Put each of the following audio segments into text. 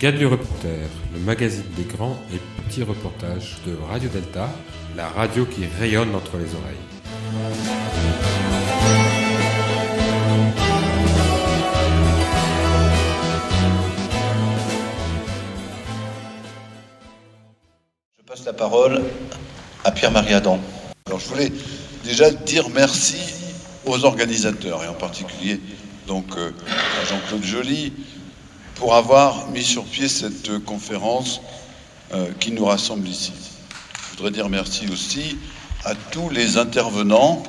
Gadlu Reporter, le magazine des grands et petits reportages de Radio Delta, la radio qui rayonne entre les oreilles. Je passe la parole à Pierre-Marie Adam. Alors je voulais déjà dire merci aux organisateurs et en particulier donc euh, à Jean-Claude Joly pour avoir mis sur pied cette conférence euh, qui nous rassemble ici. Je voudrais dire merci aussi à tous les intervenants,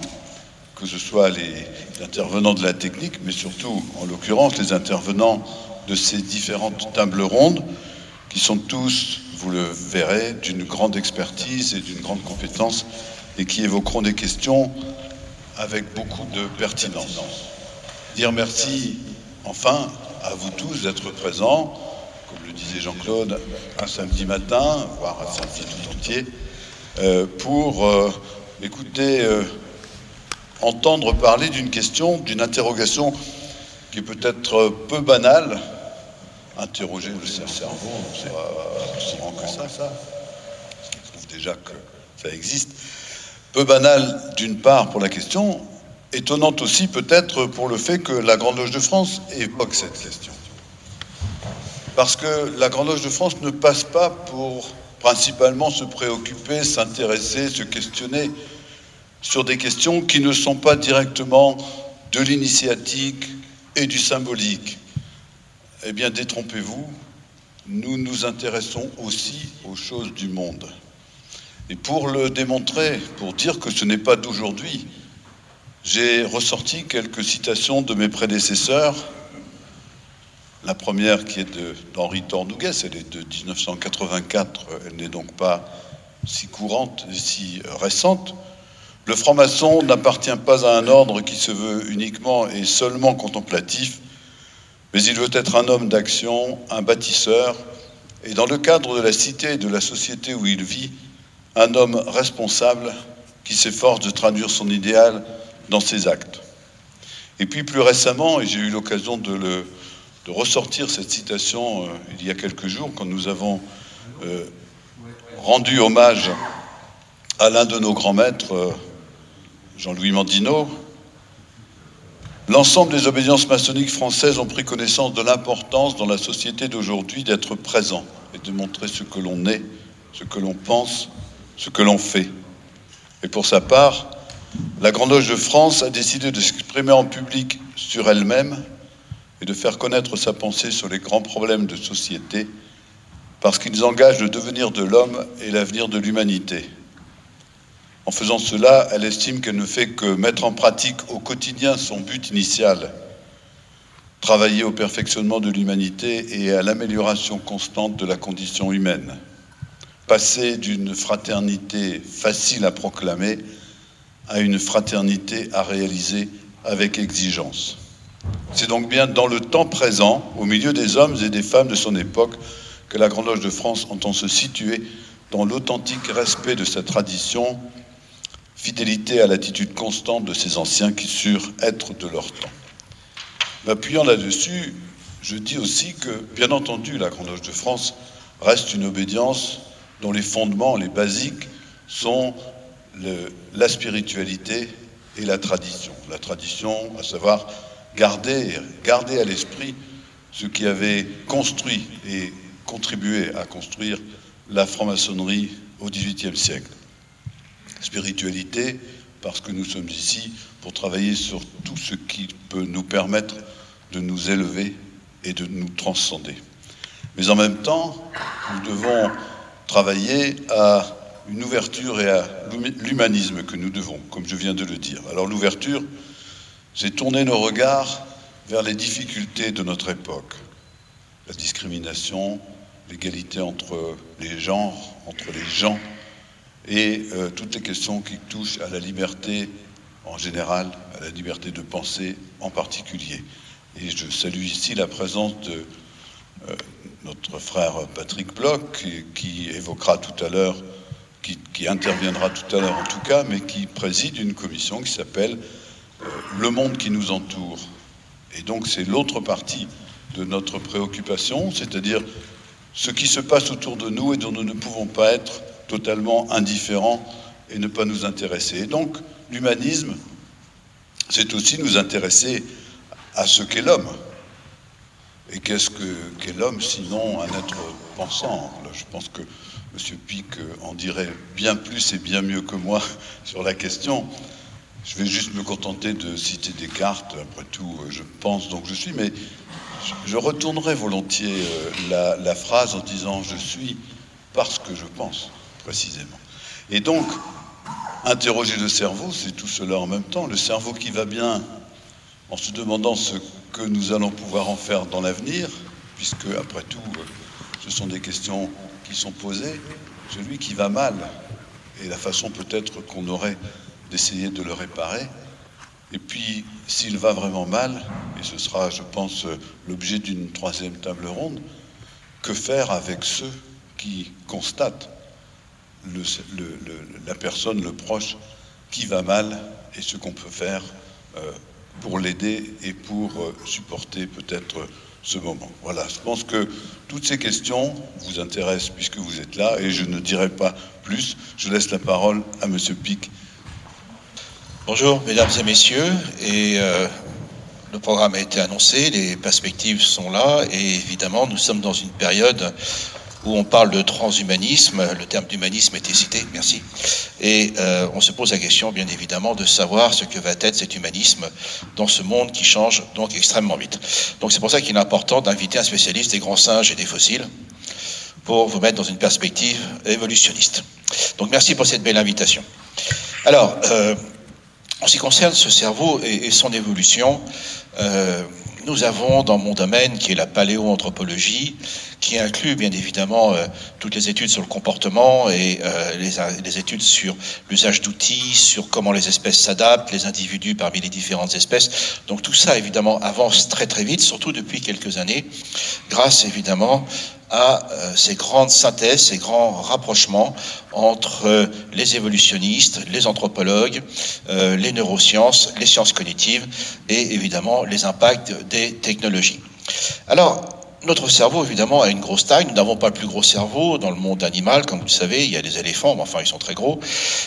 que ce soit les intervenants de la technique, mais surtout en l'occurrence les intervenants de ces différentes tables rondes qui sont tous, vous le verrez, d'une grande expertise et d'une grande compétence et qui évoqueront des questions avec beaucoup de pertinence. Dire merci enfin à vous tous d'être présents, comme le disait Jean-Claude, un samedi matin, voire un samedi tout entier, euh, pour euh, écouter, euh, entendre parler d'une question, d'une interrogation qui est peut-être peu banale, interroger le cerveau, c'est pas aussi grand que ça, ça. Je trouve déjà que ça existe. Peu banal d'une part pour la question, étonnante aussi peut-être pour le fait que la Grande Loge de France évoque cette question. Parce que la Grande Loge de France ne passe pas pour principalement se préoccuper, s'intéresser, se questionner sur des questions qui ne sont pas directement de l'initiatique et du symbolique. Eh bien, détrompez-vous, nous nous intéressons aussi aux choses du monde. Et pour le démontrer, pour dire que ce n'est pas d'aujourd'hui, j'ai ressorti quelques citations de mes prédécesseurs. La première qui est d'Henri Tornougues, elle est de 1984, elle n'est donc pas si courante et si récente. Le franc-maçon n'appartient pas à un ordre qui se veut uniquement et seulement contemplatif, mais il veut être un homme d'action, un bâtisseur, et dans le cadre de la cité et de la société où il vit, un homme responsable qui s'efforce de traduire son idéal dans ses actes. Et puis plus récemment, et j'ai eu l'occasion de, ressortir cette citation euh, il y a quelques jours, quand nous avons euh, rendu hommage à l'un de nos grands maîtres, euh, Jean-Louis Mandino, L'ensemble des obédiences maçonniques françaises ont pris connaissance de l'importance dans la société d'aujourd'hui d'être présent et de montrer ce que l'on est, ce que l'on pense, ce que l'on fait. Et pour sa part, la Grande Loge de France a décidé de s'exprimer en public sur elle-même et de faire connaître sa pensée sur les grands problèmes de société parce qu'ils engagent le devenir de l'homme et l'avenir de l'humanité. En faisant cela, elle estime qu'elle ne fait que mettre en pratique au quotidien son but initial, travailler au perfectionnement de l'humanité et à l'amélioration constante de la condition humaine, passer d'une fraternité facile à proclamer à une fraternité à réaliser avec exigence. C'est donc bien dans le temps présent, au milieu des hommes et des femmes de son époque, que la Grande Loge de France entend se situer dans l'authentique respect de sa tradition fidélité à l'attitude constante de ces anciens qui surent être de leur temps. M'appuyant là-dessus, je dis aussi que, bien entendu, la Grande Loge de France reste une obédience dont les fondements, les basiques, sont la spiritualité et la tradition. La tradition, à savoir garder, garder à l'esprit ce qui avait construit et contribué à construire la franc-maçonnerie au XVIIIe siècle spiritualité, parce que nous sommes ici pour travailler sur tout ce qui peut nous permettre de nous élever et de nous transcender. Mais en même temps, nous devons travailler à une ouverture et à l'humanisme que nous devons, comme je viens de le dire. Alors l'ouverture, c'est tourner nos regards vers les difficultés de notre époque, la discrimination, l'égalité entre les genres, entre les gens, et euh, toutes les questions qui touchent à la liberté en général, à la liberté de penser en particulier. Et je salue ici la présence de euh, notre frère Patrick Bloch, qui, qui évoquera tout à l'heure, qui, interviendra tout à l'heure en tout cas, mais qui préside une commission qui s'appelle euh, Le monde qui nous entoure. Et donc c'est l'autre partie de notre préoccupation, c'est-à-dire ce qui se passe autour de nous et dont nous ne pouvons pas être totalement indifférents et ne pas nous intéresser. Et donc, l'humanisme, c'est aussi nous intéresser à ce qu'est l'homme. Et qu'est-ce qu'est l'homme sinon un être pensant? Je pense que M. Pic en dirait bien plus et bien mieux que moi sur la question. Je vais juste me contenter de citer Descartes. Après tout, je pense donc je suis, mais je retournerai volontiers euh, la, phrase en disant je suis parce que je pense, précisément. Et donc, interroger le cerveau, c'est tout cela en même temps. Le cerveau qui va bien en se demandant ce que nous allons pouvoir en faire dans l'avenir, puisque, après tout, ce sont des questions qui sont posées. Celui qui va mal, et la façon peut-être qu'on aurait d'essayer de le réparer. Et puis, s'il va vraiment mal, et ce sera, je pense, l'objet d'une troisième table ronde, que faire avec ceux qui constatent la personne, le proche, qui va mal, et ce qu'on peut faire euh, pour l'aider et pour euh, supporter peut-être ce moment. Voilà, je pense que toutes ces questions vous intéressent puisque vous êtes là, et je ne dirai pas plus. Je laisse la parole à Monsieur Pic Bonjour, mesdames et messieurs. Et euh, le programme a été annoncé, les perspectives sont là, et évidemment, nous sommes dans une période où on parle de transhumanisme. Le terme d'humanisme été cité, merci. Et euh, on se pose la question, bien évidemment, de savoir ce que va être cet humanisme dans ce monde qui change donc extrêmement vite. Donc c'est pour ça qu'il est important d'inviter un spécialiste des grands singes et des fossiles pour vous mettre dans une perspective évolutionniste. Donc merci pour cette belle invitation. Alors, euh, en ce qui concerne ce cerveau et, son évolution, euh, nous avons dans mon domaine, qui est la paléoanthropologie, qui inclut bien évidemment euh, toutes les études sur le comportement et euh, les, les, études sur l'usage d'outils, sur comment les espèces s'adaptent, les individus parmi les différentes espèces. Donc tout ça évidemment avance très très vite, surtout depuis quelques années, grâce évidemment à euh, ces grandes synthèses, ces grands rapprochements entre euh, les évolutionnistes, les anthropologues, euh, les neurosciences, les sciences cognitives et évidemment les impacts des technologies. Alors, notre cerveau, évidemment, a une grosse taille. Nous n'avons pas le plus gros cerveau dans le monde animal, comme vous le savez. Il y a des éléphants, mais enfin, ils sont très gros.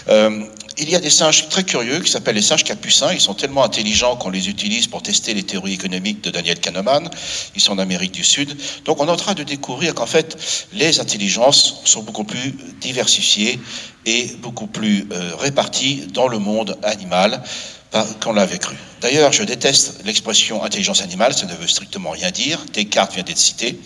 Euh, il y a des singes très curieux qui s'appellent les singes capucins. Ils sont tellement intelligents qu'on les utilise pour tester les théories économiques de Daniel Kahneman. Ils sont en Amérique du Sud. Donc, on est en train de découvrir qu'en fait, les intelligences sont beaucoup plus diversifiées et beaucoup plus euh, réparties dans le monde animal qu'on l'avait cru. D'ailleurs, je déteste l'expression intelligence animale, ça ne veut strictement rien dire. Descartes vient d'être cité.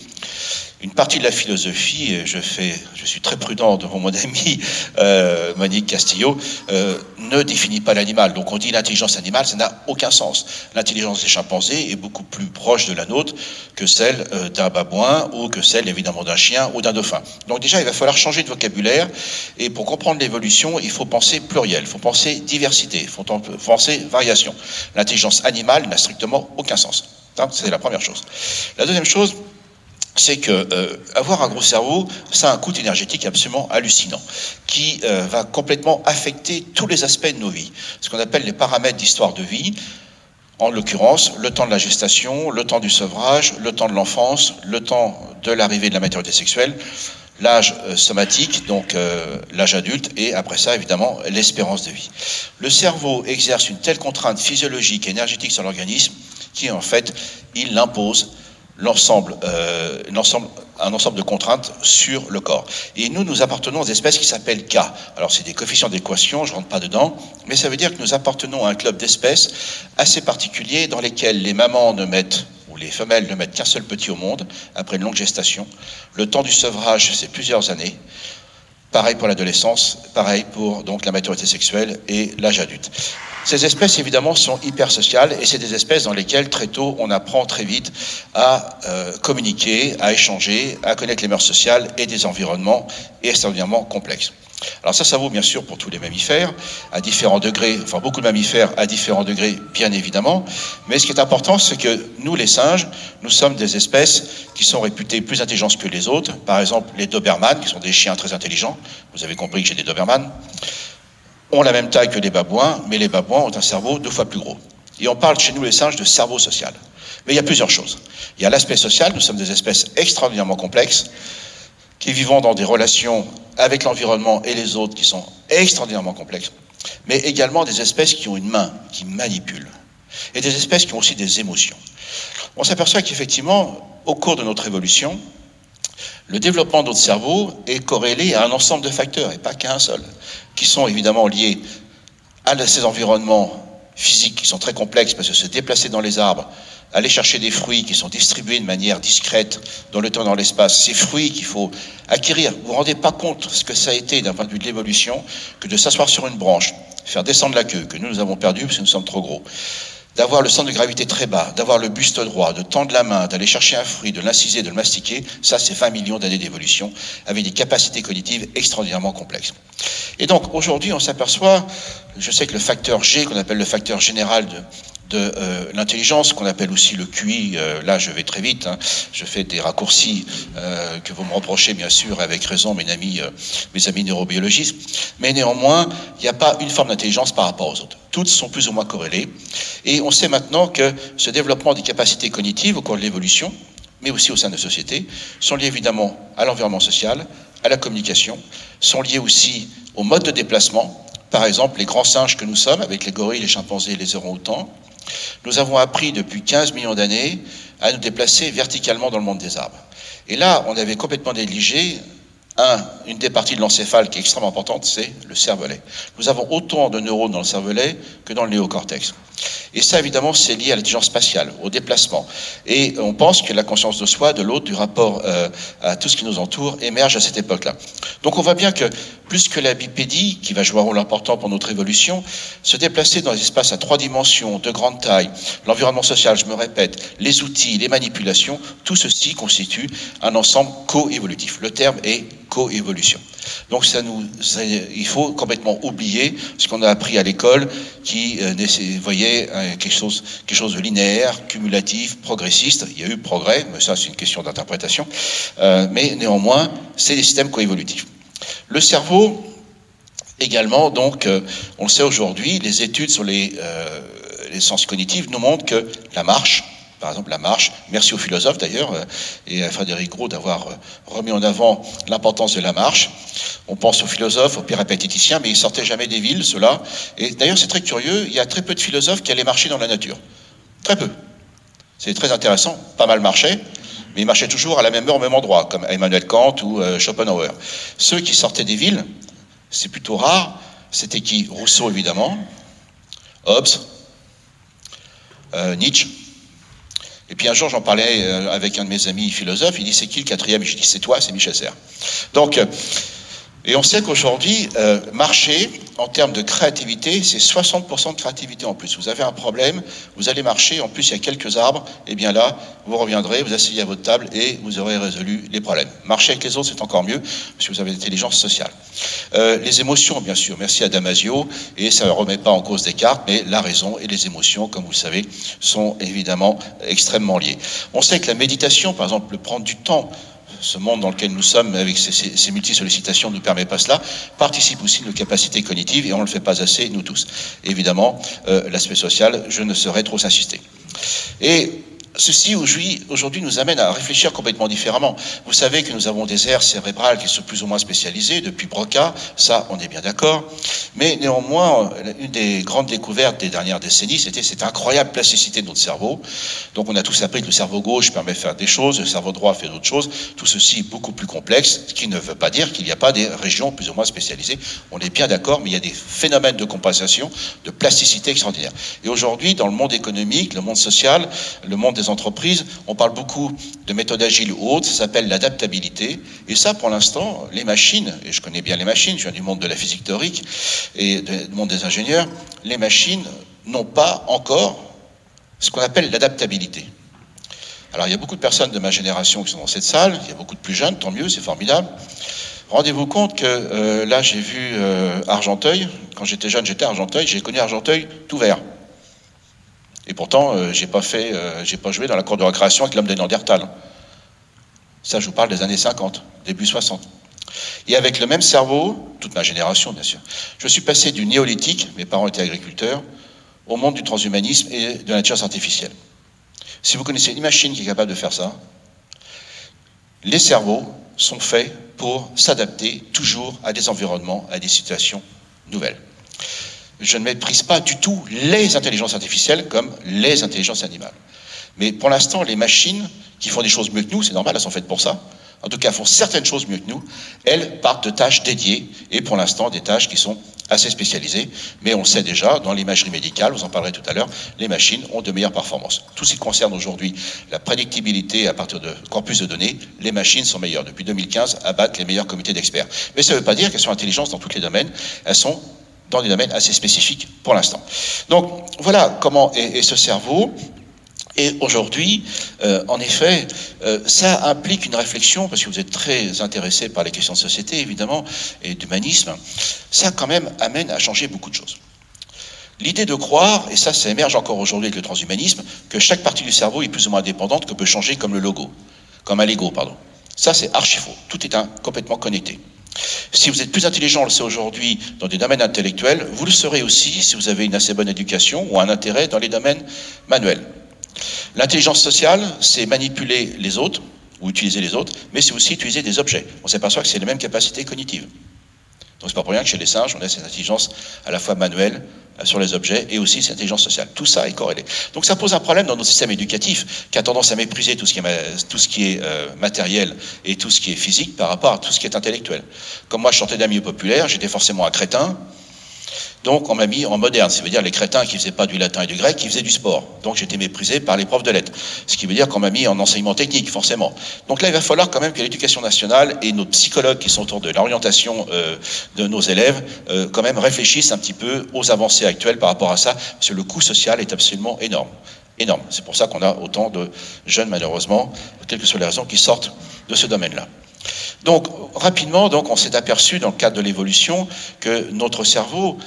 Une partie de la philosophie, je suis très prudent devant mon ami euh, Monique Castillo, euh, ne définit pas l'animal. Donc on dit l'intelligence animale, ça n'a aucun sens. L'intelligence des chimpanzés est beaucoup plus proche de la nôtre que celle euh, d'un babouin ou que celle évidemment d'un chien ou d'un dauphin. Donc déjà, il va falloir changer de vocabulaire et pour comprendre l'évolution, il faut penser pluriel, il faut penser diversité, il faut penser variation. L'intelligence animale n'a strictement aucun sens. C'est la première chose. La deuxième chose, c'est que euh, avoir un gros cerveau, ça a un coût énergétique absolument hallucinant, qui euh, va complètement affecter tous les aspects de nos vies, ce qu'on appelle les paramètres d'histoire de vie. En l'occurrence, le temps de la gestation, le temps du sevrage, le temps de l'enfance, le temps de l'arrivée de la maturité sexuelle, l'âge euh, somatique, donc l'âge adulte, et après ça, évidemment, l'espérance de vie. Le cerveau exerce une telle contrainte physiologique et énergétique sur l'organisme qui, en fait, il l'impose l'ensemble, euh, un ensemble de contraintes sur le corps. Et nous, nous appartenons aux espèces qui s'appellent K. Alors, c'est des coefficients d'équation, je ne rentre pas dedans, mais ça veut dire que nous appartenons à un club d'espèces assez particulier dans lesquels les mamans ne mettent ou les femelles ne mettent qu'un seul petit au monde après une longue gestation. Le temps du sevrage, c'est plusieurs années. Pareil pour l'adolescence, pareil pour donc la maturité sexuelle et l'âge adulte. Ces espèces, évidemment, sont hyper sociales et c'est des espèces dans lesquelles très tôt on apprend très vite à euh, communiquer, à échanger, à connaître les mœurs sociales et des environnements extraordinairement complexes. Alors ça, ça vaut bien sûr pour tous les mammifères, à différents degrés, enfin beaucoup de mammifères à différents degrés, bien évidemment. Mais ce qui est important, c'est que nous, les singes, nous sommes des espèces qui sont réputées plus intelligentes que les autres. Par exemple, les Dobermans, qui sont des chiens très intelligents. Vous avez compris que j'ai des Dobermans ont la même taille que les babouins, mais les babouins ont un cerveau deux fois plus gros. Et on parle chez nous, les singes, de cerveau social. Mais il y a plusieurs choses. Il y a l'aspect social, nous sommes des espèces extraordinairement complexes. Qui vivons dans des relations avec l'environnement et les autres qui sont extraordinairement complexes, mais également des espèces qui ont une main, qui manipulent, et des espèces qui ont aussi des émotions. On s'aperçoit qu'effectivement, au cours de notre évolution, le développement de notre cerveau est corrélé à un ensemble de facteurs, et pas qu'à un seul, qui sont évidemment liés à ces environnements physiques qui sont très complexes, parce que se déplacer dans les arbres, aller chercher des fruits qui sont distribués de manière discrète dans le temps dans l'espace, ces fruits qu'il faut acquérir, vous ne vous rendez pas compte ce que ça a été d'un point de vue de l'évolution que de s'asseoir sur une branche, faire descendre la queue, que nous, nous avons perdu parce que nous sommes trop gros, d'avoir le centre de gravité très bas, d'avoir le buste droit, de tendre la main, d'aller chercher un fruit, de l'inciser, de le mastiquer, ça c'est 20 millions d'années d'évolution, avec des capacités cognitives extraordinairement complexes. Et donc aujourd'hui on s'aperçoit, je sais que le facteur G, qu'on appelle le facteur général de, de euh, l'intelligence, qu'on appelle aussi le QI. Euh, là, je vais très vite. Hein. je fais des raccourcis euh, que vous me reprochez, bien sûr, avec raison, mes amis, mes amis neurobiologistes. Mais néanmoins, il n'y a pas une forme d'intelligence par rapport aux autres. Toutes sont plus ou moins corrélées. Et on sait maintenant que ce développement des capacités cognitives au cours de l'évolution, mais aussi au sein de la société, sont liés évidemment à l'environnement social, à la communication, sont liés aussi au mode de déplacement. Par exemple, les grands singes que nous sommes, avec les gorilles, les chimpanzés les orang-outans, nous avons appris depuis 15 millions d'années à nous déplacer verticalement dans le monde des arbres. Et là, on avait complètement négligé un, une des parties de l'encéphale qui est extrêmement importante, c'est le cervelet. Nous avons autant de neurones dans le cervelet que dans le néocortex. Et ça, évidemment, c'est lié à l'intelligence spatiale, au déplacement. Et on pense que la conscience de soi, de l'autre, du rapport euh, à tout ce qui nous entoure, émerge à cette époque-là. Donc on voit bien que, plus que la bipédie, qui va jouer un rôle important pour notre évolution, se déplacer dans des espaces à trois dimensions, de grande taille, l'environnement social, je me répète, les outils, les manipulations, tout ceci constitue un ensemble co-évolutif. Le terme est coévolution. Donc ça nous, il faut complètement oublier ce qu'on a appris à l'école, qui euh, voyait euh, quelque chose, quelque chose de linéaire, cumulatif, progressiste. Il y a eu progrès, mais ça c'est une question d'interprétation. Euh, mais néanmoins, c'est des systèmes coévolutifs. Le cerveau, également, donc, euh, on le sait aujourd'hui, les études sur les, euh, les sciences cognitives nous montrent que la marche, par exemple, la marche. Merci aux philosophes d'ailleurs euh, et à Frédéric Gros d'avoir euh, remis en avant l'importance de la marche. On pense aux philosophes, aux péripatéticiens, mais ils sortaient jamais des villes, ceux-là. Et d'ailleurs, c'est très curieux, il y a très peu de philosophes qui allaient marcher dans la nature. Très peu. C'est très intéressant, pas mal marché, mais ils marchaient toujours à la même heure, au même endroit, comme Emmanuel Kant ou euh, Schopenhauer. Ceux qui sortaient des villes, c'est plutôt rare. C'était qui? Rousseau, évidemment, Hobbes, Nietzsche, et puis un jour, j'en parlais euh, avec un de mes amis philosophes. Il dit C'est qui le quatrième? Je dis C'est toi, c'est Michel Serres. Donc, euh, et on sait qu'aujourd'hui, euh, marcher, en termes de créativité, c'est 60% de créativité en plus. Vous avez un problème, vous allez marcher, en plus il y a quelques arbres, et bien là, vous reviendrez, vous asseyez à votre table et vous aurez résolu les problèmes. Marcher avec les autres, c'est encore mieux, parce que vous avez l'intelligence sociale. Euh, les émotions, bien sûr, merci à Damasio, et ça ne remet pas en cause Descartes, mais la raison et les émotions, comme vous le savez, sont évidemment extrêmement liées. On sait que la méditation, par exemple, le prendre du temps, ce monde dans lequel nous sommes, avec ces, ces, multi-sollicitations, ne permet pas cela, participe aussi de nos capacités cognitives, et on ne le fait pas assez, nous tous. évidemment, euh, l'aspect social, je ne saurais trop insister. Et Ceci aujourd'hui nous amène à réfléchir complètement différemment. Vous savez que nous avons des aires cérébrales qui sont plus ou moins spécialisées depuis Broca, ça on est bien d'accord. Mais néanmoins, une des grandes découvertes des dernières décennies, c'était cette incroyable plasticité de notre cerveau. Donc on a tous appris que le cerveau gauche permet de faire des choses, le cerveau droit fait d'autres choses. Tout ceci est beaucoup plus complexe, ce qui ne veut pas dire qu'il n'y a pas des régions plus ou moins spécialisées. On est bien d'accord, mais il y a des phénomènes de compensation, de plasticité extraordinaire. Et aujourd'hui, dans le monde économique, le monde social, le monde des entreprises, on parle beaucoup de méthodes agiles ou autres, ça s'appelle l'adaptabilité. Et ça, pour l'instant, les machines, et je connais bien les machines, je viens du monde de la physique théorique et du monde des ingénieurs, les machines n'ont pas encore ce qu'on appelle l'adaptabilité. Alors il y a beaucoup de personnes de ma génération qui sont dans cette salle, il y a beaucoup de plus jeunes, tant mieux, c'est formidable. Rendez-vous compte que euh, là j'ai vu euh, Argenteuil, quand j'étais jeune j'étais Argenteuil, j'ai connu Argenteuil tout vert. Et pourtant, euh, j'ai pas fait, euh, j'ai pas joué dans la cour de récréation avec l'homme des Néandertal. Ça, je vous parle des années 50, début 60. Et avec le même cerveau, toute ma génération, bien sûr, je suis passé du néolithique, mes parents étaient agriculteurs, au monde du transhumanisme et de la nature artificielle. Si vous connaissez une machine qui est capable de faire ça, les cerveaux sont faits pour s'adapter toujours à des environnements, à des situations nouvelles. Je ne méprise pas du tout les intelligences artificielles comme les intelligences animales. Mais pour l'instant, les machines qui font des choses mieux que nous, c'est normal, elles sont faites pour ça, en tout cas font certaines choses mieux que nous, elles partent de tâches dédiées, et pour l'instant des tâches qui sont assez spécialisées, mais on sait déjà, dans l'imagerie médicale, vous en parlerez tout à l'heure, les machines ont de meilleures performances. Tout ce qui concerne aujourd'hui la prédictibilité à partir de corpus de données, les machines sont meilleures. Depuis 2015, abattent les meilleurs comités d'experts. Mais ça ne veut pas dire qu'elles sont intelligentes dans tous les domaines, elles sont dans des domaines assez spécifiques pour l'instant. Donc voilà comment est ce cerveau. Et aujourd'hui, euh, en effet, euh, ça implique une réflexion, parce que vous êtes très intéressé par les questions de société, évidemment, et d'humanisme, ça quand même amène à changer beaucoup de choses. L'idée de croire, et ça, ça émerge encore aujourd'hui avec le transhumanisme, que chaque partie du cerveau est plus ou moins indépendante, que peut changer comme le logo, comme un Lego, pardon. Ça, c'est archi faux. Tout est complètement connecté. Si vous êtes plus intelligent, on le sait aujourd'hui, dans des domaines intellectuels, vous le serez aussi si vous avez une assez bonne éducation ou un intérêt dans les domaines manuels. L'intelligence sociale, c'est manipuler les autres ou utiliser les autres, mais c'est aussi utiliser des objets. On s'aperçoit que c'est les mêmes capacités cognitives. Donc c'est pas pour rien que chez les singes, on a cette intelligence à la fois manuelle sur les objets et aussi cette intelligence sociale. Tout ça est corrélé. Donc ça pose un problème dans notre système éducatif qui a tendance à mépriser tout ce qui est, tout ce qui est euh, matériel et tout ce qui est physique par rapport à tout ce qui est intellectuel. Comme moi je sortais d'un milieu populaire, j'étais forcément un crétin, donc on m'a mis en moderne, ça veut dire les crétins qui faisaient pas du latin et du grec, qui faisaient du sport. Donc j'étais méprisé par les profs de lettres. Ce qui veut dire qu'on m'a mis en enseignement technique, forcément. Donc là, il va falloir quand même que l'éducation nationale et nos psychologues qui sont autour de l'orientation euh, de nos élèves, euh, quand même réfléchissent un petit peu aux avancées actuelles par rapport à ça, parce que le coût social est absolument énorme. Énorme. C'est pour ça qu'on a autant de jeunes, malheureusement, quelles que soient les raisons, qui sortent de ce domaine-là. Donc, rapidement, donc, on s'est aperçu, dans le cadre de l'évolution, que notre cerveau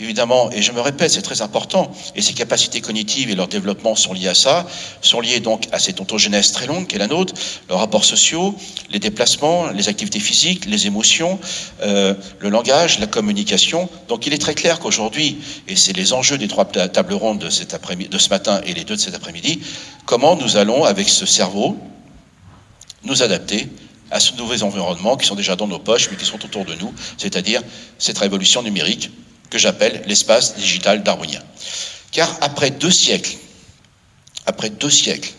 évidemment, et je me répète, c'est très important, et ces capacités cognitives et leur développement sont liés à ça, sont liés donc à cette ontogénèse très longue qui est la nôtre, leurs rapports sociaux, les déplacements, les activités physiques, les émotions, euh, le langage, la communication. Donc il est très clair qu'aujourd'hui, et c'est les enjeux des trois tables rondes de, ce matin et les deux de cet après-midi, comment nous allons, avec ce cerveau, nous adapter à ce nouveaux environnements qui sont déjà dans nos poches, mais qui sont autour de nous, c'est-à-dire cette révolution numérique que j'appelle l'espace digital darwinien. Car après deux siècles, après deux siècles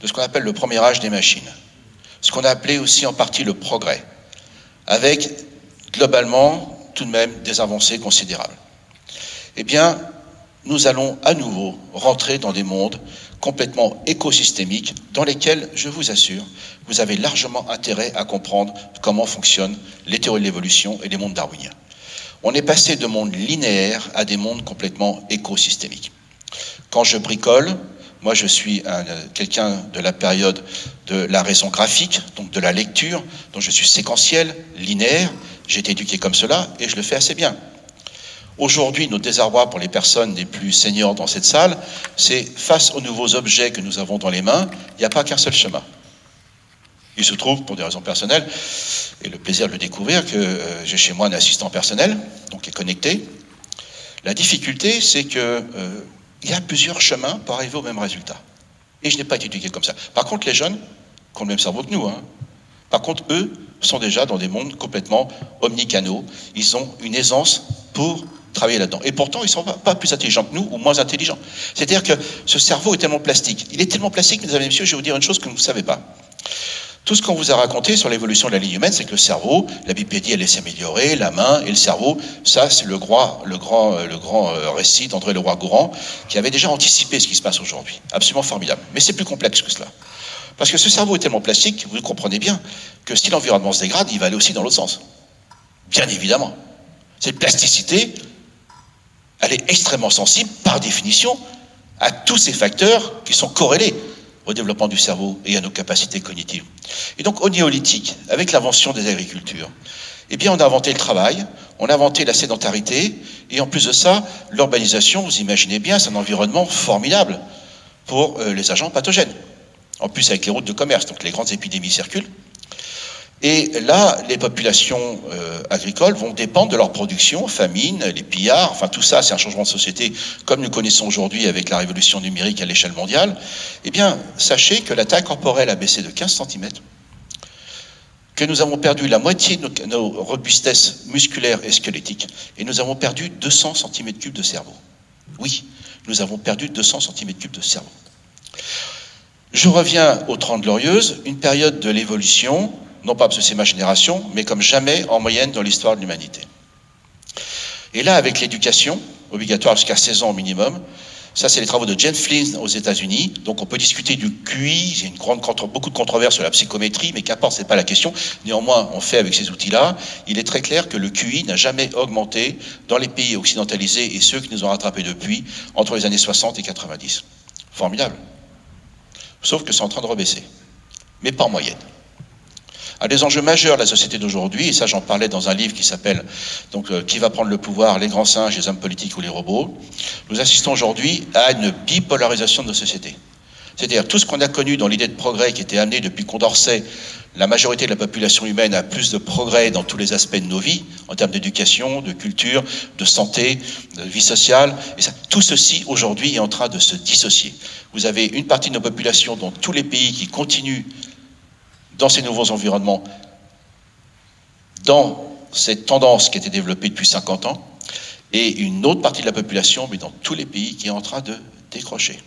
de ce qu'on appelle le premier âge des machines, ce qu'on a appelé aussi en partie le progrès, avec globalement tout de même des avancées considérables, eh bien, nous allons à nouveau rentrer dans des mondes complètement écosystémiques dans lesquels, je vous assure, vous avez largement intérêt à comprendre comment fonctionnent les théories de l'évolution et les mondes darwiniens. On est passé de mondes linéaires à des mondes complètement écosystémiques. Quand je bricole, moi je suis quelqu'un de la période de la raison graphique, donc de la lecture, donc je suis séquentiel, linéaire, j'ai été éduqué comme cela et je le fais assez bien. Aujourd'hui, notre désarroi pour les personnes les plus seniors dans cette salle, c'est face aux nouveaux objets que nous avons dans les mains, il n'y a pas qu'un seul chemin. Il se trouve, pour des raisons personnelles, et le plaisir de le découvrir, que euh, j'ai chez moi un assistant personnel, donc qui est connecté. La difficulté, c'est qu'il euh, y a plusieurs chemins pour arriver au même résultat. Et je n'ai pas été éduqué comme ça. Par contre, les jeunes, qui ont le même cerveau que nous, hein, par contre, eux sont déjà dans des mondes complètement omnicanaux. Ils ont une aisance pour travailler là-dedans. Et pourtant, ils ne sont pas, plus intelligents que nous ou moins intelligents. C'est-à-dire que ce cerveau est tellement plastique. Il est tellement plastique, mesdames et messieurs, je vais vous dire une chose que vous ne savez pas. Tout ce qu'on vous a raconté sur l'évolution de la ligne humaine, c'est que le cerveau, la bipédie, elle s'est améliorée, la main et le cerveau, ça, c'est le, grand, le grand, euh, le grand euh, récit d'André Leroy-Gourand, qui avait déjà anticipé ce qui se passe aujourd'hui. Absolument formidable. Mais c'est plus complexe que cela. Parce que ce cerveau est tellement plastique, vous comprenez bien, que si l'environnement se dégrade, il va aller aussi dans l'autre sens. Bien évidemment. Cette plasticité, elle est extrêmement sensible, par définition, à tous ces facteurs qui sont corrélés au développement du cerveau et à nos capacités cognitives. Et donc au néolithique, avec l'invention des agricultures, eh bien on a inventé le travail, on a inventé la sédentarité, et en plus de ça, l'urbanisation, vous imaginez bien, c'est un environnement formidable pour euh, les agents pathogènes. En plus avec les routes de commerce, donc les grandes épidémies circulent. Et là, les populations euh, agricoles vont dépendre de leur production, famine, les pillards, enfin tout ça, c'est un changement de société comme nous connaissons aujourd'hui avec la révolution numérique à l'échelle mondiale. Eh bien, sachez que la taille corporelle a baissé de 15 cm que nous avons perdu la moitié de nos, nos robustesses musculaires et squelettiques, et nous avons perdu 200 cm3 de cerveau. Oui, nous avons perdu 200 cm3 de cerveau. Je reviens aux Trente Glorieuses, une période de l'évolution, non pas parce que c'est ma génération, mais comme jamais en moyenne dans l'histoire de l'humanité. Et là, avec l'éducation, obligatoire jusqu'à 16 ans au minimum, ça, c'est les travaux de James Flynn aux États-Unis. Donc, on peut discuter du QI. Il y a beaucoup de controverses sur la psychométrie, mais qu'importe, c'est pas la question. Néanmoins, on fait avec ces outils-là. Il est très clair que le QI n'a jamais augmenté dans les pays occidentalisés et ceux qui nous ont rattrapés depuis entre les années 60 et 90. Formidable. Sauf que c'est en train de rebaisser. Mais pas en moyenne. Un des enjeux majeurs de la société d'aujourd'hui, et ça j'en parlais dans un livre qui s'appelle donc euh, Qui va prendre le pouvoir, les grands singes, les hommes politiques ou les robots, nous assistons aujourd'hui à une bipolarisation de nos sociétés. C'est-à-dire tout ce qu'on a connu dans l'idée de progrès qui était amené depuis Condorcet, la majorité de la population humaine a plus de progrès dans tous les aspects de nos vies, en termes d'éducation, de culture, de santé, de vie sociale. Et tout ceci aujourd'hui est en train de se dissocier. Vous avez une partie de nos populations dans tous les pays qui continuent dans ces nouveaux environnements, dans cette tendance qui a été développée depuis 50 ans, et une autre partie de la population, mais dans tous les pays, qui est en train de décrocher.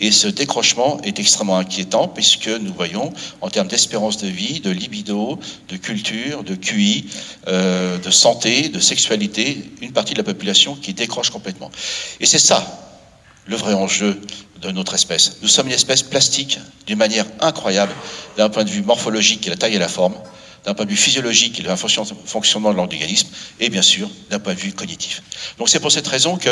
Et ce décrochement est extrêmement inquiétant puisque nous voyons, en termes d'espérance de vie, de libido, de culture, de QI, euh, de santé, de sexualité, une partie de la population qui décroche complètement. Et c'est ça le vrai enjeu de notre espèce. Nous sommes une espèce plastique d'une manière incroyable d'un point de vue morphologique, et la taille et la forme, d'un point de vue physiologique et le fonctionnement de l'organisme, et bien sûr d'un point de vue cognitif. Donc c'est pour cette raison que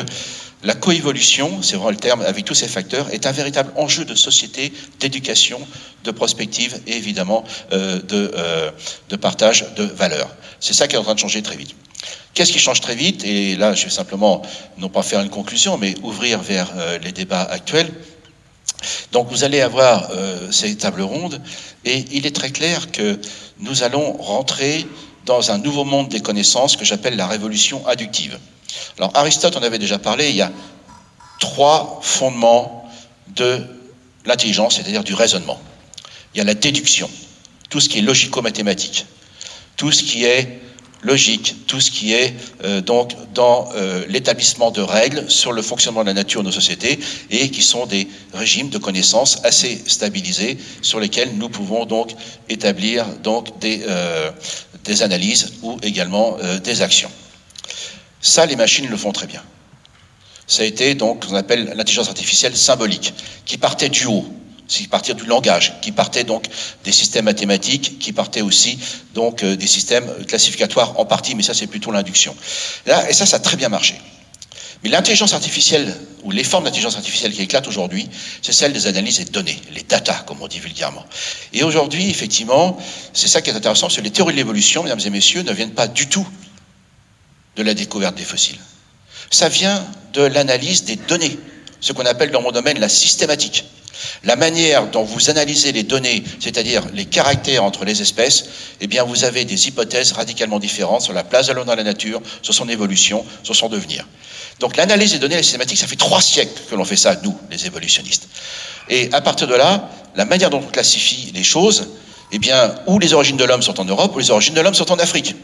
la coévolution, c'est vraiment le terme, avec tous ces facteurs, est un véritable enjeu de société, d'éducation, de prospective et évidemment euh, de, euh, de partage de valeurs. C'est ça qui est en train de changer très vite. Qu'est-ce qui change très vite? Et là, je vais simplement, non pas faire une conclusion, mais ouvrir vers euh, les débats actuels. Donc vous allez avoir euh, ces tables rondes, et il est très clair que nous allons rentrer dans un nouveau monde des connaissances que j'appelle la révolution inductive. Alors Aristote en avait déjà parlé, il y a trois fondements de l'intelligence, c'est-à-dire du raisonnement. Il y a la déduction, tout ce qui est logico-mathématique, tout ce qui est logique, tout ce qui est euh, donc dans euh, l'établissement de règles sur le fonctionnement de la nature de nos sociétés et qui sont des régimes de connaissances assez stabilisés sur lesquels nous pouvons donc établir donc des, euh, des analyses ou également des actions. Ça, les machines le font très bien. Ça a été donc ce qu'on appelle l'intelligence artificielle symbolique, qui partait du haut, qui partait du langage, qui partait donc des systèmes mathématiques, qui partait aussi donc euh, des systèmes classificatoires en partie, mais ça c'est plutôt l'induction. et ça, ça a très bien marché. Mais l'intelligence artificielle, ou les formes d'intelligence artificielle qui éclatent aujourd'hui, c'est celle des analyses et de données, les data, comme on dit vulgairement. Et aujourd'hui, effectivement, c'est ça qui est intéressant, c'est que les théories de l'évolution, mesdames et messieurs, ne viennent pas du tout de la découverte des fossiles. Ça vient de l'analyse des données, ce qu'on appelle dans mon domaine la systématique. La manière dont vous analysez les données, c'est-à-dire les caractères entre les espèces, eh bien, vous avez des hypothèses radicalement différentes sur la place de l'homme dans la nature, sur son évolution, sur son devenir. Donc, l'analyse des données systématiques, ça fait trois siècles que l'on fait ça, nous, les évolutionnistes. Et à partir de là, la manière dont on classifie les choses, eh bien, où les origines de l'homme sont en Europe, ou les origines de l'homme sont en Afrique.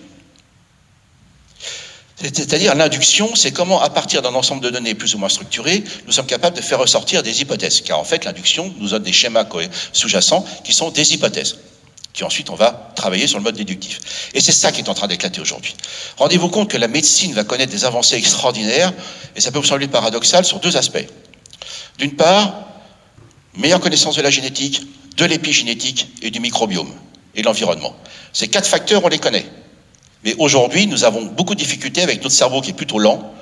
C'est-à-dire l'induction, c'est comment, à partir d'un ensemble de données plus ou moins structurées, nous sommes capables de faire ressortir des hypothèses. Car en fait, l'induction nous donne des schémas sous-jacents qui sont des hypothèses. Qui ensuite, on va travailler sur le mode déductif. Et c'est ça qui est en train d'éclater aujourd'hui. Rendez-vous compte que la médecine va connaître des avancées extraordinaires, et ça peut vous sembler paradoxal sur deux aspects. D'une part, meilleure connaissance de la génétique, de l'épigénétique et du microbiome et de l'environnement. Ces quatre facteurs, on les connaît. Mais aujourd'hui, nous avons beaucoup de difficultés avec notre cerveau qui est plutôt lent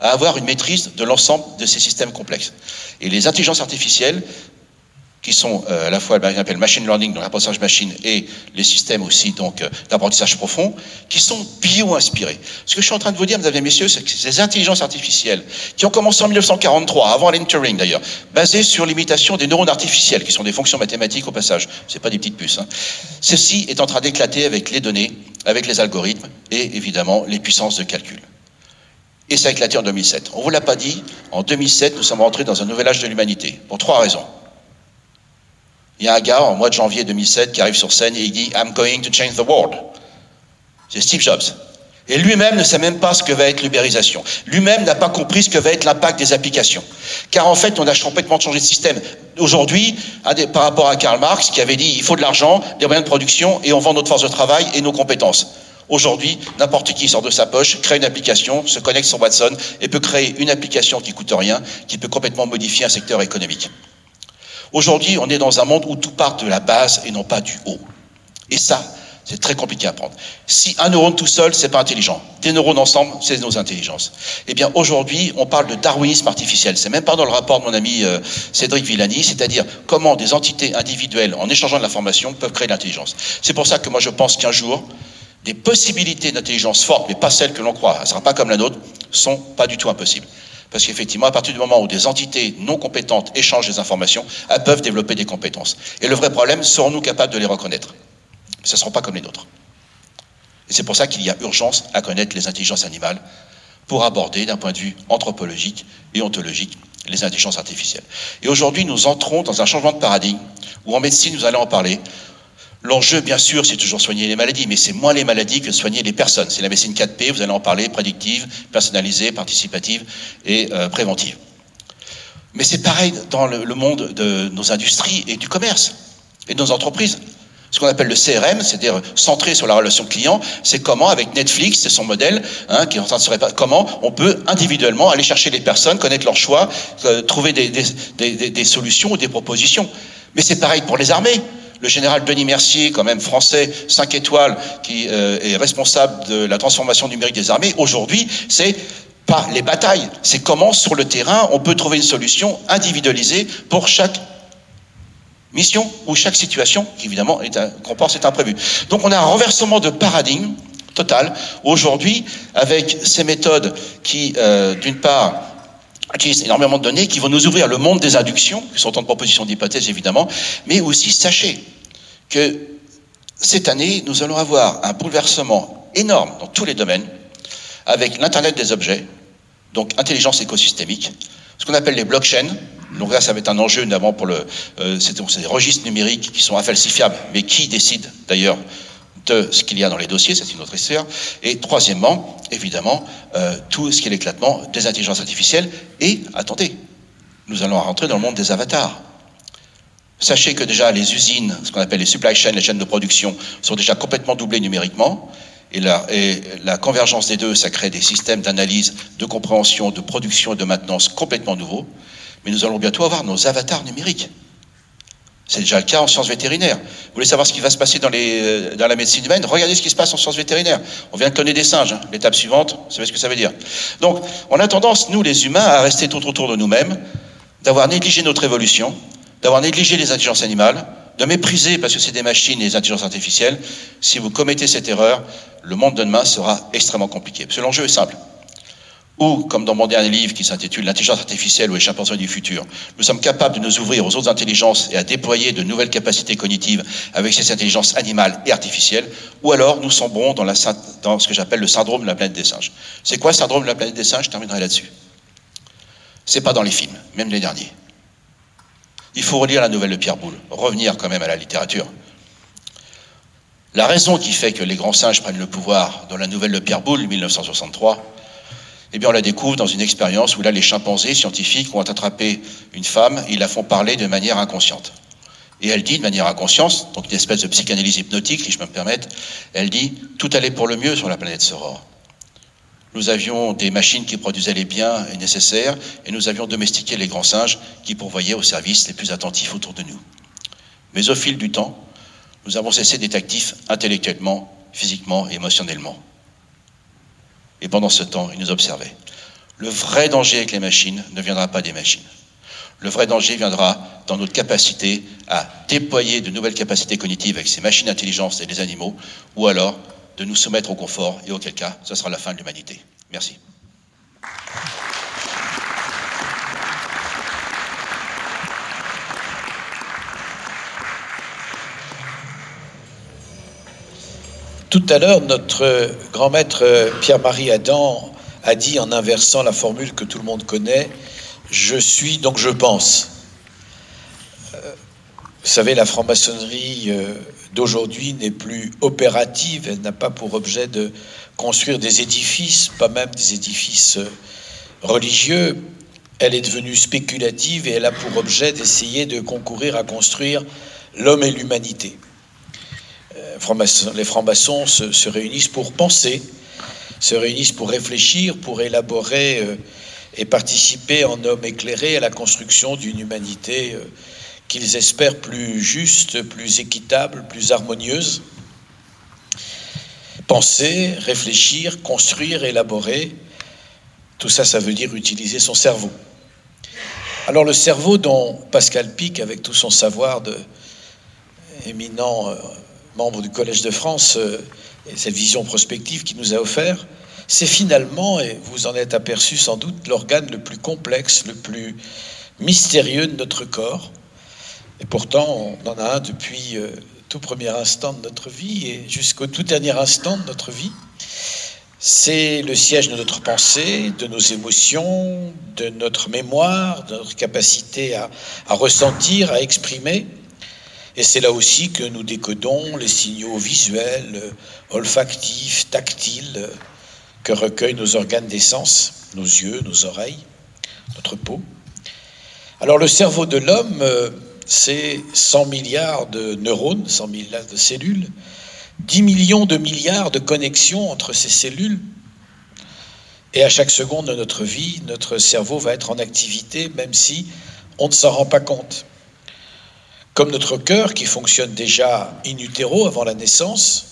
à avoir une maîtrise de l'ensemble de ces systèmes complexes. Et les intelligences artificielles, qui sont euh, à la fois appelle machine learning, donc l'apprentissage machine, et les systèmes aussi donc euh, d'apprentissage profond, qui sont bio-inspirés. Ce que je suis en train de vous dire, mesdames et messieurs, c'est que ces intelligences artificielles, qui ont commencé en 1943, avant Alan Turing d'ailleurs, basées sur l'imitation des neurones artificiels, qui sont des fonctions mathématiques au passage, c'est pas des petites puces. Hein. Ceci est en train d'éclater avec les données avec les algorithmes et évidemment les puissances de calcul. Et ça a éclaté en 2007. On ne vous l'a pas dit, en 2007, nous sommes rentrés dans un nouvel âge de l'humanité, pour trois raisons. Il y a un gars, en mois de janvier 2007, qui arrive sur scène et il dit I'm going to change the world. C'est Steve Jobs. Et lui-même ne sait même pas ce que va être l'ubérisation. Lui-même n'a pas compris ce que va être l'impact des applications. Car en fait, on a complètement changé de système. Aujourd'hui, par rapport à Karl Marx, qui avait dit il faut de l'argent, des moyens de production, et on vend notre force de travail et nos compétences. Aujourd'hui, n'importe qui sort de sa poche, crée une application, se connecte sur Watson et peut créer une application qui coûte rien, qui peut complètement modifier un secteur économique. Aujourd'hui, on est dans un monde où tout part de la base et non pas du haut. Et ça, c'est très compliqué à prendre. Si un neurone tout seul, c'est pas intelligent. Des neurones ensemble, c'est nos intelligences. Eh bien, aujourd'hui, on parle de darwinisme artificiel. C'est même pas dans le rapport de mon ami euh, Cédric Villani, c'est-à-dire comment des entités individuelles, en échangeant de l'information, peuvent créer l'intelligence. C'est pour ça que moi, je pense qu'un jour, des possibilités d'intelligence fortes, mais pas celles que l'on croit, ça ne sera pas comme la nôtre, sont pas du tout impossibles. Parce qu'effectivement, à partir du moment où des entités non compétentes échangent des informations, elles peuvent développer des compétences. Et le vrai problème, serons-nous capables de les reconnaître? Ce ne seront pas comme les nôtres. Et c'est pour ça qu'il y a urgence à connaître les intelligences animales pour aborder d'un point de vue anthropologique et ontologique les intelligences artificielles. Et aujourd'hui, nous entrons dans un changement de paradigme où en médecine, nous allons en parler, L'enjeu, bien sûr, c'est toujours soigner les maladies, mais c'est moins les maladies que soigner les personnes. C'est la médecine 4P, vous allez en parler, prédictive, personnalisée, participative et euh, préventive. Mais c'est pareil dans le, monde de nos industries et du commerce et de nos entreprises. Ce qu'on appelle le CRM, c'est-à-dire centré sur la relation client, c'est comment, avec Netflix, c'est son modèle, hein, qui est en train de se répandre, comment on peut individuellement aller chercher les personnes, connaître leurs choix, euh, trouver des solutions ou des propositions. Mais c'est pareil pour les armées le général Denis Mercier, quand même français, 5 étoiles, qui euh, est responsable de la transformation numérique des armées, aujourd'hui, c'est pas les batailles, c'est comment sur le terrain on peut trouver une solution individualisée pour chaque mission ou chaque situation qui évidemment comporte cet imprévu. Donc on a un renversement de paradigme total aujourd'hui avec ces méthodes qui, euh, d'une part, utilisent énormément de données qui vont nous ouvrir le monde des inductions, qui sont en proposition d'hypothèses évidemment, mais aussi sachez que cette année, nous allons avoir un bouleversement énorme dans tous les domaines, avec l'Internet des objets, donc intelligence écosystémique, ce qu'on appelle les blockchains. Donc là, ça va être un enjeu d'abord pour le, euh, des registres numériques qui sont infalsifiables, mais qui décident d'ailleurs de ce qu'il y a dans les dossiers, c'est une autre histoire. Et troisièmement, évidemment, euh, tout ce qui est l'éclatement des intelligences artificielles. Et attendez, nous allons rentrer dans le monde des avatars. Sachez que déjà les usines, ce qu'on appelle les supply chains, les chaînes de production, sont déjà complètement doublées numériquement. Et la, et la convergence des deux, ça crée des systèmes d'analyse, de compréhension, de production et de maintenance complètement nouveaux. Mais nous allons bientôt avoir nos avatars numériques. C'est déjà le cas en sciences vétérinaires. Vous voulez savoir ce qui va se passer dans, les, euh, dans la médecine humaine? Regardez ce qui se passe en sciences vétérinaires. On vient de cloner des singes. Hein. L'étape suivante, vous savez ce que ça veut dire. Donc, on a tendance, nous les humains, à rester tout autour de nous-mêmes, d'avoir négligé notre évolution, d'avoir négligé les intelligences animales, de mépriser, parce que c'est des machines, les intelligences artificielles. Si vous commettez cette erreur, le monde de demain sera extrêmement compliqué. Parce que l'enjeu est simple ou, comme dans mon dernier livre qui s'intitule L'intelligence artificielle ou les chimpanzés du futur, nous sommes capables de nous ouvrir aux autres intelligences et à déployer de nouvelles capacités cognitives avec ces intelligences animales et artificielles, ou alors nous sombrons dans, dans ce que j'appelle le syndrome de la planète des singes. C'est quoi le syndrome de la planète des singes? Je terminerai là-dessus. C'est pas dans les films, même les derniers. Il faut relire la nouvelle de Pierre Boulle, revenir quand même à la littérature. La raison qui fait que les grands singes prennent le pouvoir dans la nouvelle de Pierre Boulle, 1963, eh bien, on la découvre dans une expérience où là, les chimpanzés scientifiques vont attraper une femme et ils la font parler de manière inconsciente. Et elle dit de manière inconsciente, donc une espèce de psychanalyse hypnotique, si je me permettre, elle dit tout allait pour le mieux sur la planète Soror. Nous avions des machines qui produisaient les biens nécessaires et nous avions domestiqué les grands singes qui pourvoyaient aux services les plus attentifs autour de nous. Mais au fil du temps, nous avons cessé d'être actifs intellectuellement, physiquement et émotionnellement. Et pendant ce temps, il nous observait. Le vrai danger avec les machines ne viendra pas des machines. Le vrai danger viendra dans notre capacité à déployer de nouvelles capacités cognitives avec ces machines d'intelligence et les animaux, ou alors de nous soumettre au confort, et auquel cas, ce sera la fin de l'humanité. Merci. À l'heure, notre grand maître Pierre-Marie Adam a dit en inversant la formule que tout le monde connaît, je suis donc je pense. Euh, Vous savez, la franc-maçonnerie euh, d'aujourd'hui n'est plus opérative, elle n'a pas pour objet de construire des édifices, pas même des édifices euh, religieux, elle est devenue spéculative et elle a pour objet d'essayer de concourir à construire l'homme et l'humanité. Euh, les francs-maçons se, réunissent pour penser, se réunissent pour réfléchir, pour élaborer et participer en homme éclairé à la construction d'une humanité qu'ils espèrent plus juste, plus équitable, plus harmonieuse. Penser, réfléchir, construire, élaborer, tout ça, ça veut dire utiliser son cerveau. Alors le cerveau dont Pascal Pic, avec tout son savoir de éminent euh, membre du Collège de France, euh, et cette vision prospective qu'il nous a offert, c'est finalement, et vous en êtes aperçu sans doute, l'organe le plus complexe, le plus mystérieux de notre corps, et pourtant, on en a un depuis euh, tout premier instant de notre vie et jusqu'au tout dernier instant de notre vie. C'est le siège de notre pensée, de nos émotions, de notre mémoire, de notre capacité à ressentir, à exprimer. Et c'est là aussi que nous décodons les signaux visuels, olfactifs, tactiles, que recueillent nos organes d'essence, nos yeux, nos oreilles, notre peau. Alors le cerveau de l'homme euh, c'est 100 milliards de neurones, 100 milliards de cellules, 10 millions de milliards de connexions entre ces cellules. Et à chaque seconde de notre vie, notre cerveau va être en activité, même si on ne s'en rend pas compte. Comme notre cœur, qui fonctionne déjà in utero avant la naissance,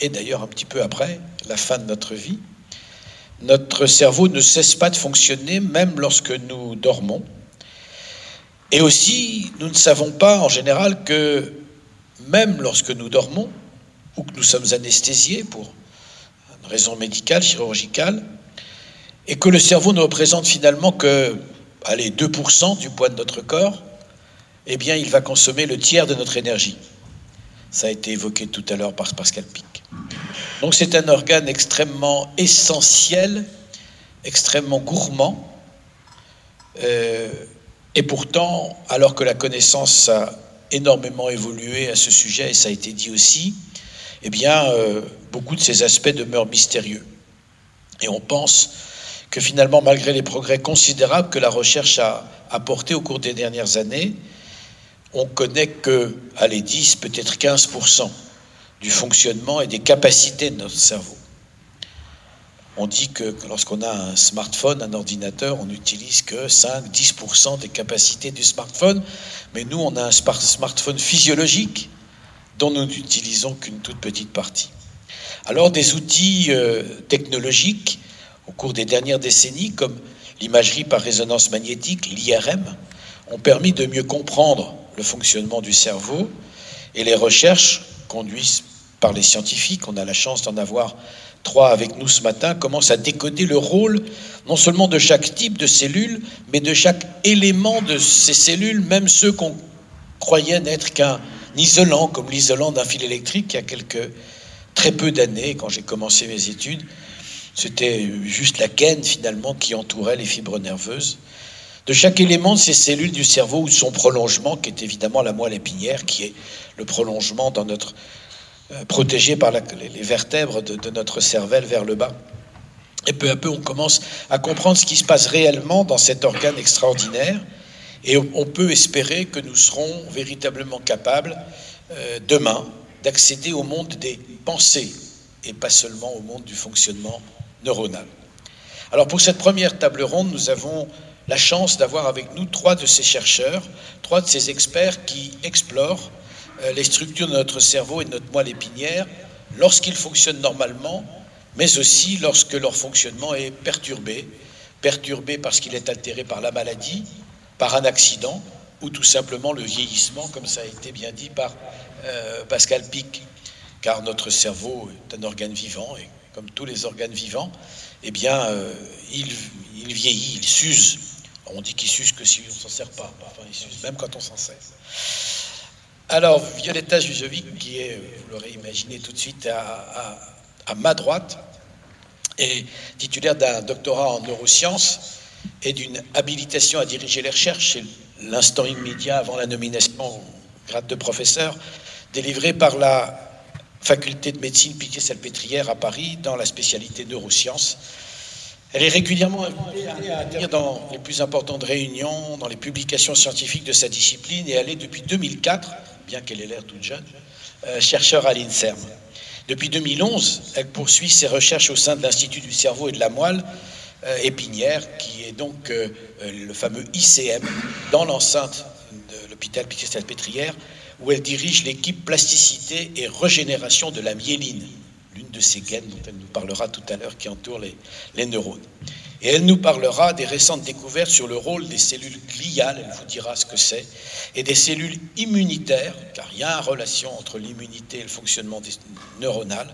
et d'ailleurs un petit peu après la fin de notre vie, notre cerveau ne cesse pas de fonctionner même lorsque nous dormons. Et aussi, nous ne savons pas en général que même lorsque nous dormons ou que nous sommes anesthésiés pour une raison médicale, chirurgicale, et que le cerveau ne représente finalement que allez, 2% du poids de notre corps, eh bien, il va consommer le tiers de notre énergie. Ça a été évoqué tout à l'heure par Pascal Pic. Donc c'est un organe extrêmement essentiel, extrêmement gourmand, euh, et pourtant, alors que la connaissance a énormément évolué à ce sujet, et ça a été dit aussi, eh bien, euh, beaucoup de ces aspects demeurent mystérieux. Et on pense que finalement, malgré les progrès considérables que la recherche a apportés au cours des dernières années, on connaît que, allez, 10, peut-être 15% du fonctionnement et des capacités de notre cerveau. On dit que lorsqu'on a un smartphone, un ordinateur, on n'utilise que 5-10% des capacités du smartphone, mais nous, on a un smartphone physiologique dont nous n'utilisons qu'une toute petite partie. Alors des outils euh, technologiques au cours des dernières décennies, comme l'imagerie par résonance magnétique, l'IRM, ont permis de mieux comprendre le fonctionnement du cerveau et les recherches conduites par les scientifiques, on a la chance d'en avoir trois avec nous ce matin, commence à décoder le rôle non seulement de chaque type de cellule, mais de chaque élément de ces cellules, même ceux qu'on croyait n'être qu'un isolant, comme l'isolant d'un fil électrique il y a quelques très peu d'années, quand j'ai commencé mes études. C'était juste la gaine finalement qui entourait les fibres nerveuses. De chaque élément de ces cellules du cerveau ou son prolongement, qui est évidemment la moelle épinière, qui est le prolongement dans notre euh, protégé par les vertèbres de, notre cervelle vers le bas. Et peu à peu, on commence à comprendre ce qui se passe réellement dans cet organe extraordinaire. Et on peut espérer que nous serons véritablement capables euh, demain d'accéder au monde des pensées et pas seulement au monde du fonctionnement neuronal. Alors pour cette première table ronde, nous avons la chance d'avoir avec nous trois de ces chercheurs, trois de ces experts qui explorent euh, les structures de notre cerveau et de notre moelle épinière lorsqu'ils fonctionnent normalement, mais aussi lorsque leur fonctionnement est perturbé, perturbé parce qu'il est altéré par la maladie, par un accident ou tout simplement le vieillissement, comme ça a été bien dit par euh, Pascal Pic, car notre cerveau est un organe vivant et comme tous les organes vivants, eh bien, euh, il, il, vieillit, il s'use. On dit qu'il s'use que si on s'en sert pas, enfin, il même quand on s'en sert. Alors, Violetta Jujovic, qui est, vous l'aurez imaginé tout de suite, à, ma droite, est titulaire d'un doctorat en neurosciences et d'une habilitation à diriger les recherches. C'est l'instant immédiat avant la nomination grade de professeur, délivré par la faculté de médecine Pitié-Salpêtrière à Paris dans la spécialité neurosciences. Elle est régulièrement invitée à dans les plus importantes réunions, dans les publications scientifiques de sa discipline, et elle est depuis 2004, bien qu'elle ait l'air toute jeune, euh, chercheur à l'INSERM. Depuis 2011, elle poursuit ses recherches au sein de l'Institut du cerveau et de la moelle euh, épinière, qui est donc euh, le fameux ICM, dans l'enceinte de l'hôpital Pitié-Salpêtrière, où elle dirige l'équipe plasticité et régénération de la myéline, l'une de ces gaines dont elle nous parlera tout à l'heure qui entourent les, neurones. Et elle nous parlera des récentes découvertes sur le rôle des cellules gliales, elle vous dira ce que c'est, et des cellules immunitaires, car il y a une relation entre l'immunité et le fonctionnement neuronal,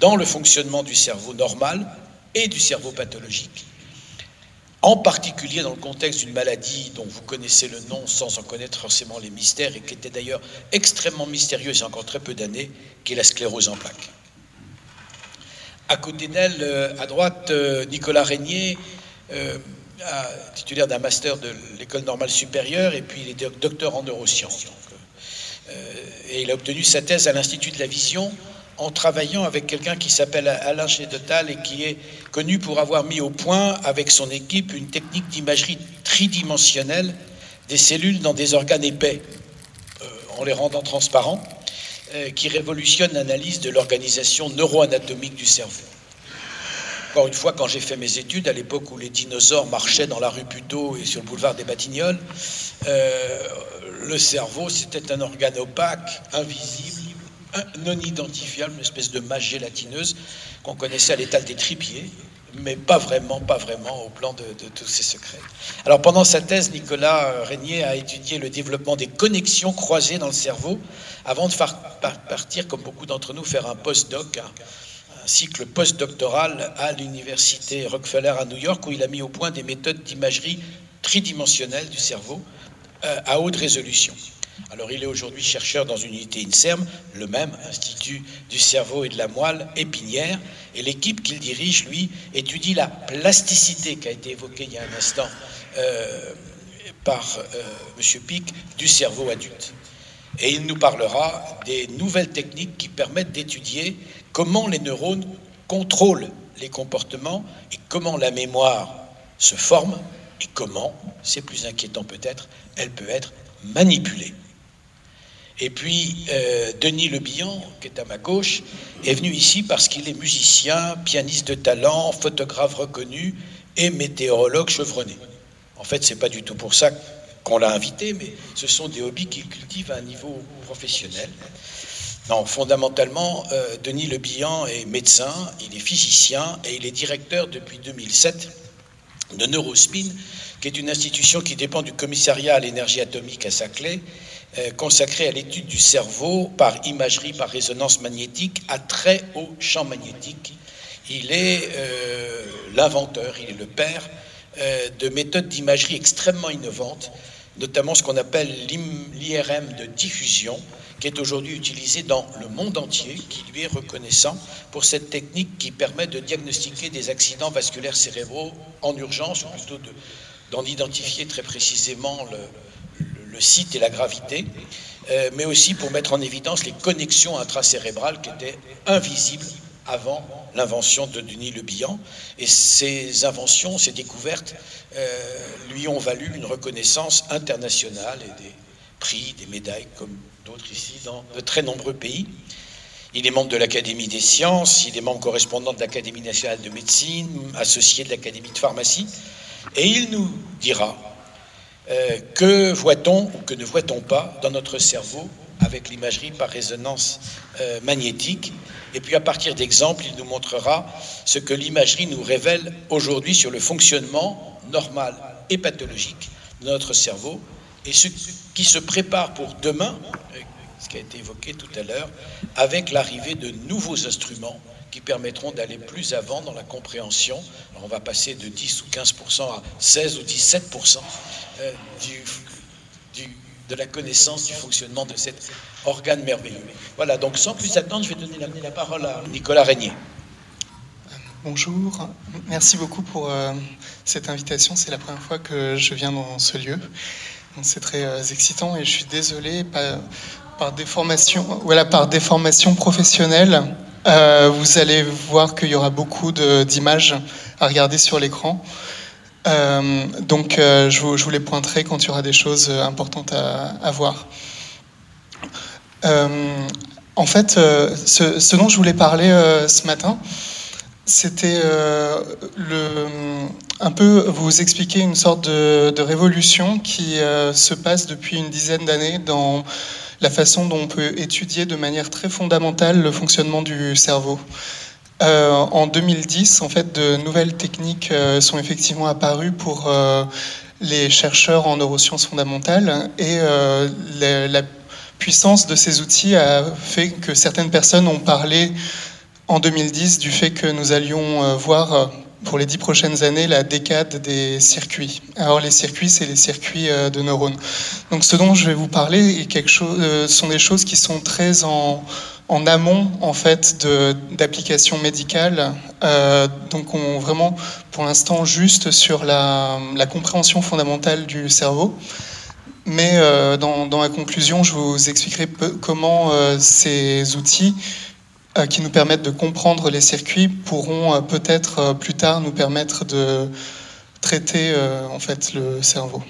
dans le fonctionnement du cerveau normal et du cerveau pathologique en particulier dans le contexte d'une maladie dont vous connaissez le nom sans en connaître forcément les mystères et qui était d'ailleurs extrêmement mystérieuse il y a encore très peu d'années, qui est la sclérose en plaques. À côté d'elle, euh, à droite, euh, Nicolas Régnier, euh, titulaire d'un master de l'école normale supérieure, et puis il est docteur en neurosciences. et il a obtenu sa thèse à l'Institut de la Vision en travaillant avec quelqu'un qui s'appelle Alain Chedetal et qui est connu pour avoir mis au point avec son équipe une technique d'imagerie tridimensionnelle des cellules dans des organes épais, en les rendant transparents, qui révolutionne l'analyse de l'organisation neuroanatomique du cerveau. Encore une fois, quand j'ai fait mes études, à l'époque où les dinosaures marchaient dans la rue Puteaux et sur le boulevard des Batignolles, euh, le cerveau, c'était un organe opaque, invisible, non identifiable, une espèce de masse gélatineuse qu'on connaissait à l'état des tripiers, mais pas vraiment, pas vraiment au plan de, tous ces secrets. Alors pendant sa thèse, Nicolas Régnier a étudié le développement des connexions croisées dans le cerveau avant de partir, comme beaucoup d'entre nous, faire un postdoc, un, cycle postdoctoral à l'université Rockefeller à New York, où il a mis au point des méthodes d'imagerie tridimensionnelle du cerveau euh, à haute résolution. Alors il est aujourd'hui chercheur dans une unité INSERM, le même Institut du cerveau et de la moelle épinière, et l'équipe qu'il dirige, lui, étudie la plasticité qui a été évoquée il y a un instant euh, par euh, M. Pic du cerveau adulte. Et il nous parlera des nouvelles techniques qui permettent d'étudier comment les neurones contrôlent les comportements et comment la mémoire se forme et comment, c'est plus inquiétant peut-être, elle peut être manipulée. Et puis, euh, Denis Le qui est à ma gauche, est venu ici parce qu'il est musicien, pianiste de talent, photographe reconnu et météorologue chevronné. En fait, c'est pas du tout pour ça qu'on l'a invité, mais ce sont des hobbies qu'il cultive à un niveau professionnel. Non, fondamentalement, euh, Denis Le est médecin, il est physicien et il est directeur depuis 2007 de Neurospin, qui est une institution qui dépend du commissariat à l'énergie atomique à Saclay consacré à l'étude du cerveau par imagerie, par résonance magnétique à très haut champ magnétique. Il est euh, l'inventeur, il est le père euh, de méthodes d'imagerie extrêmement innovantes, notamment ce qu'on appelle l'IRM de diffusion, qui est aujourd'hui utilisé dans le monde entier, qui lui est reconnaissant pour cette technique qui permet de diagnostiquer des accidents vasculaires cérébraux en urgence, ou plutôt d'en identifier très précisément le, le site et la gravité, euh, mais aussi pour mettre en évidence les connexions intracérébrales qui étaient invisibles avant l'invention de Denis Le Bihan. Et ces inventions, ces découvertes, euh, lui ont valu une reconnaissance internationale et des prix, des médailles, comme d'autres ici, dans de très nombreux pays. Il est membre de l'Académie des sciences, il est membre correspondant de l'Académie nationale de médecine, associé de l'Académie de pharmacie, et il nous dira euh, que voit-on ou que ne voit-on pas dans notre cerveau avec l'imagerie par résonance euh, magnétique? Et puis à partir d'exemples, il nous montrera ce que l'imagerie nous révèle aujourd'hui sur le fonctionnement normal et pathologique de notre cerveau et ce qui se prépare pour demain, euh, ce qui a été évoqué tout à l'heure, avec l'arrivée de nouveaux instruments permettront d'aller plus avant dans la compréhension. on va passer de 10 ou 15 à 16 ou 17 euh, de la connaissance du fonctionnement de cet organe merveilleux. Voilà, donc sans plus attendre, je vais donner la, parole à Nicolas Régnier. Bonjour, merci beaucoup pour euh, cette invitation. C'est la première fois que je viens dans ce lieu. C'est très excitant et je suis désolé par déformation, voilà, par déformation professionnelle. Vous allez voir qu'il y aura beaucoup d'images à regarder sur l'écran. donc je vous, je, vous, les pointerai quand il y aura des choses importantes à, voir. En fait, euh, ce, dont je voulais parler euh, ce matin, c'était euh, un peu vous expliquer une sorte de, révolution qui se passe depuis une dizaine d'années dans la façon dont on peut étudier de manière très fondamentale le fonctionnement du cerveau. en 2010, en fait, de nouvelles techniques sont effectivement apparues pour les chercheurs en neurosciences fondamentales et la puissance de ces outils a fait que certaines personnes ont parlé en 2010 du fait que nous allions euh, voir euh, pour les dix prochaines années la décade des circuits. Alors les circuits, c'est les circuits euh, de neurones. Donc ce dont je vais vous parler est quelque chose, sont des choses qui sont très en, en amont en fait d'applications médicales. donc on vraiment pour l'instant juste sur la, la compréhension fondamentale du cerveau. Mais euh, dans, la conclusion, je vous expliquerai comment euh, ces outils euh, qui nous permettent de comprendre les circuits pourront peut-être plus tard nous permettre de traiter en fait le cerveau.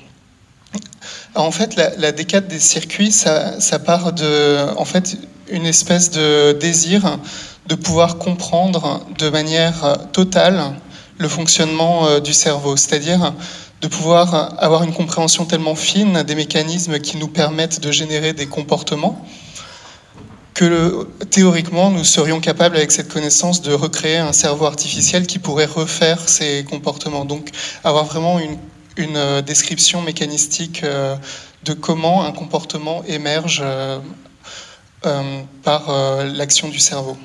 en fait, la, décade des circuits, ça, ça, part de en fait une espèce de désir de pouvoir comprendre de manière totale le fonctionnement du cerveau, c'est-à-dire de pouvoir avoir une compréhension tellement fine des mécanismes qui nous permettent de générer des comportements que théoriquement nous serions capables avec cette connaissance de recréer un cerveau artificiel qui pourrait refaire ces comportements. Donc avoir vraiment une, une description mécanistique euh, de comment un comportement émerge euh, euh, par l'action du cerveau.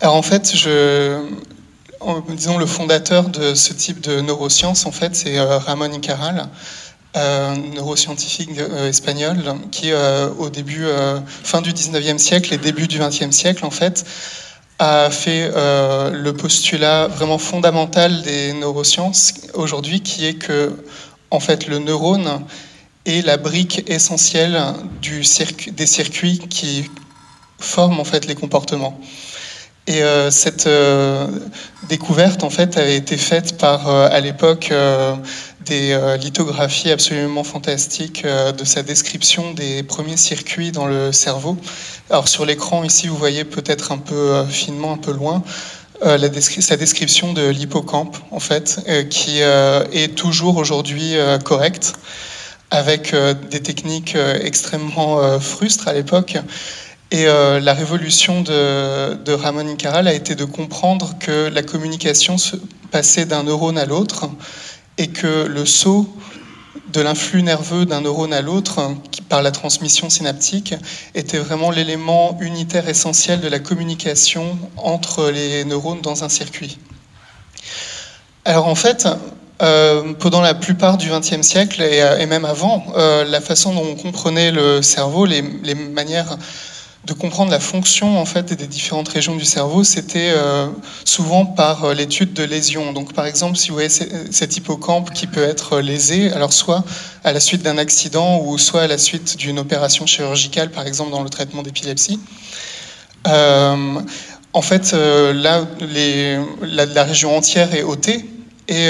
Alors en fait, disons, le fondateur de ce type de neurosciences, en fait, c'est euh, Ramon Icaral, un neuroscientifique euh, espagnol, qui, euh, au début, fin du 19e siècle et début du 20e siècle, en fait, a fait le postulat vraiment fondamental des neurosciences aujourd'hui, qui est que, en fait, le neurone est la brique essentielle du des circuits qui forment en fait les comportements. Et euh, cette euh, découverte, en fait, avait été faite par, euh, à l'époque, des lithographies absolument fantastiques de sa description des premiers circuits dans le cerveau. Alors sur l'écran ici, vous voyez peut-être un peu finement, un peu loin, sa description de l'hippocampe, en fait, qui est toujours aujourd'hui correcte, avec des techniques extrêmement frustres à l'époque. Et euh, la révolution de, de Ramon Caral a été de comprendre que la communication passait d'un neurone à l'autre et que le saut de l'influx nerveux d'un neurone à l'autre par la transmission synaptique était vraiment l'élément unitaire essentiel de la communication entre les neurones dans un circuit. Alors en fait, euh, pendant la plupart du XXe siècle et, même avant, euh, la façon dont on comprenait le cerveau, les manières de comprendre la fonction en fait des différentes régions du cerveau, c'était euh, souvent par euh, l'étude de lésions. Donc par exemple, si vous voyez cet hippocampe qui peut être lésé, alors soit à la suite d'un accident ou soit à la suite d'une opération chirurgicale, par exemple dans le traitement d'épilepsie. Euh, en fait, là, la, région entière est ôtée et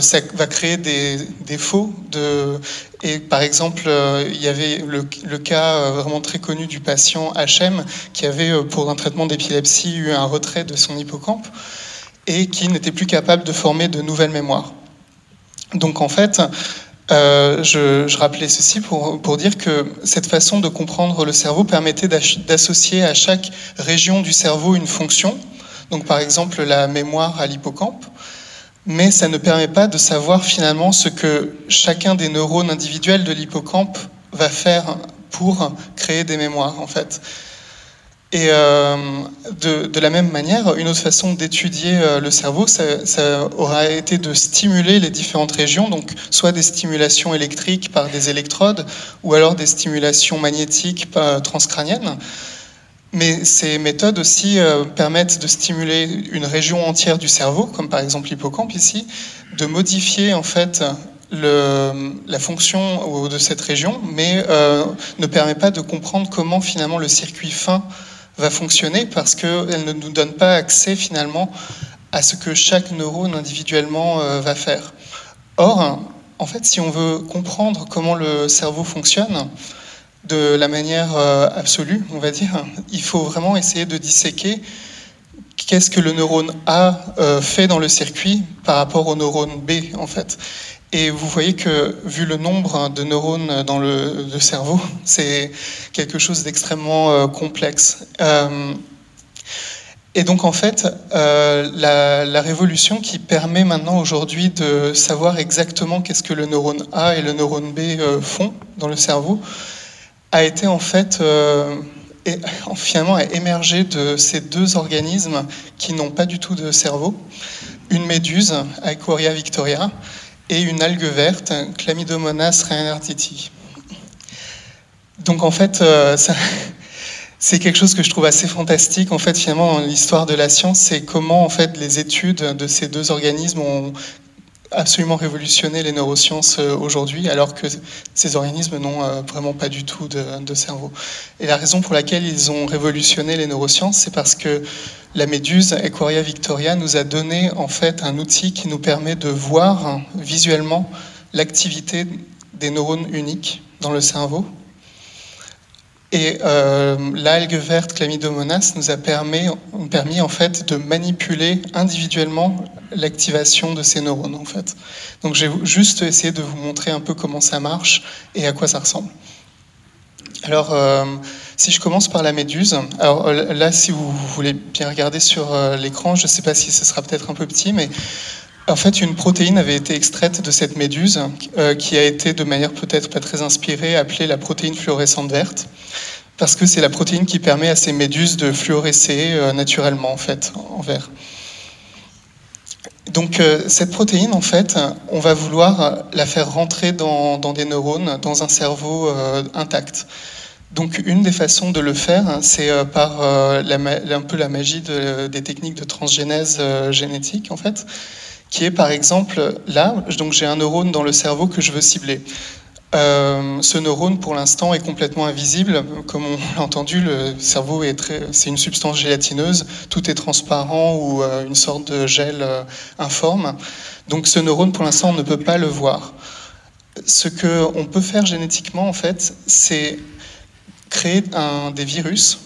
ça va créer des défauts et par exemple, euh, il y avait le, cas euh, vraiment très connu du patient HM qui avait, euh, pour un traitement d'épilepsie, eu un retrait de son hippocampe et qui n'était plus capable de former de nouvelles mémoires. Donc en fait, je, rappelais ceci pour, dire que cette façon de comprendre le cerveau permettait d'associer à chaque région du cerveau une fonction. Donc par exemple la mémoire à l'hippocampe mais ça ne permet pas de savoir finalement ce que chacun des neurones individuels de l'hippocampe va faire pour créer des mémoires, en fait. Et euh, de, la même manière, une autre façon d'étudier euh, le cerveau, ça, aura été de stimuler les différentes régions, donc soit des stimulations électriques par des électrodes, ou alors des stimulations magnétiques euh, transcrâniennes. Mais ces méthodes aussi euh, permettent de stimuler une région entière du cerveau, comme par exemple l'hippocampe ici, de modifier en fait la fonction de cette région, mais euh, ne permet pas de comprendre comment finalement le circuit fin va fonctionner parce qu'elle ne nous donne pas accès finalement à ce que chaque neurone individuellement euh, va faire. Or, en fait, si on veut comprendre comment le cerveau fonctionne de la manière euh, absolue, on va dire, il faut vraiment essayer de disséquer qu'est-ce que le neurone A fait dans le circuit par rapport au neurone B, en fait. Et vous voyez que, vu le nombre de neurones dans le, cerveau, c'est quelque chose d'extrêmement euh, complexe. Euh, et donc, en fait, euh, la, révolution qui permet maintenant aujourd'hui de savoir exactement qu'est-ce que le neurone A et le neurone B font dans le cerveau, a été en fait, et, finalement, a émergé de ces deux organismes qui n'ont pas du tout de cerveau. Une méduse, Aequoria victoria, et une algue verte, Chlamydomonas reinhartiti. Donc en fait, euh, c'est quelque chose que je trouve assez fantastique. En fait, finalement, l'histoire de la science, c'est comment en fait les études de ces deux organismes ont absolument révolutionné les neurosciences euh, aujourd'hui, alors que ces organismes n'ont euh, vraiment pas du tout de, cerveau. Et la raison pour laquelle ils ont révolutionné les neurosciences, c'est parce que la méduse Equoria victoria nous a donné en fait un outil qui nous permet de voir visuellement l'activité des neurones uniques dans le cerveau. Et euh, l'algue verte Chlamydomonas nous a permis, en fait de manipuler individuellement l'activation de ces neurones en fait. Donc j'ai juste essayé de vous montrer un peu comment ça marche et à quoi ça ressemble. Alors, euh, si je commence par la méduse, alors euh, là, si vous voulez bien regarder sur l'écran, je ne sais pas si ce sera peut-être un peu petit, mais en fait, une protéine avait été extraite de cette méduse, qui a été de manière peut-être pas très inspirée appelée la protéine fluorescente verte, parce que c'est la protéine qui permet à ces méduses de fluorescer naturellement, en fait, en vert. Donc cette protéine, en fait, on va vouloir la faire rentrer dans, des neurones, dans un cerveau intact. Donc une des façons de le faire, hein, c'est euh, par euh, un peu la magie des techniques de transgénèse euh, génétique, en fait, qui est par exemple là, donc j'ai un neurone dans le cerveau que je veux cibler. ce neurone, pour l'instant, est complètement invisible. Comme on l'a entendu, le cerveau est c'est une substance gélatineuse, tout est transparent ou une sorte de gel informe. Donc, ce neurone, pour l'instant, on ne peut pas le voir. Ce qu'on peut faire génétiquement, en fait, c'est créer des virus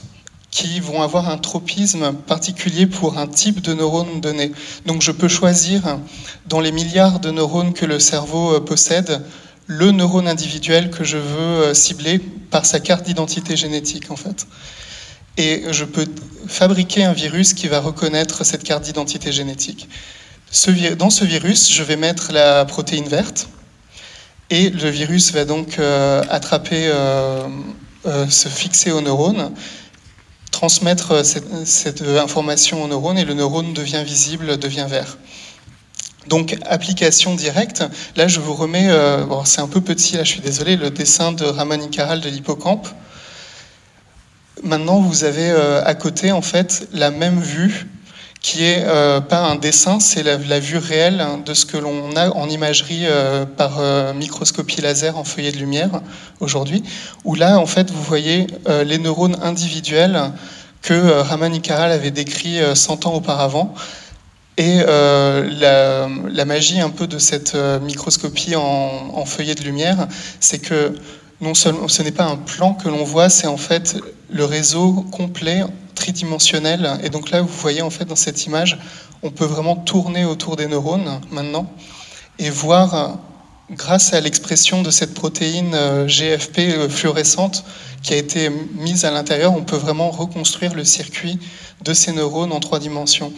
qui vont avoir un tropisme particulier pour un type de neurone donné. Donc je peux choisir dans les milliards de neurones que le cerveau euh, possède le neurone individuel que je veux euh, cibler par sa carte d'identité génétique en fait. Et je peux fabriquer un virus qui va reconnaître cette carte d'identité génétique. dans ce virus, je vais mettre la protéine verte et le virus va donc euh, attraper se fixer au neurone, transmettre euh, cette, information au neurone et le neurone devient visible, devient vert. Donc, application directe. Là, je vous remets, euh, c'est un peu petit, là, je suis désolé, le dessin de Ramon Caral de l'hippocampe. Maintenant, vous avez à côté, en fait, la même vue qui est euh, pas un dessin, c'est la, vue réelle de ce que l'on a en imagerie euh, par euh, microscopie laser en feuillet de lumière aujourd'hui, où là, en fait, vous voyez les neurones individuels que Raman Ikaral avait décrits 100 ans auparavant. Et la, magie un peu de cette microscopie en feuillet de lumière, c'est que non seulement ce n'est pas un plan que l'on voit, c'est en fait le réseau complet tridimensionnel. Et donc là, vous voyez en fait dans cette image, on peut vraiment tourner autour des neurones maintenant et voir, grâce à l'expression de cette protéine euh, GFP euh, fluorescente qui a été mise à l'intérieur, on peut vraiment reconstruire le circuit de ces neurones en trois dimensions.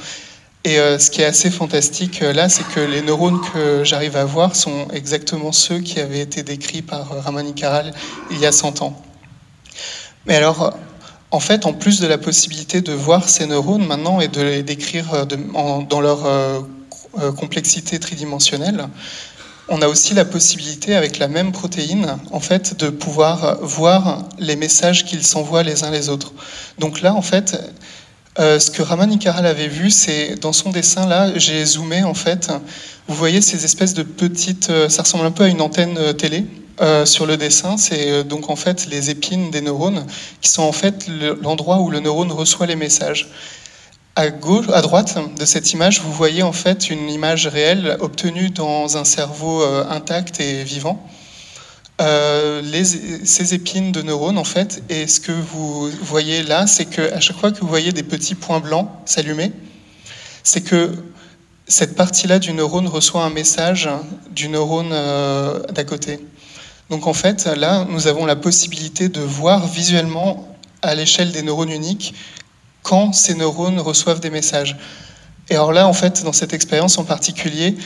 Et euh, ce qui est assez fantastique là, c'est que les neurones que j'arrive à voir sont exactement ceux qui avaient été décrits par Ramani Caral il y a 100 ans. Mais alors, en fait, en plus de la possibilité de voir ces neurones maintenant et de les décrire euh, dans leur euh, euh, complexité tridimensionnelle, on a aussi la possibilité, avec la même protéine, en fait, de pouvoir voir les messages qu'ils s'envoient les uns les autres. Donc là, en fait, ce que Raman Ikaral avait vu, c'est dans son dessin là, j'ai zoomé en fait. Vous voyez ces espèces de petites, ça ressemble un peu à une antenne télé. sur le dessin, c'est donc en fait les épines des neurones qui sont en fait l'endroit où le neurone reçoit les messages. À, gauche, à droite de cette image, vous voyez en fait une image réelle obtenue dans un cerveau intact et vivant. Euh, ces épines de neurones, en fait, et ce que vous voyez là, c'est que à chaque fois que vous voyez des petits points blancs s'allumer, c'est que cette partie-là du neurone reçoit un message du neurone euh, d'à côté. Donc en fait, là, nous avons la possibilité de voir visuellement à l'échelle des neurones uniques quand ces neurones reçoivent des messages. Et alors là, en fait, dans cette expérience en particulier,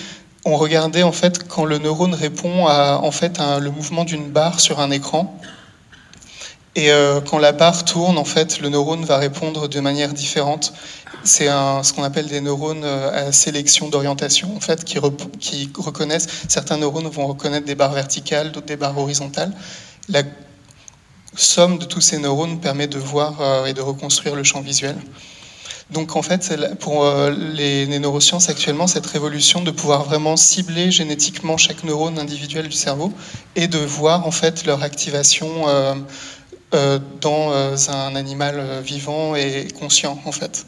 on regardait en fait quand le neurone répond à en fait le mouvement d'une barre sur un écran. Et euh, quand la barre tourne, en fait, le neurone va répondre de manière différente. C'est ce qu'on appelle des neurones euh, à sélection d'orientation, en fait, qui, reconnaissent. Certains neurones vont reconnaître des barres verticales, d'autres des barres horizontales. La somme de tous ces neurones permet de voir euh, et de reconstruire le champ visuel. Donc en fait, pour euh, les, neurosciences actuellement, cette révolution de pouvoir vraiment cibler génétiquement chaque neurone individuel du cerveau et de voir en fait leur activation euh, euh, dans un animal vivant et conscient en fait.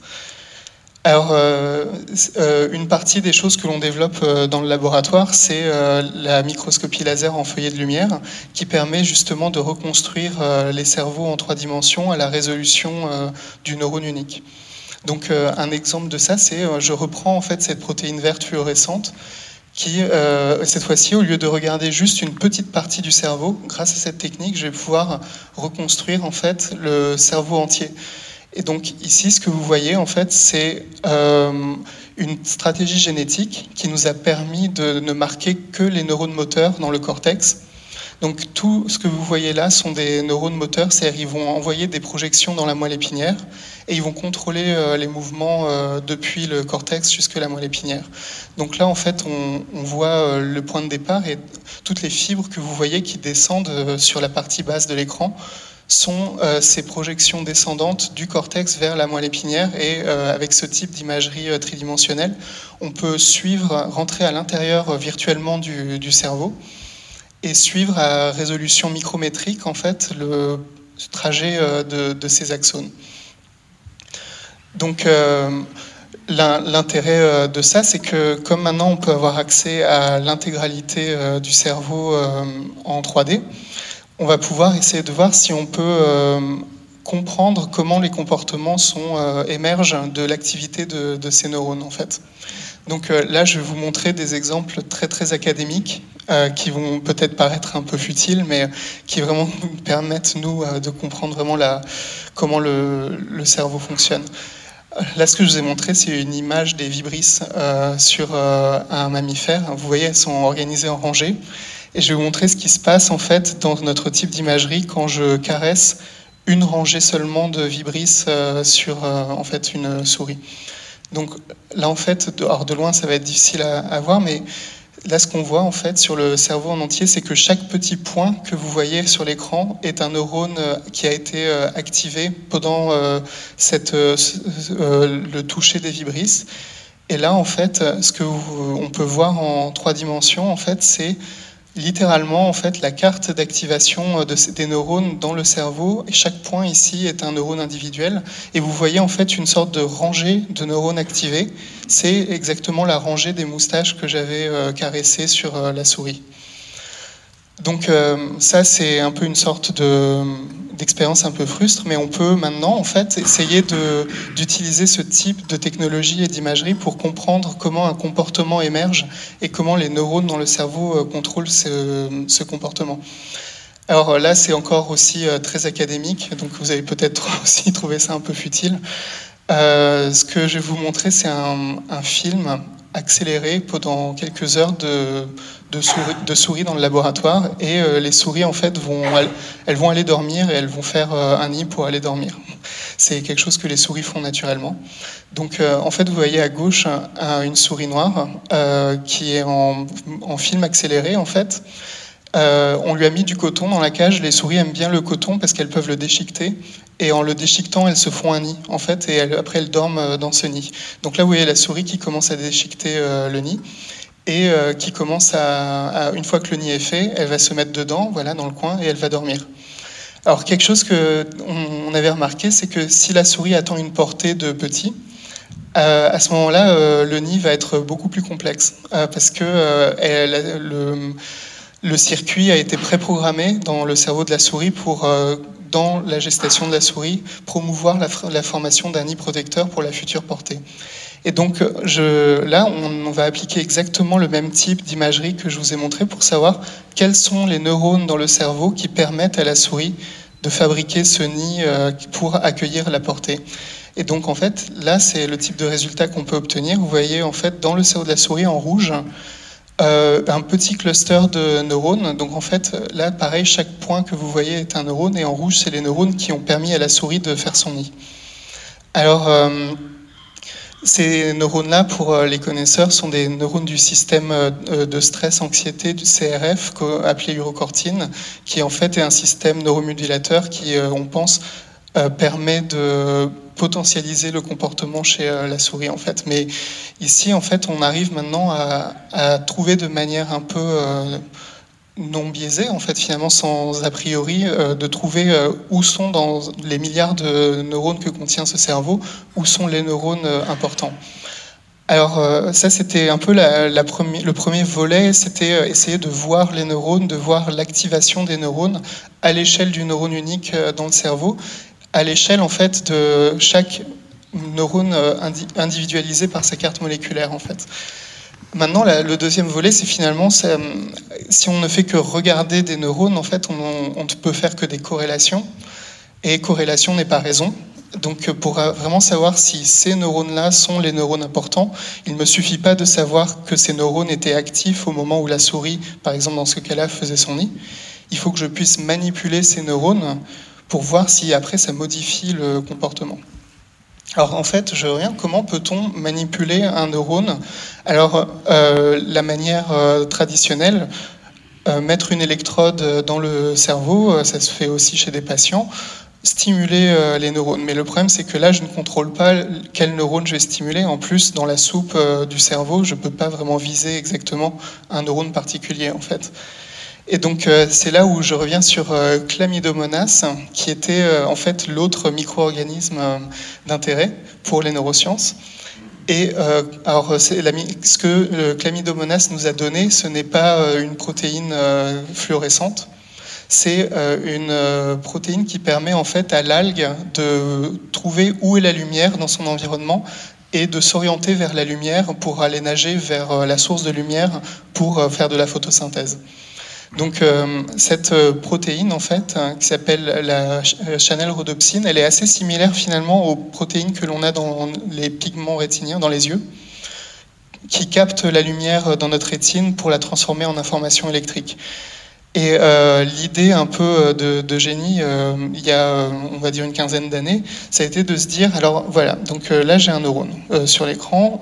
Alors, une partie des choses que l'on développe dans le laboratoire, c'est la microscopie laser en feuillet de lumière, qui permet justement de reconstruire les cerveaux en trois dimensions à la résolution du neurone unique. Donc euh, un exemple de ça, c'est euh, je reprends en fait cette protéine verte fluorescente qui, euh, cette fois-ci, au lieu de regarder juste une petite partie du cerveau, grâce à cette technique, je vais pouvoir reconstruire en fait le cerveau entier. Et donc ici, ce que vous voyez en fait, c'est une stratégie génétique qui nous a permis de ne marquer que les neurones moteurs dans le cortex donc tout ce que vous voyez là sont des neurones moteurs, c'est-à-dire ils vont envoyer des projections dans la moelle épinière et ils vont contrôler euh, les mouvements euh, depuis le cortex jusqu'à la moelle épinière. Donc là, en fait, on, voit euh, le point de départ et toutes les fibres que vous voyez qui descendent sur la partie basse de l'écran sont ces projections descendantes du cortex vers la moelle épinière et avec ce type d'imagerie tridimensionnelle, on peut suivre, rentrer à l'intérieur virtuellement du cerveau et suivre à résolution micrométrique en fait le trajet euh, de, ces axones. Donc euh, l'intérêt euh, de ça, c'est que comme maintenant on peut avoir accès à l'intégralité du cerveau en 3D, on va pouvoir essayer de voir si on peut comprendre comment les comportements sont, émergent de l'activité de, de, ces neurones en fait. Donc là, je vais vous montrer des exemples très très académiques euh, qui vont peut-être paraître un peu futiles, mais qui vraiment permettent, nous, euh, de comprendre vraiment la, comment le, le, cerveau fonctionne. Là, ce que je vous ai montré, c'est une image des vibrisses euh, sur un mammifère. Vous voyez, elles sont organisées en rangées. Et je vais vous montrer ce qui se passe, en fait, dans notre type d'imagerie quand je caresse une rangée seulement de vibrisses sur, en fait, une souris. Donc là, en fait, de, de loin, ça va être difficile à, voir, mais Là, ce qu'on voit en fait sur le cerveau en entier, c'est que chaque petit point que vous voyez sur l'écran est un neurone euh, qui a été euh, activé pendant euh, le toucher des vibrisses. Et là, en fait, ce que on peut voir en trois dimensions, en fait, c'est littéralement en fait la carte d'activation euh, de, des neurones dans le cerveau. Et chaque point ici est un neurone individuel. Et vous voyez en fait une sorte de rangée de neurones activés. C'est exactement la rangée des moustaches que j'avais euh, caressées sur euh, la souris. Donc ça c'est un peu une sorte de d'expérience un peu frustre, mais on peut maintenant en fait essayer d'utiliser ce type de technologie et d'imagerie pour comprendre comment un comportement émerge et comment les neurones dans le cerveau euh, contrôlent ce, comportement. Alors là, c'est encore aussi euh, très académique, donc vous avez peut-être aussi trouvé ça un peu futile. Euh, ce que je vais vous montrer, c'est un, un, film accéléré pendant quelques heures de, de, souris, dans le laboratoire et euh, les souris en fait vont elles, vont aller dormir et elles vont faire euh, un nid pour aller dormir. C'est quelque chose que les souris font naturellement. Donc euh, en fait vous voyez à gauche une souris noire qui est en, en, film accéléré en fait. on lui a mis du coton dans la cage. Les souris aiment bien le coton parce qu'elles peuvent le déchiqueter. Et en le déchiquetant, elles se font un nid, en fait, et après elles dorment dans ce nid. Donc là, vous voyez la souris qui commence à déchiqueter le nid et qui commence à, une fois que le nid est fait, elle va se mettre dedans, voilà, dans le coin, et elle va dormir. Alors quelque chose que on avait remarqué, c'est que si la souris attend une portée de petit, euh, à ce moment-là, euh, le nid va être beaucoup plus complexe euh, parce que le, circuit a été préprogrammé dans le cerveau de la souris pour, dans la gestation de la souris, promouvoir la, formation d'un nid protecteur pour la future portée. Et donc là, on, va appliquer exactement le même type d'imagerie que je vous ai montré pour savoir quels sont les neurones dans le cerveau qui permettent à la souris de fabriquer ce nid pour accueillir la portée. Et donc, en fait, là, c'est le type de résultat qu'on peut obtenir. Vous voyez, en fait, dans le cerveau de la souris, en rouge, euh, un petit cluster de neurones. Donc, en fait, là, pareil, chaque point que vous voyez est un neurone, et en rouge, c'est les neurones qui ont permis à la souris de faire son nid. Alors, euh, ces neurones-là, pour euh, les connaisseurs, sont des neurones du système de stress-anxiété du CRF, appelé urocortine, qui en fait est un système neuromodulateur qui, on pense, permet de potentialiser le comportement chez euh, la souris en fait. Mais ici en fait on arrive maintenant à, trouver de manière un peu euh, non biaisée en fait finalement sans a priori euh, de trouver où sont dans les milliards de neurones que contient ce cerveau où sont les neurones importants. Alors ça c'était un peu la, le premier volet, c'était essayer de voir les neurones, de voir l'activation des neurones à l'échelle du neurone unique dans le cerveau à l'échelle en fait de chaque neurone euh, individualisé par sa carte moléculaire en fait. Maintenant, le deuxième volet, c'est finalement, euh, si on ne fait que regarder des neurones, en fait, on, ne peut faire que des corrélations. Et corrélation n'est pas raison. Donc, pour vraiment savoir si ces neurones-là sont les neurones importants, il ne me suffit pas de savoir que ces neurones étaient actifs au moment où la souris, par exemple dans ce cas-là, faisait son nid. Il faut que je puisse manipuler ces neurones pour voir si après ça modifie le comportement. Alors en fait, je reviens, comment peut-on manipuler un neurone Alors euh, la manière euh, traditionnelle, euh, mettre une électrode dans le cerveau, ça se fait aussi chez des patients, stimuler les neurones. Mais le problème, c'est que là, je ne contrôle pas quel neurone je vais stimuler. En plus, dans la soupe du cerveau, je ne peux pas vraiment viser exactement un neurone particulier en fait. Et donc euh, c'est là où je reviens sur euh, Chlamydomonas, qui était euh, en fait l'autre micro-organisme d'intérêt pour les neurosciences. Et alors ce que le Chlamydomonas nous a donné, ce n'est pas une protéine fluorescente, c'est une protéine qui permet en fait à l'algue de trouver où est la lumière dans son environnement et de s'orienter vers la lumière pour aller nager vers la source de lumière pour faire de la photosynthèse. Donc euh, cette euh, protéine en fait hein, qui s'appelle la euh, channel rhodopsine, elle est assez similaire finalement aux protéines que l'on a dans les pigments rétiniens dans les yeux, qui captent la lumière dans notre rétine pour la transformer en information électrique. Et l'idée un peu de, génie, il y a, on va dire, une quinzaine d'années, ça a été de se dire, alors voilà, donc là j'ai un neurone sur l'écran,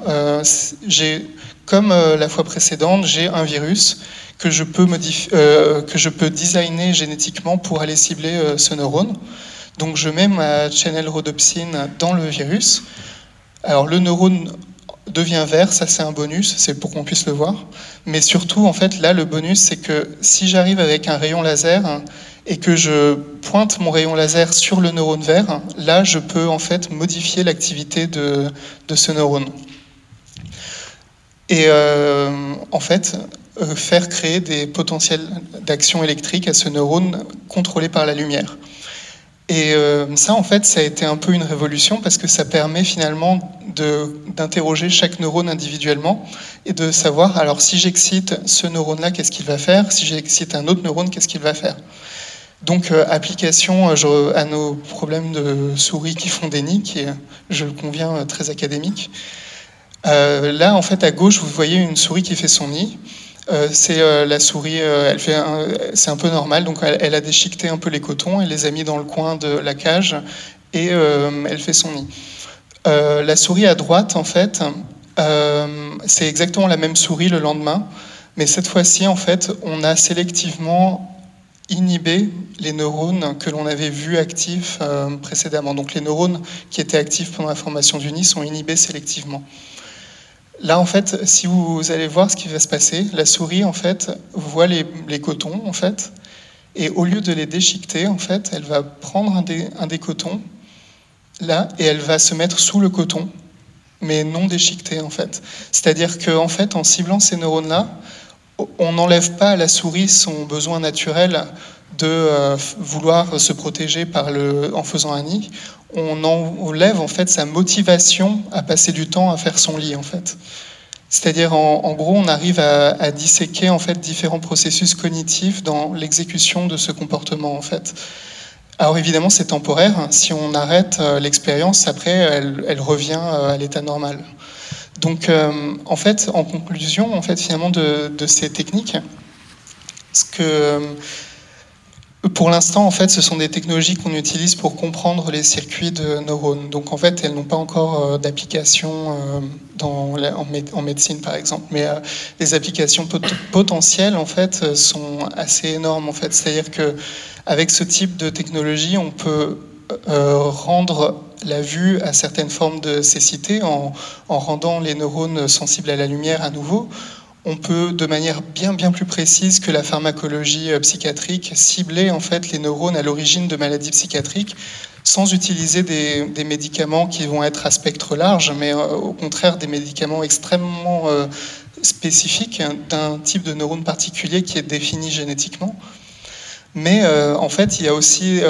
j'ai, comme la fois précédente, j'ai un virus que je peux, euh, que je peux designer génétiquement pour aller cibler euh, ce neurone. Donc je mets ma channel rhodopsine dans le virus. Alors le neurone devient vert, ça c'est un bonus, c'est pour qu'on puisse le voir. Mais surtout, en fait, là, le bonus, c'est que si j'arrive avec un rayon laser et que je pointe mon rayon laser sur le neurone vert, là, je peux en fait modifier l'activité de ce neurone. Et euh, en fait, euh, faire créer des potentiels d'action électrique à ce neurone contrôlé par la lumière. Et euh, ça, en fait, ça a été un peu une révolution parce que ça permet finalement d'interroger chaque neurone individuellement et de savoir, alors si j'excite ce neurone-là, qu'est-ce qu'il va faire? Si j'excite un autre neurone, qu'est-ce qu'il va faire? Donc, application à nos problèmes de souris qui font des nids, qui est, je le conviens, très académique. Là, en fait, à gauche, vous voyez une souris qui fait son nid. Euh, c'est euh, la souris, euh, elle fait, c'est un peu normal, donc elle, a déchiqueté un peu les cotons, elle les a mis dans le coin de la cage et elle fait son nid. la souris à droite, en fait, c'est exactement la même souris le lendemain. Mais cette fois-ci, en fait, on a sélectivement inhibé les neurones que l'on avait vus actifs euh, précédemment. Donc les neurones qui étaient actifs pendant la formation du nid sont inhibés sélectivement. Là, en fait, si vous allez voir ce qui va se passer, la souris, en fait, voit les, les cotons, en fait, et au lieu de les déchiqueter, en fait, elle va prendre un des, un des cotons, là, et elle va se mettre sous le coton, mais non déchiqueté, en fait. C'est-à-dire qu'en en fait, en ciblant ces neurones-là, on n'enlève pas à la souris son besoin naturel de euh, vouloir se protéger en faisant un nid, on enlève en fait sa motivation à passer du temps à faire son lit en fait. C'est-à-dire en, gros, on arrive à, disséquer en fait différents processus cognitifs dans l'exécution de ce comportement en fait. Alors évidemment, c'est temporaire. Si on arrête euh, l'expérience, après, elle, revient euh, à l'état normal. Donc, en fait, en conclusion, en fait, finalement, de, ces techniques, ce que pour l'instant, en fait, ce sont des technologies qu'on utilise pour comprendre les circuits de neurones. Donc, en fait, elles n'ont pas encore euh, d'application euh, en, médecine, par exemple. Mais euh, les applications potentielles, en fait, sont assez énormes. En fait, c'est-à-dire que avec ce type de technologie, on peut rendre la vue à certaines formes de cécité en, en rendant les neurones sensibles à la lumière à nouveau on peut, de manière bien bien plus précise que la pharmacologie euh, psychiatrique, cibler en fait les neurones à l'origine de maladies psychiatriques sans utiliser des, médicaments qui vont être à spectre large, mais euh, au contraire des médicaments extrêmement euh, spécifiques d'un type de neurone particulier qui est défini génétiquement. Mais en fait, il y a aussi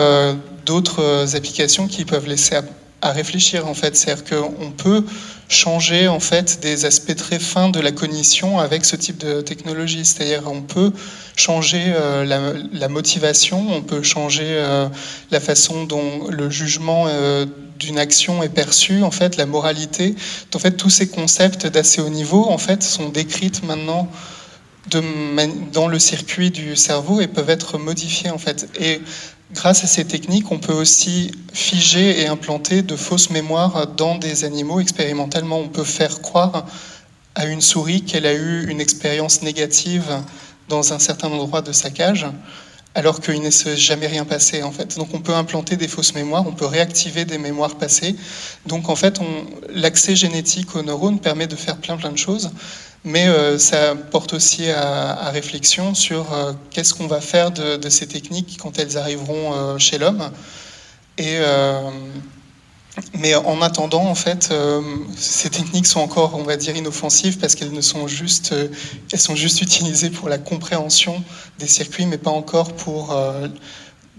d'autres applications qui peuvent laisser à réfléchir en fait. C'est-à-dire qu'on peut changer en fait des aspects très fins de la cognition avec ce type de technologie. C'est-à-dire on peut changer euh, la, motivation, on peut changer euh, la façon dont le jugement euh, d'une action est perçu, en fait la moralité. En fait tous ces concepts d'assez haut niveau en fait sont décrits maintenant de, dans le circuit du cerveau et peuvent être modifiés en fait. Grâce à ces techniques, on peut aussi figer et implanter de fausses mémoires dans des animaux. Expérimentalement, on peut faire croire à une souris qu'elle a eu une expérience négative dans un certain endroit de sa cage, alors qu'il ne s'est jamais rien passé en fait. Donc on peut implanter des fausses mémoires, on peut réactiver des mémoires passées. Donc en fait, l'accès génétique aux neurones permet de faire plein plein de choses mais euh, ça porte aussi à, réflexion sur euh, qu'est-ce qu'on va faire de, ces techniques quand elles arriveront euh, chez l'homme. Et, mais en attendant, en fait, ces techniques sont encore, on va dire, inoffensives parce qu'elles ne sont juste, elles sont juste utilisées pour la compréhension des circuits, mais pas encore pour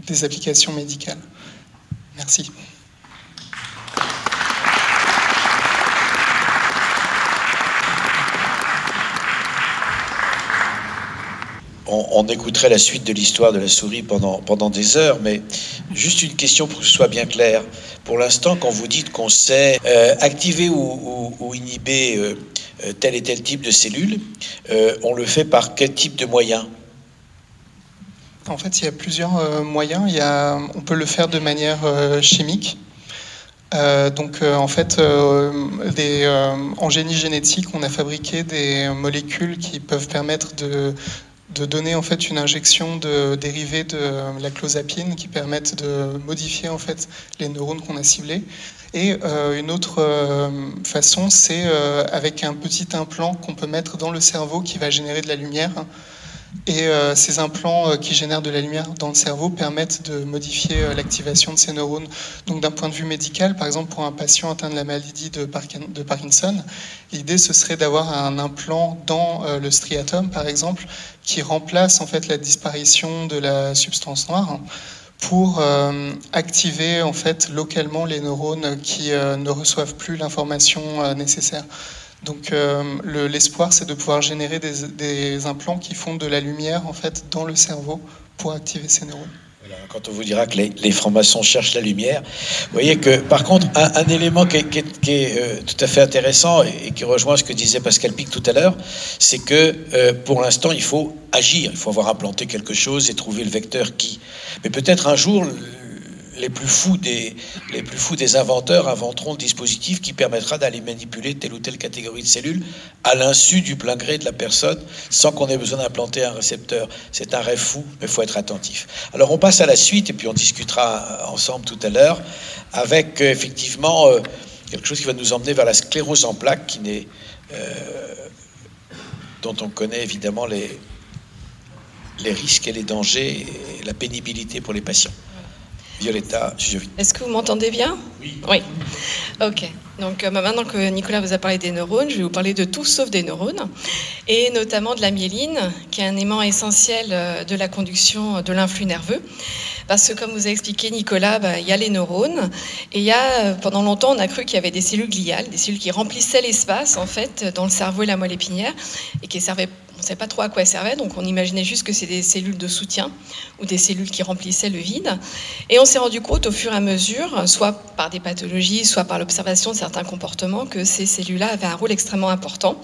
des applications médicales. Merci. On, écouterait la suite de l'histoire de la souris pendant, pendant des heures, mais juste une question pour que ce soit bien clair. Pour l'instant, quand vous dites qu'on sait euh, activer ou, inhiber euh, euh, tel et tel type de cellules, on le fait par quel type de moyens? En fait, il y a plusieurs moyens. Il y a, on peut le faire de manière chimique. donc en fait, en génie génétique, on a fabriqué des molécules qui peuvent permettre de de donner en fait une injection de dérivés de la clozapine qui permettent de modifier en fait les neurones qu'on a ciblés. Et euh, une autre euh, façon, c'est euh, avec un petit implant qu'on peut mettre dans le cerveau qui va générer de la lumière et euh, ces implants euh, qui génèrent de la lumière dans le cerveau permettent de modifier euh, l'activation de ces neurones. Donc d'un point de vue médical, par exemple pour un patient atteint de la maladie de, Parkinson, l'idée ce serait d'avoir un implant dans le striatum, par exemple, qui remplace en fait la disparition de la substance noire pour activer en fait localement les neurones qui ne reçoivent plus l'information nécessaire. Donc euh, l'espoir, c'est de pouvoir générer des, implants qui font de la lumière en fait dans le cerveau pour activer ces neurones. quand on vous dira que les, francs-maçons cherchent la lumière, vous voyez que par contre, un, élément qui est, euh, tout à fait intéressant et, qui rejoint ce que disait Pascal Pic tout à l'heure, c'est que euh, pour l'instant, il faut agir, il faut avoir implanté quelque chose et trouver le vecteur qui. Mais peut-être un jour, les plus fous des, inventeurs inventeront le dispositif qui permettra d'aller manipuler telle ou telle catégorie de cellules à l'insu du plein gré de la personne sans qu'on ait besoin d'implanter un récepteur. C'est un rêve fou, mais il faut être attentif. Alors on passe à la suite et puis on discutera ensemble tout à l'heure avec euh, effectivement euh, quelque chose qui va nous emmener vers la sclérose en plaques euh, dont on connaît évidemment les, les risques et les dangers et la pénibilité pour les patients. Violetta Est-ce que vous m'entendez bien Oui. Oui. Ok. Donc euh, maintenant que Nicolas vous a parlé des neurones, je vais vous parler de tout sauf des neurones, et notamment de la myéline, qui est un aimant essentiel euh, de la conduction de l'influx nerveux. Parce que comme vous a expliqué Nicolas, bah, il y a les neurones, et il y a, euh, pendant longtemps, on a cru qu'il y avait des cellules gliales, des cellules qui remplissaient l'espace, en fait, dans le cerveau et la moelle épinière, et qui servaient ne savait pas trop à quoi elles servaient, donc on imaginait juste que c'était des cellules de soutien ou des cellules qui remplissaient le vide. Et on s'est rendu compte au fur et à mesure, soit par des pathologies, soit par l'observation de certains comportements, que ces cellules-là avaient un rôle extrêmement important.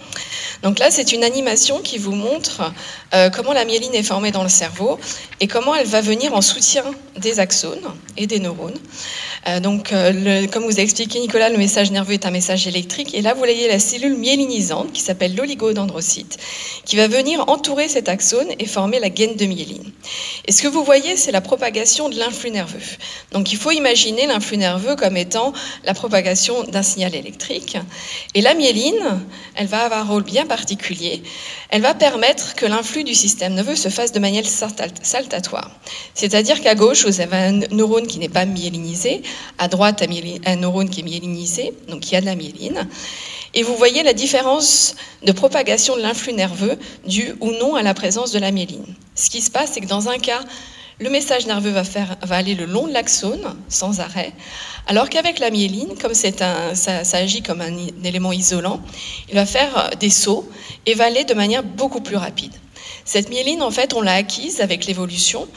Donc là, c'est une animation qui vous montre euh, comment la myéline est formée dans le cerveau et comment elle va venir en soutien des axones et des neurones. Euh, donc, euh, comme vous a expliqué Nicolas, le message nerveux est un message électrique. Et là, vous voyez la cellule myélinisante qui s'appelle l'oligodendrocyte, qui va venir entourer cet axone et former la gaine de myéline. Et ce que vous voyez, c'est la propagation de l'influx nerveux. Donc, il faut imaginer l'influx nerveux comme étant la propagation d'un signal électrique. Et la myéline, elle va avoir un rôle bien particulier. Elle va permettre que l'influx du système nerveux se fasse de manière saltatoire. C'est-à-dire qu'à gauche, vous avez un neurone qui n'est pas myélinisé, à droite, un neurone qui est myélinisé, donc il y a de la myéline. Et vous voyez la différence de propagation de l'influx nerveux dû ou non à la présence de la myéline. Ce qui se passe, c'est que dans un cas, le message nerveux va, aller le long de l'axone, sans arrêt, alors qu'avec la myéline, comme ça, agit comme un élément isolant, il va faire des sauts et va aller de manière beaucoup plus rapide. Cette myéline, en fait, on l'a acquise avec l'évolution.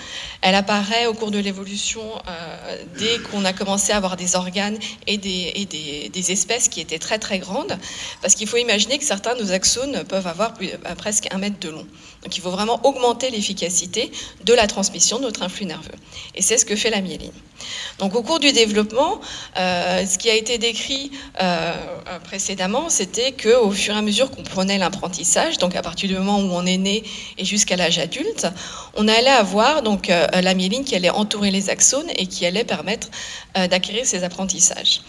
Elle apparaît au cours de l'évolution euh, dès qu'on a commencé à avoir des organes et, des, espèces qui étaient très très grandes, parce qu'il faut imaginer que certains de nos axones peuvent avoir euh, presque un mètre de long. Donc il faut vraiment augmenter l'efficacité de la transmission de notre influx nerveux. Et c'est ce que fait la myéline. Donc au cours du développement, euh, ce qui a été décrit précédemment, c'était qu'au fur et à mesure qu'on prenait l'apprentissage, donc à partir du moment où on est né jusqu'à l'âge adulte, on allait avoir donc euh, la myéline qui allait entourer les axones et qui allait permettre euh, d'acquérir ces apprentissages.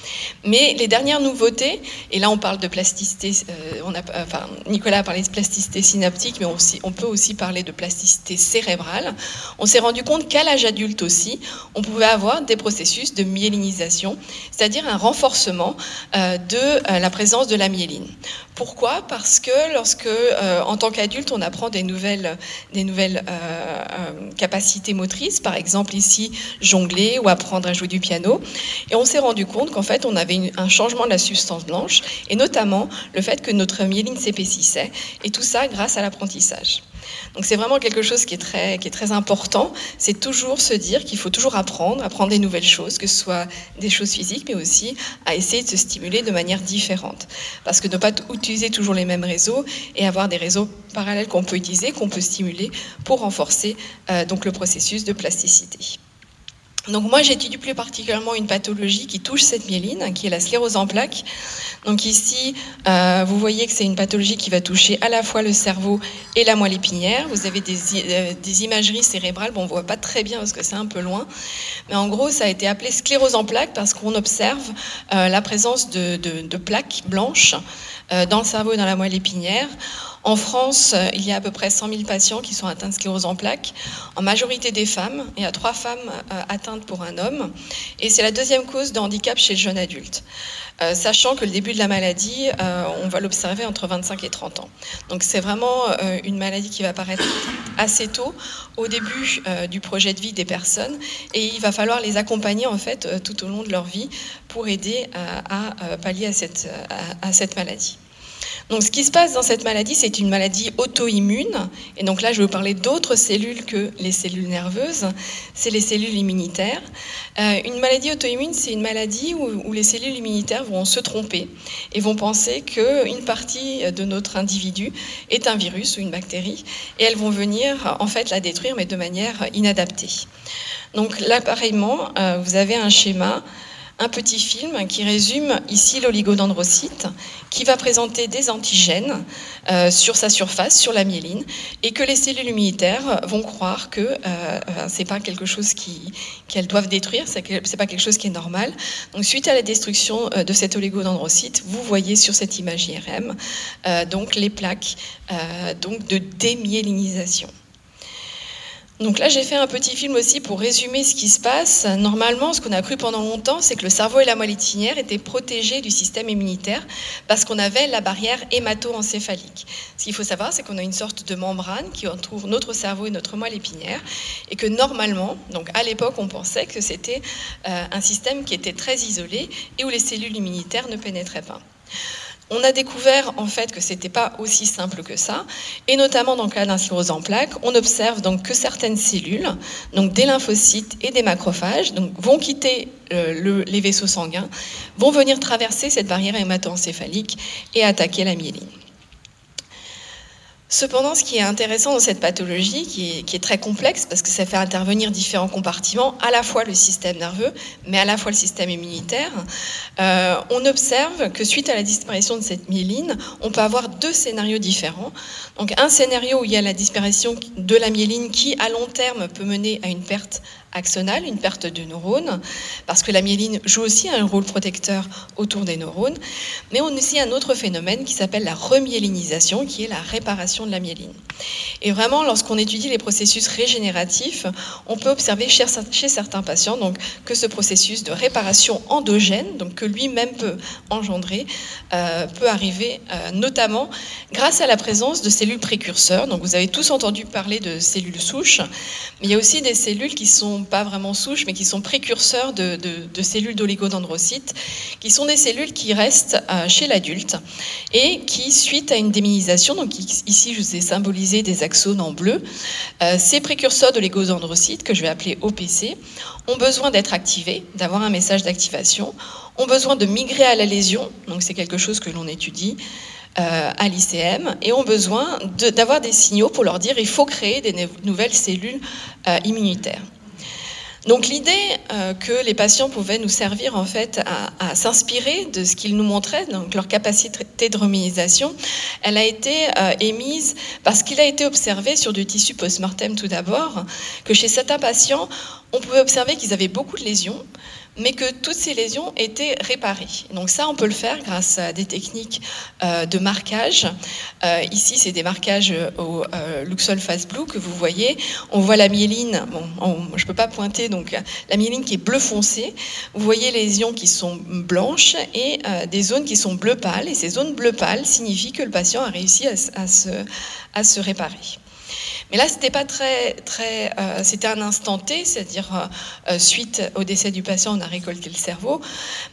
Mais les dernières nouveautés, et là on parle de plasticité, euh, enfin, Nicolas a parlé de plasticité synaptique, mais on peut aussi parler de plasticité cérébrale. On s'est rendu compte qu'à l'âge adulte aussi, on pouvait avoir des processus de myélinisation, c'est-à-dire un renforcement de la présence de la myéline. Pourquoi? Parce que lorsque, en tant qu'adulte, on apprend des nouvelles des nouvelles euh, euh, capacités motrices, par exemple ici jongler ou apprendre à jouer du piano. Et on s'est rendu compte qu'en fait on avait un changement de la substance blanche et notamment le fait que notre myéline s'épaississait et tout ça grâce à l'apprentissage. Donc c'est vraiment quelque chose qui est très, qui est très important, c'est toujours se dire qu'il faut toujours apprendre, apprendre des nouvelles choses, que ce soit des choses physiques, mais aussi à essayer de se stimuler de manière différente. Parce que ne pas utiliser toujours les mêmes réseaux et avoir des réseaux parallèles qu'on peut utiliser, qu'on peut stimuler pour renforcer euh, donc le processus de plasticité. Donc moi j'étudie plus particulièrement une pathologie qui touche cette myéline, qui est la sclérose en plaques. Donc ici, euh, vous voyez que c'est une pathologie qui va toucher à la fois le cerveau et la moelle épinière. Vous avez des, euh, imageries cérébrales, bon on voit pas très bien parce que c'est un peu loin, mais en gros ça a été appelé sclérose en plaques parce qu'on observe la présence de, de, plaques blanches dans le cerveau et dans la moelle épinière. En France, euh, il y a à peu près 100 000 patients qui sont atteints de sclérose en plaques, en majorité des femmes. Il y a trois femmes euh, atteintes pour un homme. Et c'est la deuxième cause de handicap chez le jeune adulte. Euh, sachant que le début de la maladie, on va l'observer entre 25 et 30 ans. Donc c'est vraiment une maladie qui va apparaître assez tôt, au début du projet de vie des personnes, et il va falloir les accompagner en fait tout au long de leur vie pour aider à, pallier à cette maladie. Donc ce qui se passe dans cette maladie, c'est une maladie auto-immune. Et donc là, je vais vous parler d'autres cellules que les cellules nerveuses. C'est les cellules immunitaires. Euh, une maladie auto-immune, c'est une maladie où, les cellules immunitaires vont se tromper et vont penser qu'une partie de notre individu est un virus ou une bactérie. Et elles vont venir en fait la détruire, mais de manière inadaptée. Donc là, pareillement, euh, vous avez un schéma un petit film qui résume ici l'oligodendrocyte, qui va présenter des antigènes euh, sur sa surface, sur la myéline, et que les cellules immunitaires vont croire que euh, c'est pas quelque chose qu'elles doivent détruire, c'est pas quelque chose qui est normal. Donc suite à la destruction euh, de cet oligodendrocyte, vous voyez sur cette image IRM euh, donc les plaques donc de démyélinisation. Donc là, j'ai fait un petit film aussi pour résumer ce qui se passe. Normalement, ce qu'on a cru pendant longtemps, c'est que le cerveau et la moelle épinière étaient protégés du système immunitaire parce qu'on avait la barrière hémato-encéphalique. Ce qu'il faut savoir, c'est qu'on a une sorte de membrane qui entoure notre cerveau et notre moelle épinière et que normalement, donc à l'époque, on pensait que c'était euh, un système qui était très isolé et où les cellules immunitaires ne pénétraient pas. On a découvert en fait que c'était pas aussi simple que ça, et notamment dans le cas d'un sclérose en plaques, on observe donc que certaines cellules, donc des lymphocytes et des macrophages, vont quitter euh, les vaisseaux sanguins, vont venir traverser cette barrière hémato-encéphalique et attaquer la myéline. Cependant, ce qui est intéressant dans cette pathologie, qui est, très complexe, parce que ça fait intervenir différents compartiments, à la fois le système nerveux, mais à la fois le système immunitaire, euh, on observe que suite à la disparition de cette myéline, on peut avoir deux scénarios différents. Donc un scénario où il y a la disparition de la myéline qui, à long terme, peut mener à une perte axonale, une perte de neurones, parce que la myéline joue aussi un rôle protecteur autour des neurones. Mais on a aussi un autre phénomène qui s'appelle la remyélinisation, qui est la réparation de la myéline. Et vraiment, lorsqu'on étudie les processus régénératifs, on peut observer chez, certains patients donc, que ce processus de réparation endogène, donc que lui-même peut engendrer, euh, peut arriver euh, notamment grâce à la présence de cellules précurseurs. Donc vous avez tous entendu parler de cellules souches, mais il y a aussi des cellules qui sont pas vraiment souches, mais qui sont précurseurs de, cellules d'oligodendrocytes, qui sont des cellules qui restent euh, chez l'adulte et qui, suite à une démyélisation, donc ici je vous ai symbolisé des axones en bleu, euh, ces précurseurs d'oligodendrocytes, que je vais appeler OPC, ont besoin d'être activés, d'avoir un message d'activation, ont besoin de migrer à la lésion, donc c'est quelque chose que l'on étudie, euh, à l'ICM et ont besoin d'avoir des signaux pour leur dire il faut créer des nouvelles cellules immunitaires. Donc l'idée euh, que les patients pouvaient nous servir en fait à, s'inspirer de ce qu'ils nous montraient, donc leur capacité de remyélisation, elle a été euh, émise parce qu'il a été observé sur du tissu post-mortem tout d'abord, que chez certains patients, on pouvait observer qu'ils avaient beaucoup de lésions, mais que toutes ces lésions étaient réparées. Donc ça, on peut le faire grâce à des techniques euh, de marquage. Euh, ici, c'est des marquages au euh, Luxol Fast Blue que vous voyez. On voit la myéline, bon, je ne peux pas pointer, donc la myéline qui est bleu foncé. Vous voyez les lésions qui sont blanches et des zones qui sont bleu pâle. Et ces zones bleu pâle signifient que le patient a réussi à, se, à se réparer. Mais là, c'était pas très, très, euh, c'était un instant T, c'est-à-dire euh, euh, suite au décès du patient, on a récolté le cerveau.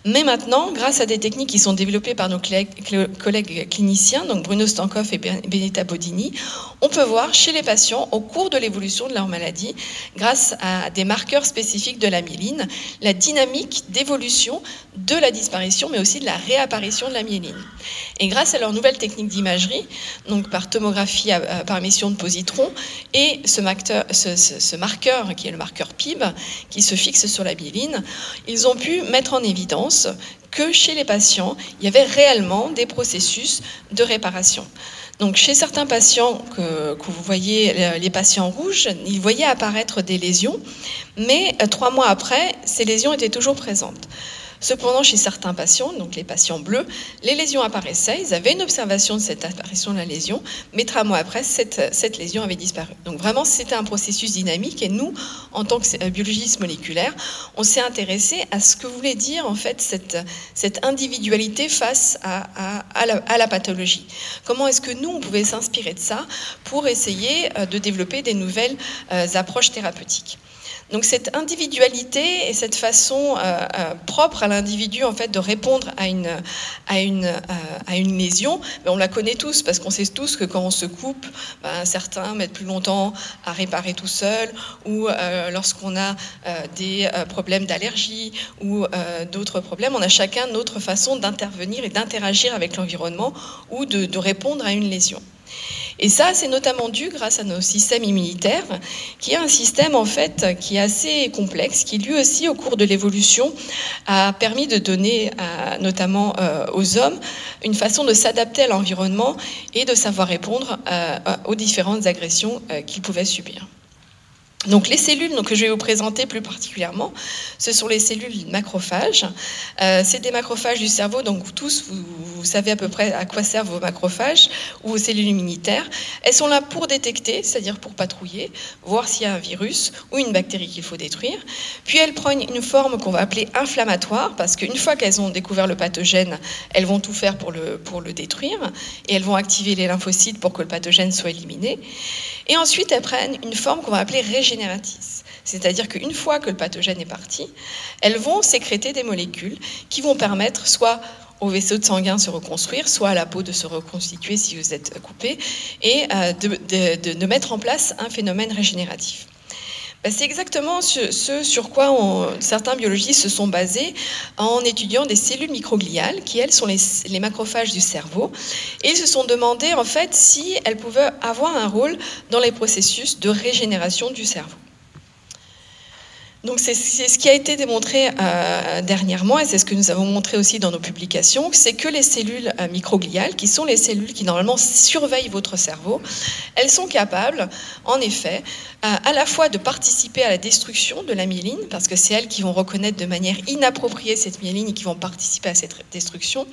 Mais maintenant, grâce à des techniques qui sont développées par nos collègues, cliniciens, donc Bruno Stankoff et Benita Bodini, on peut voir chez les patients, au cours de l'évolution de leur maladie, grâce à des marqueurs spécifiques de la myéline, la dynamique d'évolution de la disparition, mais aussi de la réapparition de la myéline. Et grâce à leur nouvelle technique d'imagerie, donc par tomographie par émission de positrons, et ce marqueur, qui est le marqueur PIB, qui se fixe sur la myéline, ils ont pu mettre en évidence que chez les patients, il y avait réellement des processus de réparation. Donc chez certains patients que, que, vous voyez, les patients rouges, ils voyaient apparaître des lésions, mais euh, trois mois après, ces lésions étaient toujours présentes. Cependant, chez certains patients, donc les patients bleus, les lésions apparaissaient, ils avaient une observation de cette apparition de la lésion, mais trois mois après, cette, lésion avait disparu. Donc vraiment, c'était un processus dynamique et nous, en tant que biologistes moléculaires, on s'est intéressé à ce que voulait dire en fait cette, individualité face à, à, la, pathologie. Comment est-ce que nous, on pouvait s'inspirer de ça pour essayer euh, de développer des nouvelles euh, approches thérapeutiques Donc cette individualité et cette façon euh, euh, propre à l'individu en fait de répondre à une, à une, euh, à une lésion, ben, on la connaît tous parce qu'on sait tous que quand on se coupe, ben, certains mettent plus longtemps à réparer tout seul ou lorsqu'on a des problèmes d'allergie ou d'autres problèmes, on a chacun notre façon d'intervenir et d'interagir avec l'environnement ou de, de répondre à une lésion. Et ça, c'est notamment dû grâce à nos systèmes immunitaires, qui est un système en fait qui est assez complexe, qui lui aussi, au cours de l'évolution, a permis de donner, notamment euh, aux hommes, une façon de s'adapter à l'environnement et de savoir répondre euh, aux différentes agressions euh, qu'ils pouvaient subir. Donc les cellules que je vais vous présenter plus particulièrement, ce sont les cellules macrophages. Euh, c'est des macrophages du cerveau, donc tous, vous, savez à peu près à quoi servent vos macrophages ou vos cellules immunitaires. Elles sont là pour détecter, c'est-à-dire pour patrouiller, voir s'il y a un virus ou une bactérie qu'il faut détruire. Puis elles prennent une forme qu'on va appeler inflammatoire, parce qu'une fois qu'elles ont découvert le pathogène, elles vont tout faire pour le, pour le détruire, et elles vont activer les lymphocytes pour que le pathogène soit éliminé. Et ensuite, elles prennent une forme qu'on va appeler régénératrice. C'est-à-dire qu'une fois que le pathogène est parti, elles vont sécréter des molécules qui vont permettre soit au vaisseau de sanguin se reconstruire, soit à la peau de se reconstituer si vous êtes coupé, et euh, de mettre en place un phénomène régénératif. Ben, c'est exactement ce, sur quoi certains biologistes se sont basés en étudiant des cellules microgliales, qui elles sont les, macrophages du cerveau, et se sont demandé en fait si elles pouvaient avoir un rôle dans les processus de régénération du cerveau. Donc c'est ce qui a été démontré euh, dernièrement, et c'est ce que nous avons montré aussi dans nos publications, c'est que les cellules euh, microgliales, qui sont les cellules qui normalement surveillent votre cerveau, elles sont capables, en effet, euh, à la fois de participer à la destruction de la myéline, parce que c'est elles qui vont reconnaître de manière inappropriée cette myéline et qui vont participer à cette destruction,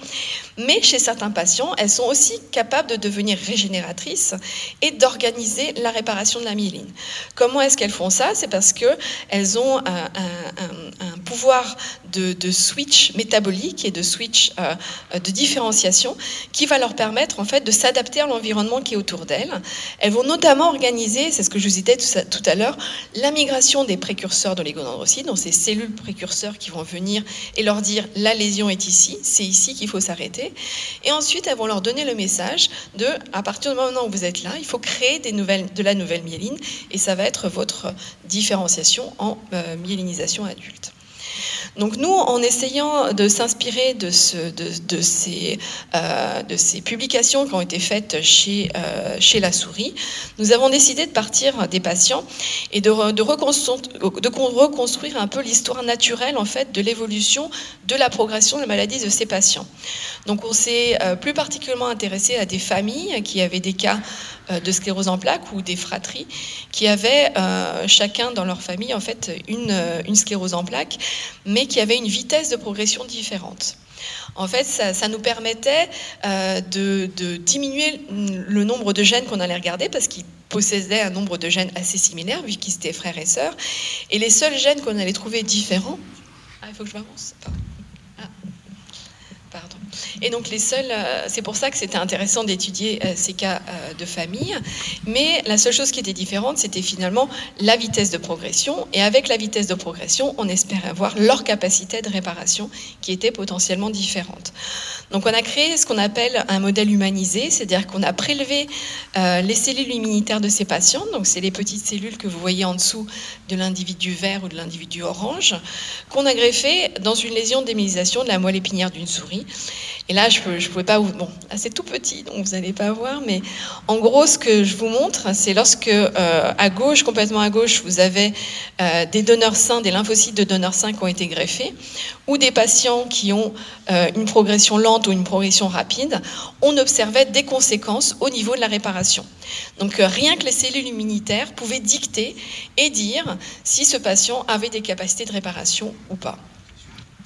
mais chez certains patients, elles sont aussi capables de devenir régénératrices et d'organiser la réparation de la myéline. Comment est-ce qu'elles font ça? C'est parce qu'elles ont un, pouvoir de, switch métabolique et de switch euh, de différenciation qui va leur permettre en fait de s'adapter à l'environnement qui est autour d'elles. Elles vont notamment organiser, c'est ce que je vous disais tout, à l'heure, la migration des précurseurs de l'hégodendrocyte, donc ces cellules précurseurs qui vont venir et leur dire la lésion est ici, c'est ici qu'il faut s'arrêter. Et ensuite, elles vont leur donner le message de à partir du moment où vous êtes là, il faut créer de la nouvelle myéline et ça va être votre différenciation en euh, myélinisation adulte. Donc nous, en essayant de s'inspirer de, ces, euh, ces, publications qui ont été faites chez, euh, chez la souris, nous avons décidé de partir des patients et de, reconstruire, un peu l'histoire naturelle en fait de l'évolution de la progression de la maladie de ces patients. Donc on s'est euh, plus particulièrement intéressé à des familles qui avaient des cas de sclérose en plaques ou des fratries qui avaient chacun dans leur famille en fait une, une sclérose en plaques, mais qui avaient une vitesse de progression différente. En fait, ça, nous permettait euh, de, diminuer le nombre de gènes qu'on allait regarder parce qu'ils possédaient un nombre de gènes assez similaires vu qu'ils étaient frères et sœurs. Et les seuls gènes qu'on allait trouver différents. Ah, il faut que je m'avance. Et donc les seuls, euh, c'est pour ça que c'était intéressant d'étudier euh, ces cas euh, de famille. Mais la seule chose qui était différente, c'était finalement la vitesse de progression. Et avec la vitesse de progression, on espérait avoir leur capacité de réparation qui était potentiellement différente. Donc on a créé ce qu'on appelle un modèle humanisé, c'est-à-dire qu'on a prélevé les cellules immunitaires de ces patients, donc c'est les petites cellules que vous voyez en dessous de l'individu vert ou de l'individu orange, qu'on a greffé dans une lésion d'émylisation de la moelle épinière d'une souris. Et là, je ne pouvais pas vous. Bon, c'est tout petit, donc vous n'allez pas voir, mais en gros, ce que je vous montre, c'est lorsque euh, à gauche, complètement à gauche, vous avez euh, des donneurs sains, des lymphocytes de donneurs sains qui ont été greffés, ou des patients qui ont euh, une progression lente ou une progression rapide, on observait des conséquences au niveau de la réparation. Donc rien que les cellules immunitaires pouvaient dicter et dire si ce patient avait des capacités de réparation ou pas.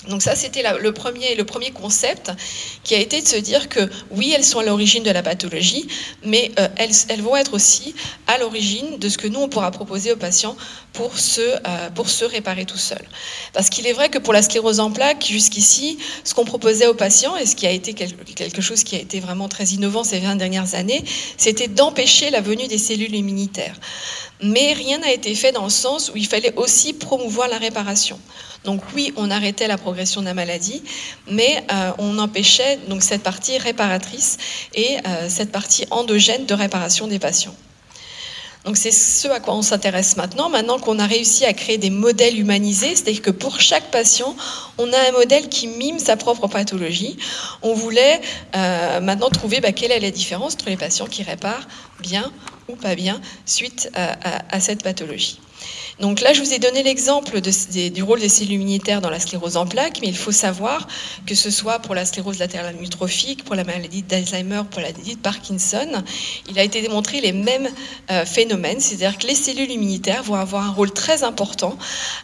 Donc ça, c'était le premier, concept qui a été de se dire que oui, elles sont à l'origine de la pathologie, mais euh, elles, vont être aussi à l'origine de ce que nous, on pourra proposer aux patients pour se, euh, pour se réparer tout seul. Parce qu'il est vrai que pour la sclérose en plaques, jusqu'ici, ce qu'on proposait aux patients, et ce qui a été quelque chose qui a été vraiment très innovant ces 20 dernières années, c'était d'empêcher la venue des cellules immunitaires. Mais rien n'a été fait dans le sens où il fallait aussi promouvoir la réparation. Donc oui, on arrêtait la progression de la maladie, mais euh, on empêchait cette partie réparatrice et euh, cette partie endogène de réparation des patients. Donc c'est ce à quoi on s'intéresse maintenant, maintenant qu'on a réussi à créer des modèles humanisés, c'est-à-dire que pour chaque patient, on a un modèle qui mime sa propre pathologie. On voulait euh, maintenant trouver bah, quelle est la différence entre les patients qui réparent bien ou pas bien suite à cette pathologie. Donc là, je vous ai donné l'exemple du rôle des cellules immunitaires dans la sclérose en plaques, mais il faut savoir que ce soit pour la sclérose latérale amyotrophique, pour la maladie d'Alzheimer, pour la maladie de Parkinson, il a été démontré les mêmes euh, phénomènes, c'est-à-dire que les cellules immunitaires vont avoir un rôle très important,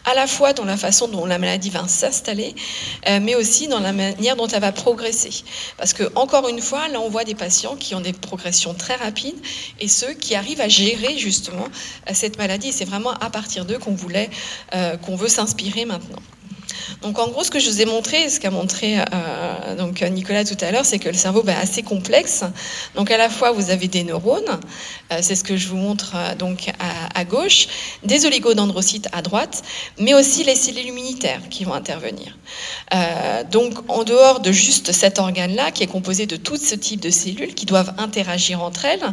à la fois dans la façon dont la maladie va s'installer, euh, mais aussi dans la manière dont elle va progresser. Parce que, encore une fois, là, on voit des patients qui ont des progressions très rapides et ceux qui arrivent à gérer justement euh, cette maladie. C'est vraiment à partir qu'on voulait, euh, qu'on veut s'inspirer maintenant. Donc en gros, ce que je vous ai montré, ce qu'a montré euh, donc Nicolas tout à l'heure, c'est que le cerveau est assez complexe. Donc à la fois, vous avez des neurones, euh, c'est ce que je vous montre euh, donc à, gauche, des oligodendrocytes à droite, mais aussi les cellules immunitaires qui vont intervenir. donc en dehors de juste cet organe-là, qui est composé de tout ce type de cellules qui doivent interagir entre elles,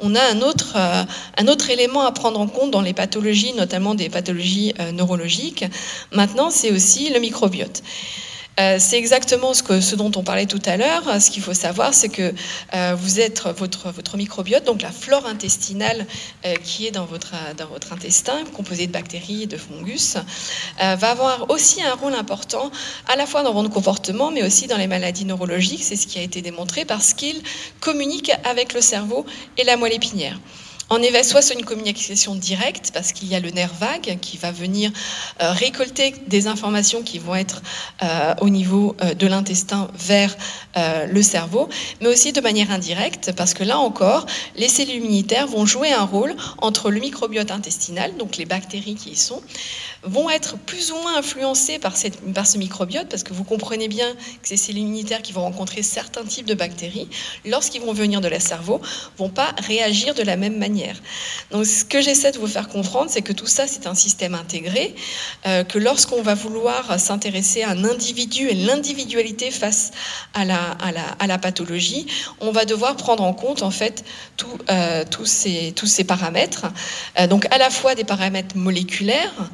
on a un autre, un autre élément à prendre en compte dans les pathologies, notamment des pathologies neurologiques. Maintenant, c'est aussi le microbiote. Euh, c'est exactement ce, dont on parlait tout à l'heure. Ce qu'il faut savoir, c'est que euh, vous êtes votre, votre microbiote, donc la flore intestinale euh, qui est dans votre, dans votre intestin, composée de bactéries et de fungus, va avoir aussi un rôle important à la fois dans votre comportement, mais aussi dans les maladies neurologiques. C'est ce qui a été démontré parce qu'il communique avec le cerveau et la moelle épinière. En effet, soit c'est une communication directe, parce qu'il y a le nerf vague qui va venir euh, récolter des informations qui vont être euh, au niveau euh, de l'intestin vers le cerveau, mais aussi de manière indirecte, parce que là encore, les cellules immunitaires vont jouer un rôle entre le microbiote intestinal, donc les bactéries qui y sont, vont être plus ou moins influencées par, cette, par ce microbiote, parce que vous comprenez bien que ces cellules immunitaires qui vont rencontrer certains types de bactéries, lorsqu'ils vont venir de la cerveau, vont pas réagir de la même manière. Donc ce que j'essaie de vous faire comprendre, c'est que tout ça, c'est un système intégré, euh, que lorsqu'on va vouloir s'intéresser à un individu et l'individualité face à la, à, la, à la, pathologie, on va devoir prendre en compte en fait euh, tous, ces, tous ces paramètres, euh, donc à la fois des paramètres moléculaires,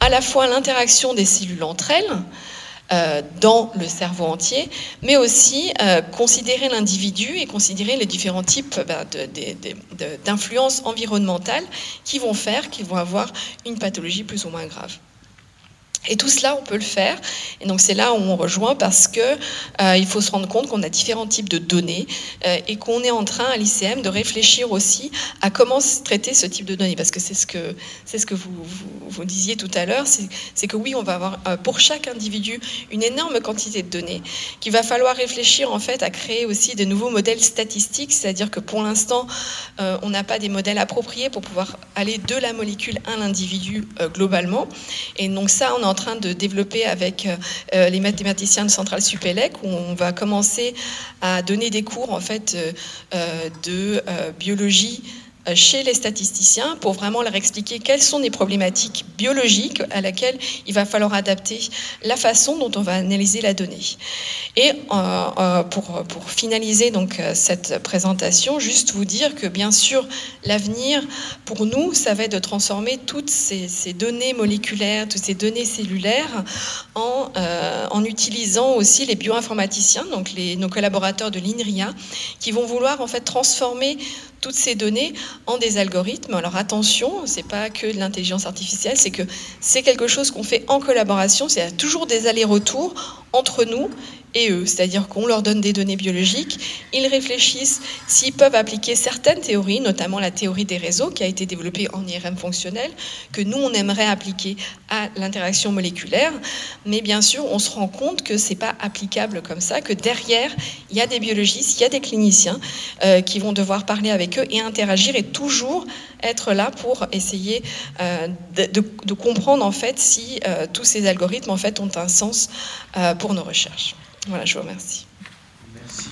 à la fois l'interaction des cellules entre elles, euh, dans le cerveau entier, mais aussi euh, considérer l'individu et considérer les différents types bah, d'influences environnementales qui vont faire qu'ils vont avoir une pathologie plus ou moins grave. Et tout cela, on peut le faire. Et donc c'est là où on rejoint parce que euh, il faut se rendre compte qu'on a différents types de données euh, et qu'on est en train à l'ICM de réfléchir aussi à comment traiter ce type de données. Parce que c'est ce que c'est ce que vous, vous, disiez tout à l'heure, c'est que oui, on va avoir euh, pour chaque individu une énorme quantité de données qu'il va falloir réfléchir en fait à créer aussi de nouveaux modèles statistiques. C'est-à-dire que pour l'instant, on n'a pas des modèles appropriés pour pouvoir aller de la molécule à l'individu globalement. Et donc ça, on est en train de développer avec euh, euh, les mathématiciens de Centrale Supélec, où on va commencer à donner des cours en fait euh, de biologie chez les statisticiens pour vraiment leur expliquer quelles sont les problématiques biologiques à laquelle il va falloir adapter la façon dont on va analyser la donnée. Et euh, euh, pour, pour, finaliser donc cette présentation, juste vous dire que bien sûr l'avenir pour nous, ça va être de transformer toutes ces, ces données moléculaires, toutes ces données cellulaires en, en utilisant aussi les bioinformaticiens, donc les, nos collaborateurs de l'INRIA, qui vont vouloir en fait transformer toutes ces données en des algorithmes. Alors attention, c'est pas que de l'intelligence artificielle, c'est que c'est quelque chose qu'on fait en collaboration. C'est toujours des allers-retours entre nous eux. C'est-à-dire qu'on leur donne des données biologiques, ils réfléchissent s'ils peuvent appliquer certaines théories, notamment la théorie des réseaux qui a été développée en IRM fonctionnel, que nous, on aimerait appliquer à l'interaction moléculaire. Mais bien sûr, on se rend compte que ce n'est pas applicable comme ça, que derrière, il y a des biologistes, il y a des cliniciens euh, qui vont devoir parler avec eux et interagir et toujours être là pour essayer euh, de, comprendre en fait si euh, tous ces algorithmes en fait ont un sens pour nos recherches. Voilà, je vous remercie. Merci.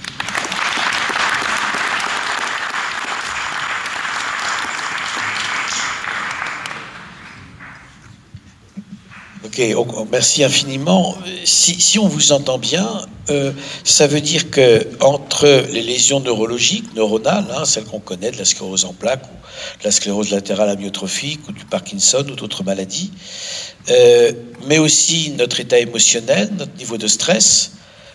Ok, oh, oh, merci infiniment. Si, on vous entend bien, euh, ça veut dire que entre les lésions neurologiques, neuronales, hein, celles qu'on connaît, de la sclérose en plaques, ou de la sclérose latérale amyotrophique, ou du Parkinson, ou d'autres maladies, euh, mais aussi notre état émotionnel, notre niveau de stress,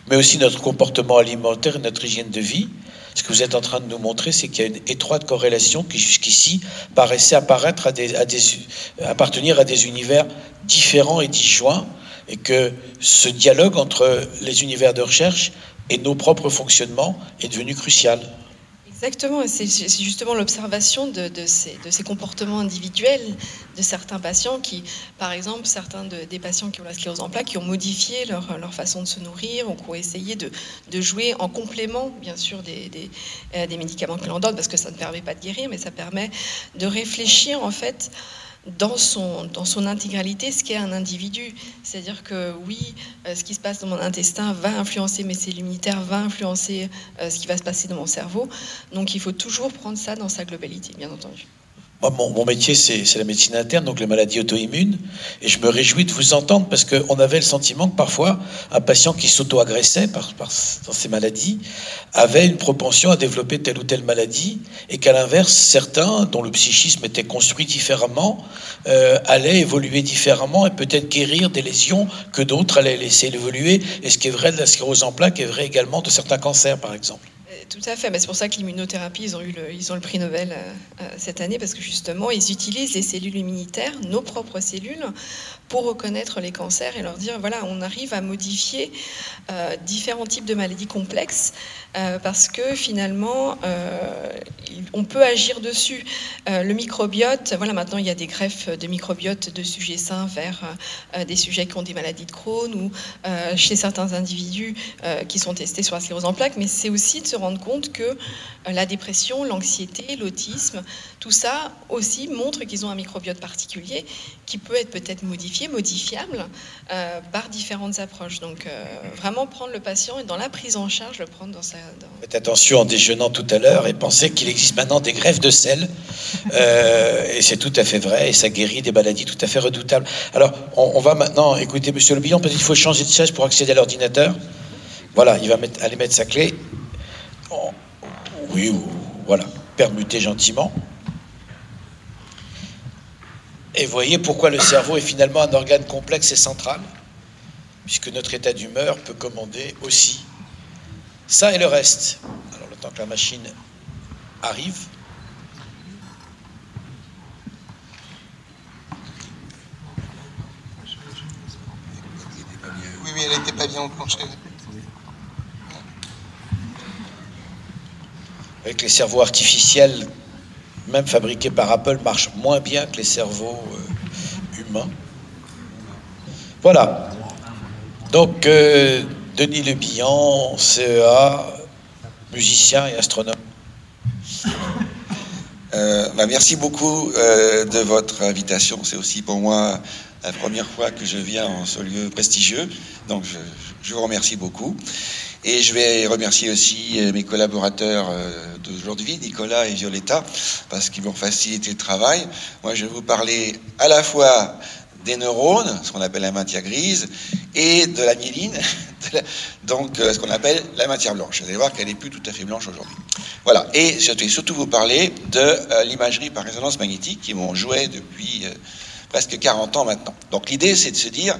mais aussi notre comportement alimentaire et notre hygiène de vie, ce que vous êtes en train de nous montrer, c'est qu'il y a une étroite corrélation qui jusqu'ici paraissait apparaître appartenir à des univers différents et disjoints, et que ce dialogue entre les univers de recherche et nos propres fonctionnements est devenu crucial. Exactement, c'est justement l'observation de, ces, comportements individuels de certains patients qui, par exemple, certains des patients qui ont la sclérose en plaques, qui ont modifié leur, façon de se nourrir ou qui ont essayé de, jouer en complément, bien sûr, euh, des médicaments que l'on donne, parce que ça ne permet pas de guérir, mais ça permet de réfléchir, en fait, dans son, dans son intégralité ce qu'est un individu. C'est-à-dire que oui, euh, ce qui se passe dans mon intestin va influencer mes cellules immunitaires, va influencer euh, ce qui va se passer dans mon cerveau. Donc il faut toujours prendre ça dans sa globalité, bien entendu mon, métier, c'est la médecine interne, donc les maladies auto-immunes. Et je me réjouis de vous entendre parce qu'on avait le sentiment que parfois, un patient qui s'auto-agressait par, dans ces maladies avait une propension à développer telle ou telle maladie. Et qu'à l'inverse, certains, dont le psychisme était construit différemment, euh, allaient évoluer différemment et peut-être guérir des lésions que d'autres allaient laisser évoluer. Et ce qui est vrai de la sclérose en plaques est vrai également de certains cancers, par exemple. Tout à fait, c'est pour ça que l'immunothérapie, ils ont eu le prix Nobel euh, euh, cette année, parce que justement, ils utilisent les cellules immunitaires, nos propres cellules, pour reconnaître les cancers et leur dire, voilà, on arrive à modifier euh, différents types de maladies complexes, parce que finalement, on peut agir dessus. le microbiote, voilà, maintenant, il y a des greffes de microbiote de sujets sains vers des sujets qui ont des maladies de Crohn, ou chez certains individus qui sont testés sur la sclérose en plaques, mais c'est aussi de se rendre compte que euh, la dépression, l'anxiété, l'autisme, tout ça aussi montre qu'ils ont un microbiote particulier qui peut être peut-être modifié, modifiable euh, par différentes approches. Donc euh, vraiment prendre le patient et dans la prise en charge, le prendre dans sa... Faites attention en déjeunant tout à l'heure et pensez qu'il existe maintenant des greffes de sel. et c'est tout à fait vrai et ça guérit des maladies tout à fait redoutables. Alors on, va maintenant écouter Monsieur Le Billon, peut-être qu'il faut changer de chaise pour accéder à l'ordinateur. Voilà, il va mettre, aller mettre sa clé oui, voilà, permuter gentiment. Et voyez pourquoi le cerveau est finalement un organe complexe et central, puisque notre état d'humeur peut commander aussi ça et le reste. Alors le temps que la machine arrive. Oui, oui, elle n'était pas bien enclenchée. avec les cerveaux artificiels, même fabriqués par Apple, marchent moins bien que les cerveaux euh, humains. Voilà. Donc, euh, Denis Le Bihan, CEA, musicien et astronome. Euh, bah, merci beaucoup de votre invitation. C'est aussi pour moi la première fois que je viens en ce lieu prestigieux. Donc, je vous remercie beaucoup. Et je vais remercier aussi euh, mes collaborateurs euh, d'aujourd'hui, Nicolas et Violetta, parce qu'ils m'ont facilité le travail. Moi, je vais vous parler à la fois des neurones, ce qu'on appelle la matière grise, et de la myéline, donc euh, ce qu'on appelle la matière blanche. Vous allez voir qu'elle n'est plus tout à fait blanche aujourd'hui. Voilà. Et je vais surtout vous parler de l'imagerie par résonance magnétique qui m'ont joué depuis presque 40 ans maintenant. Donc l'idée, c'est de se dire,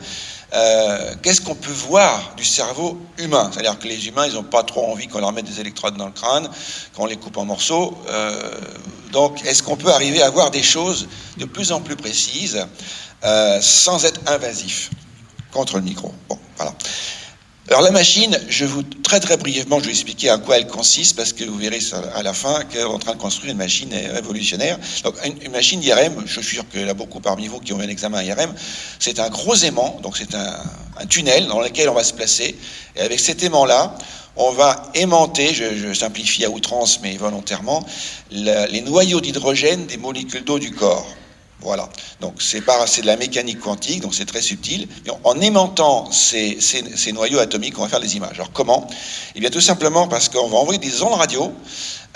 euh, qu'est-ce qu'on peut voir du cerveau humain? C'est-à-dire que les humains, ils n'ont pas trop envie qu'on leur mette des électrodes dans le crâne, qu'on les coupe en morceaux. Euh, donc, est-ce qu'on peut arriver à voir des choses de plus en plus précises euh, sans être invasif contre le micro? Bon, voilà. Alors la machine, je vous très très brièvement, je vais expliquer à quoi elle consiste parce que vous verrez à la fin qu'on est en train de construire une machine révolutionnaire. Donc une, machine d'IRM, je suis sûr qu'il y a beaucoup parmi vous qui ont eu un examen IRM, c'est un gros aimant, donc c'est un, tunnel dans lequel on va se placer. Et avec cet aimant-là, on va aimanter, je, simplifie à outrance mais volontairement, les noyaux d'hydrogène des molécules d'eau du corps. Voilà. Donc c'est de la mécanique quantique, donc c'est très subtil. en aimantant ces, ces, noyaux atomiques, on va faire des images. Alors comment? Eh bien tout simplement parce qu'on va envoyer des ondes radio,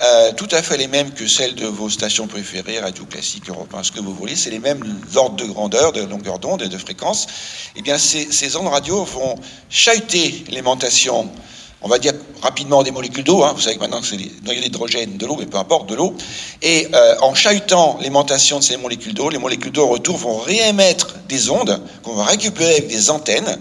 euh, tout à fait les mêmes que celles de vos stations préférées, radio classique, européen, ce que vous voulez. C'est les mêmes ordres de grandeur, de longueur d'onde et de fréquence. Eh bien ces, ces ondes radio vont chahuter l'aimantation on va dire rapidement des molécules d'eau. Hein. Vous savez que maintenant c'est d'hydrogène, de l'eau, mais peu importe, de l'eau. Et euh, en chahutant l'aimantation de ces molécules d'eau, les molécules d'eau au retour vont réémettre des ondes qu'on va récupérer avec des antennes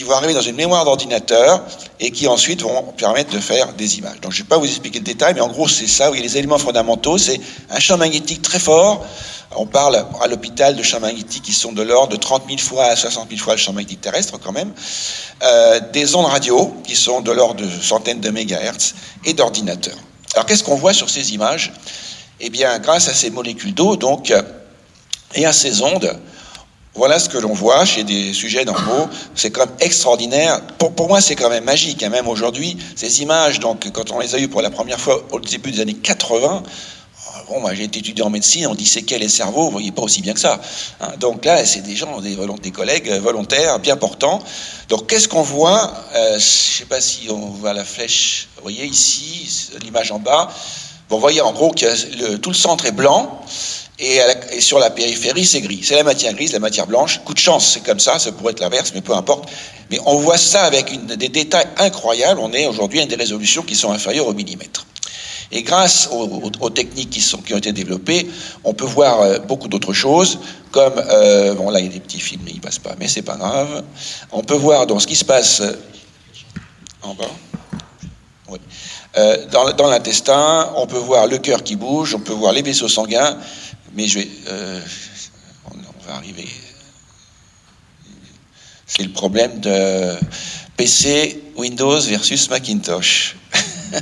qui vont arriver dans une mémoire d'ordinateur et qui ensuite vont permettre de faire des images. Donc je ne vais pas vous expliquer le détail, mais en gros c'est ça, oui, les éléments fondamentaux, c'est un champ magnétique très fort. On parle à l'hôpital de champs magnétiques qui sont de l'ordre de 30 000 fois à 60 000 fois le champ magnétique terrestre quand même. Euh, des ondes radio qui sont de l'ordre de centaines de mégahertz et d'ordinateurs. Alors qu'est-ce qu'on voit sur ces images? Eh bien grâce à ces molécules d'eau donc et à ces ondes, voilà ce que l'on voit chez des sujets normaux. C'est quand même extraordinaire. Pour, pour moi, c'est quand même magique. Hein, même aujourd'hui, ces images, donc, quand on les a eues pour la première fois au début des années 80, bon, moi j'ai été étudiant en médecine, on disséquait les cerveaux, vous voyez pas aussi bien que ça. Hein. Donc là, c'est des gens, des, des, collègues volontaires, bien portants. Donc qu'est-ce qu'on voit? Euh, Je sais pas si on voit la flèche, vous voyez ici, l'image en bas. Vous voyez en gros que tout le centre est blanc et, sur la périphérie, c'est gris. C'est la matière grise, la matière blanche. Coup de chance, c'est comme ça, ça pourrait être l'inverse, mais peu importe. Mais on voit ça avec des détails incroyables. On est aujourd'hui à des résolutions qui sont inférieures au millimètre. Et grâce aux, techniques qui, ont été développées, on peut voir euh, beaucoup d'autres choses, comme, euh, bon là il y a des petits films, mais ils passent pas, mais c'est pas grave. On peut voir dans ce qui se passe euh, en bas. Oui. dans l'intestin, on peut voir le cœur qui bouge, on peut voir les vaisseaux sanguins, mais je vais. Euh, on, va arriver. C'est le problème de PC, Windows versus Macintosh.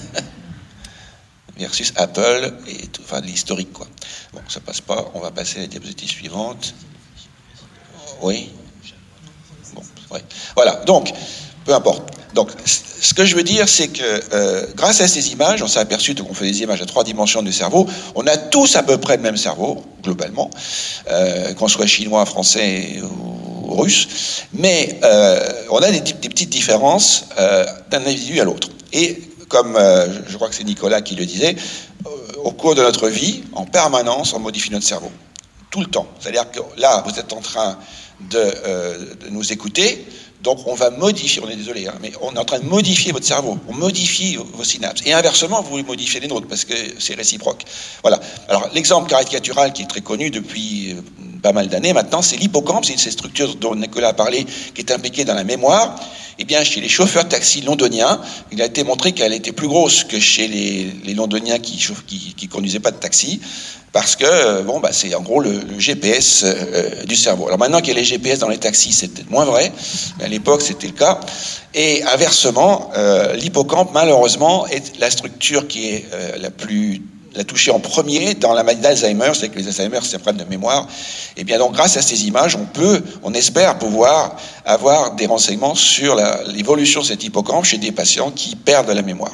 versus Apple et tout, enfin l'historique quoi. Bon, ça passe pas, on va passer à la diapositive suivante. Oui. Bon, ouais. Voilà, donc, peu importe. Donc, ce que je veux dire, c'est que euh, grâce à ces images, on s'est aperçu qu'on fait des images à trois dimensions du cerveau. On a tous à peu près le même cerveau, globalement, euh, qu'on soit chinois, français ou, russe, mais euh, on a des, petites différences d'un individu à l'autre. Et comme je crois que c'est Nicolas qui le disait, au cours de notre vie, en permanence, on modifie notre cerveau. Tout le temps. C'est-à-dire que là, vous êtes en train de, de nous écouter donc on va modifier, on est désolé, hein, mais on est en train de modifier votre cerveau, on modifie vos synapses. Et inversement, vous modifiez les nôtres, parce que c'est réciproque. Voilà. Alors l'exemple caricatural qui est très connu depuis euh, pas mal d'années maintenant, c'est l'hippocampe, c'est une ces structures dont Nicolas a parlé, qui est impliquée dans la mémoire. Eh bien, chez les chauffeurs de taxi londoniens, il a été montré qu'elle était plus grosse que chez les, londoniens qui ne conduisaient pas de taxi parce que euh, bon, bah, c'est en gros le, GPS euh, du cerveau. Alors maintenant qu'il y a les GPS dans les taxis, c'est peut-être moins vrai, mais à l'époque c'était le cas. Et inversement, euh, l'hippocampe, malheureusement, est la structure qui est la plus la touchée en premier dans la maladie d'Alzheimer, c'est que les Alzheimer, c'est un problème de mémoire. Et bien donc, grâce à ces images, on peut, on espère pouvoir avoir des renseignements sur l'évolution de cet hippocampe chez des patients qui perdent la mémoire.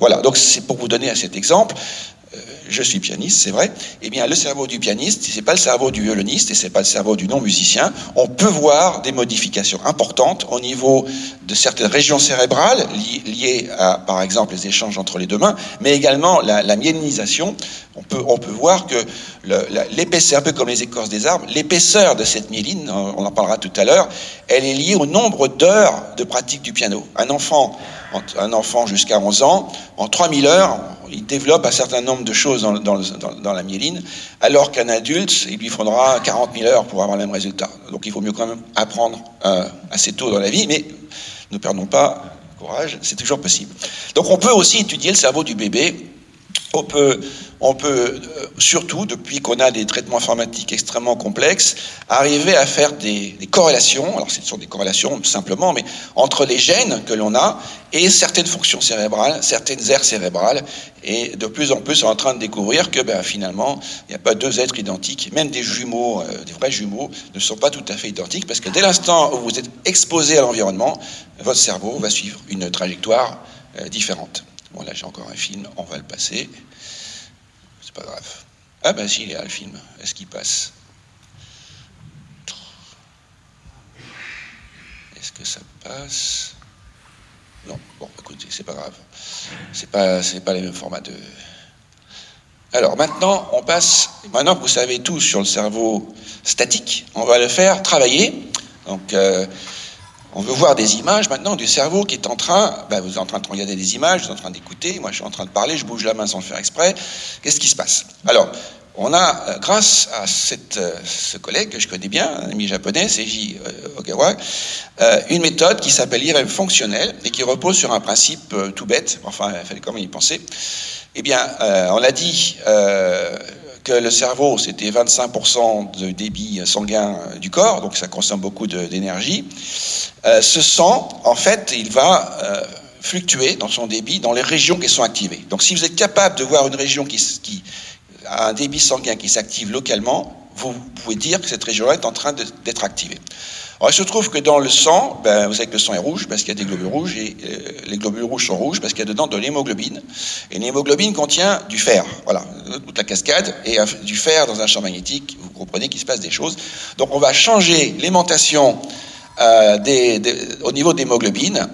Voilà, donc c'est pour vous donner cet exemple je suis pianiste, c'est vrai, eh bien le cerveau du pianiste, c'est pas le cerveau du violoniste et c'est pas le cerveau du non-musicien. On peut voir des modifications importantes au niveau de certaines régions cérébrales liées à, par exemple, les échanges entre les deux mains, mais également la, la myélinisation. On peut, on peut voir que l'épaisseur, un peu comme les écorces des arbres, l'épaisseur de cette myéline, on en parlera tout à l'heure, elle est liée au nombre d'heures de pratique du piano. Un enfant, un enfant jusqu'à 11 ans, en 3000 heures, il développe un certain nombre de choses dans, la myéline, alors qu'un adulte, il lui faudra 40 000 heures pour avoir le même résultat. Donc il vaut mieux quand même apprendre euh, assez tôt dans la vie, mais ne perdons pas courage, c'est toujours possible. Donc on peut aussi étudier le cerveau du bébé. On peut on peut, euh, surtout depuis qu'on a des traitements informatiques extrêmement complexes, arriver à faire des, corrélations, alors ce sont des corrélations simplement, mais entre les gènes que l'on a et certaines fonctions cérébrales, certaines aires cérébrales. Et de plus en plus, on est en train de découvrir que ben, finalement, il n'y a pas deux êtres identiques, même des jumeaux, euh, des vrais jumeaux, ne sont pas tout à fait identiques, parce que dès l'instant où vous êtes exposé à l'environnement, votre cerveau va suivre une trajectoire euh, différente. Bon, là, j'ai encore un film, on va le passer. C'est pas grave. Ah, ben si, il est là, le film. Est-ce qu'il passe? Est-ce que ça passe? Non, bon, écoutez, c'est pas grave. C'est pas, c'est pas les mêmes formats de. Alors maintenant, on passe. Maintenant que vous savez tout sur le cerveau statique, on va le faire travailler. Donc. Euh, on veut voir des images maintenant du cerveau qui est en train. Ben, vous êtes en train de regarder des images, vous êtes en train d'écouter. Moi, je suis en train de parler, je bouge la main sans le faire exprès. Qu'est-ce qui se passe? Alors, on a, euh, grâce à euh, ce collègue que je connais bien, un ami japonais, Seiji euh, Ogawa, une méthode qui s'appelle l'IRM fonctionnel et qui repose sur un principe tout bête, enfin, il fallait quand y penser. Eh bien, on a dit que le cerveau, c'était 25% de débit sanguin du corps, donc ça consomme beaucoup d'énergie. ce sang, en fait, il va fluctuer dans son débit dans les régions qui sont activées. Donc si vous êtes capable de voir une région qui, qui, un débit sanguin qui s'active localement, vous pouvez dire que cette région-là est en train d'être activée. Alors, il se trouve que dans le sang, ben, vous savez que le sang est rouge parce qu'il y a des globules rouges, et euh, les globules rouges sont rouges parce qu'il y a dedans de l'hémoglobine. Et l'hémoglobine contient du fer, voilà, toute la cascade, et du fer dans un champ magnétique, vous comprenez qu'il se passe des choses. Donc on va changer l'aimantation euh, au niveau d'hémoglobine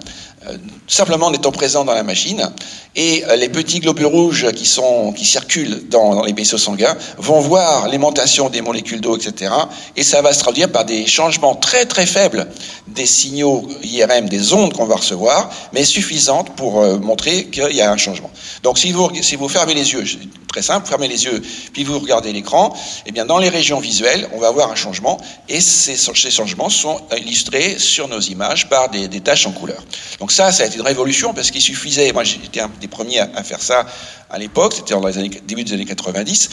simplement en étant présent dans la machine. Et euh, les petits globules rouges qui, sont, qui circulent dans, les vaisseaux sanguins vont voir l'aimantation des molécules d'eau, etc. Et ça va se traduire par des changements très très faibles des signaux IRM, des ondes qu'on va recevoir, mais suffisantes pour euh, montrer qu'il y a un changement. Donc si vous, si vous fermez les yeux, très simple, fermez les yeux, puis vous regardez l'écran, et eh bien dans les régions visuelles, on va avoir un changement, et ces, ces changements sont illustrés sur nos images par des, des taches en couleur. Donc ça, ça a été une révolution, parce qu'il suffisait, moi j'étais un des premiers à, faire ça à l'époque, c'était dans les années, début des années 90,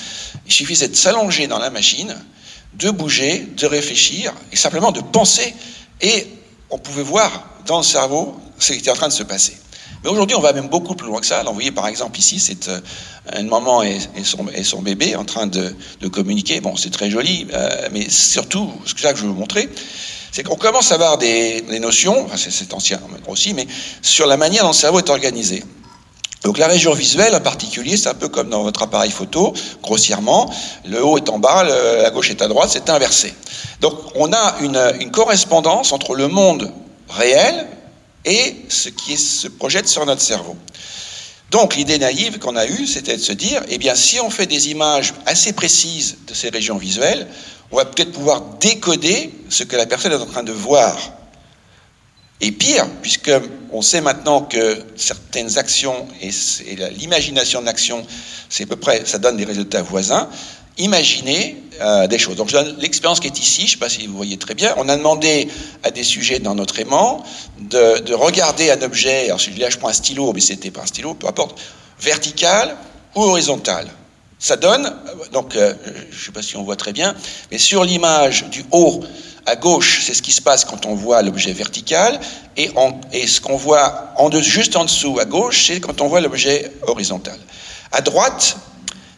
il suffisait de s'allonger dans la machine, de bouger, de réfléchir, et simplement de penser, et on pouvait voir dans le cerveau ce qui était en train de se passer. Mais aujourd'hui, on va même beaucoup plus loin que ça. vous voyez, par exemple, ici, c'est euh, une maman et, son, bébé en train de, communiquer. Bon, c'est très joli, euh, mais surtout, ce que je veux vous montrer, c'est qu'on commence à avoir des, notions, enfin, c'est ancien aussi, mais sur la manière dont le cerveau est organisé. Donc la région visuelle en particulier, c'est un peu comme dans votre appareil photo, grossièrement, le haut est en bas, la gauche est à droite, c'est inversé. Donc on a une, une correspondance entre le monde réel et ce qui se projette sur notre cerveau. Donc l'idée naïve qu'on a eue, c'était de se dire, eh bien si on fait des images assez précises de ces régions visuelles, on va peut-être pouvoir décoder ce que la personne est en train de voir. Et pire, puisque on sait maintenant que certaines actions et, l'imagination d'action, c'est à peu près, ça donne des résultats voisins imaginer euh, des choses. Donc l'expérience qui est ici, je ne sais pas si vous voyez très bien, on a demandé à des sujets dans notre aimant de, regarder un objet, alors si là je prends un stylo, mais c'était pas un stylo, peu importe, vertical ou horizontal. Ça donne, euh, donc euh, je ne sais pas si on voit très bien, mais sur l'image du haut à gauche, c'est ce qui se passe quand on voit l'objet vertical, et, ce qu'on voit juste en dessous à gauche, c'est quand on voit l'objet horizontal. À droite,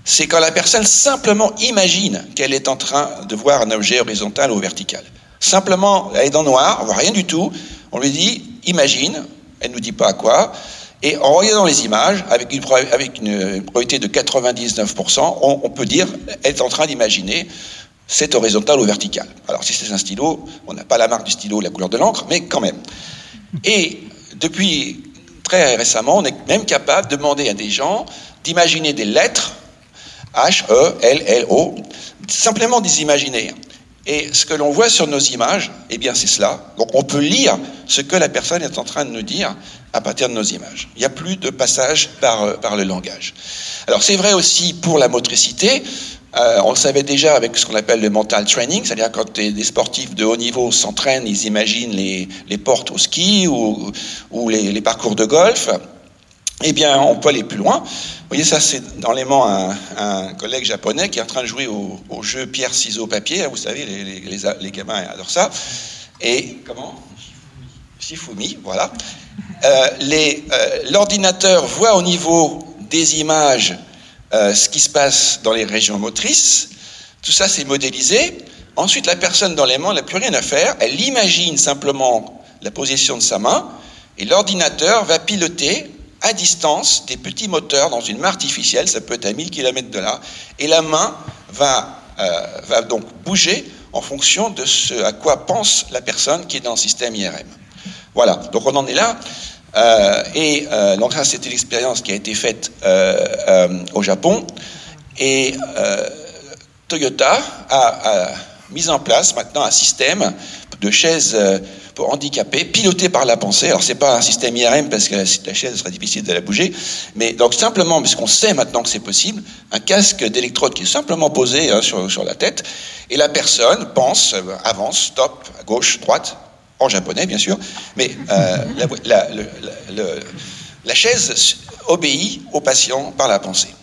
c'est quand la personne simplement imagine qu'elle est en train de voir un objet horizontal ou vertical. Simplement, elle est dans noir, on voit rien du tout, on lui dit imagine, elle ne nous dit pas à quoi, et en regardant les images, avec une, avec une probabilité de 99%, on, peut dire elle est en train d'imaginer c'est horizontal ou vertical. Alors si c'est un stylo, on n'a pas la marque du stylo, la couleur de l'encre, mais quand même. Et depuis très récemment, on est même capable de demander à des gens d'imaginer des lettres H-E-L-L-O, simplement des imaginaires. Et ce que l'on voit sur nos images, eh bien c'est cela. Donc on peut lire ce que la personne est en train de nous dire à partir de nos images. Il n'y a plus de passage par, euh, le langage. Alors c'est vrai aussi pour la motricité. Euh, on le savait déjà avec ce qu'on appelle le mental training, c'est-à-dire quand des sportifs de haut niveau s'entraînent, ils imaginent les, les, portes au ski ou, les parcours de golf eh bien, on peut aller plus loin. Vous voyez, ça, c'est dans l'aimant un, collègue japonais qui est en train de jouer au, jeu pierre, ciseaux, papier. Vous savez, les, gamins adorent ça. Et comment? Shifumi, voilà. Euh, euh, L'ordinateur voit au niveau des images euh, ce qui se passe dans les régions motrices. Tout ça, c'est modélisé. Ensuite, la personne dans l'aimant n'a plus rien à faire. Elle imagine simplement la position de sa main. Et l'ordinateur va piloter à distance des petits moteurs dans une main artificielle, ça peut être à 1000 km de là, et la main va, euh, va donc bouger en fonction de ce à quoi pense la personne qui est dans le système IRM. Voilà, donc on en est là. Euh, et euh, donc ça, c'était l'expérience qui a été faite au Japon. Et Toyota a, mis en place maintenant un système de chaises pour handicapés piloté par la pensée. Alors c'est pas un système IRM parce que la chaise serait difficile de la bouger, mais donc simplement parce qu'on sait maintenant que c'est possible, un casque d'électrode qui est simplement posé hein, sur, la tête et la personne pense, avance, stop, gauche, droite, en japonais bien sûr, mais euh, la, chaise obéit au patient par la pensée.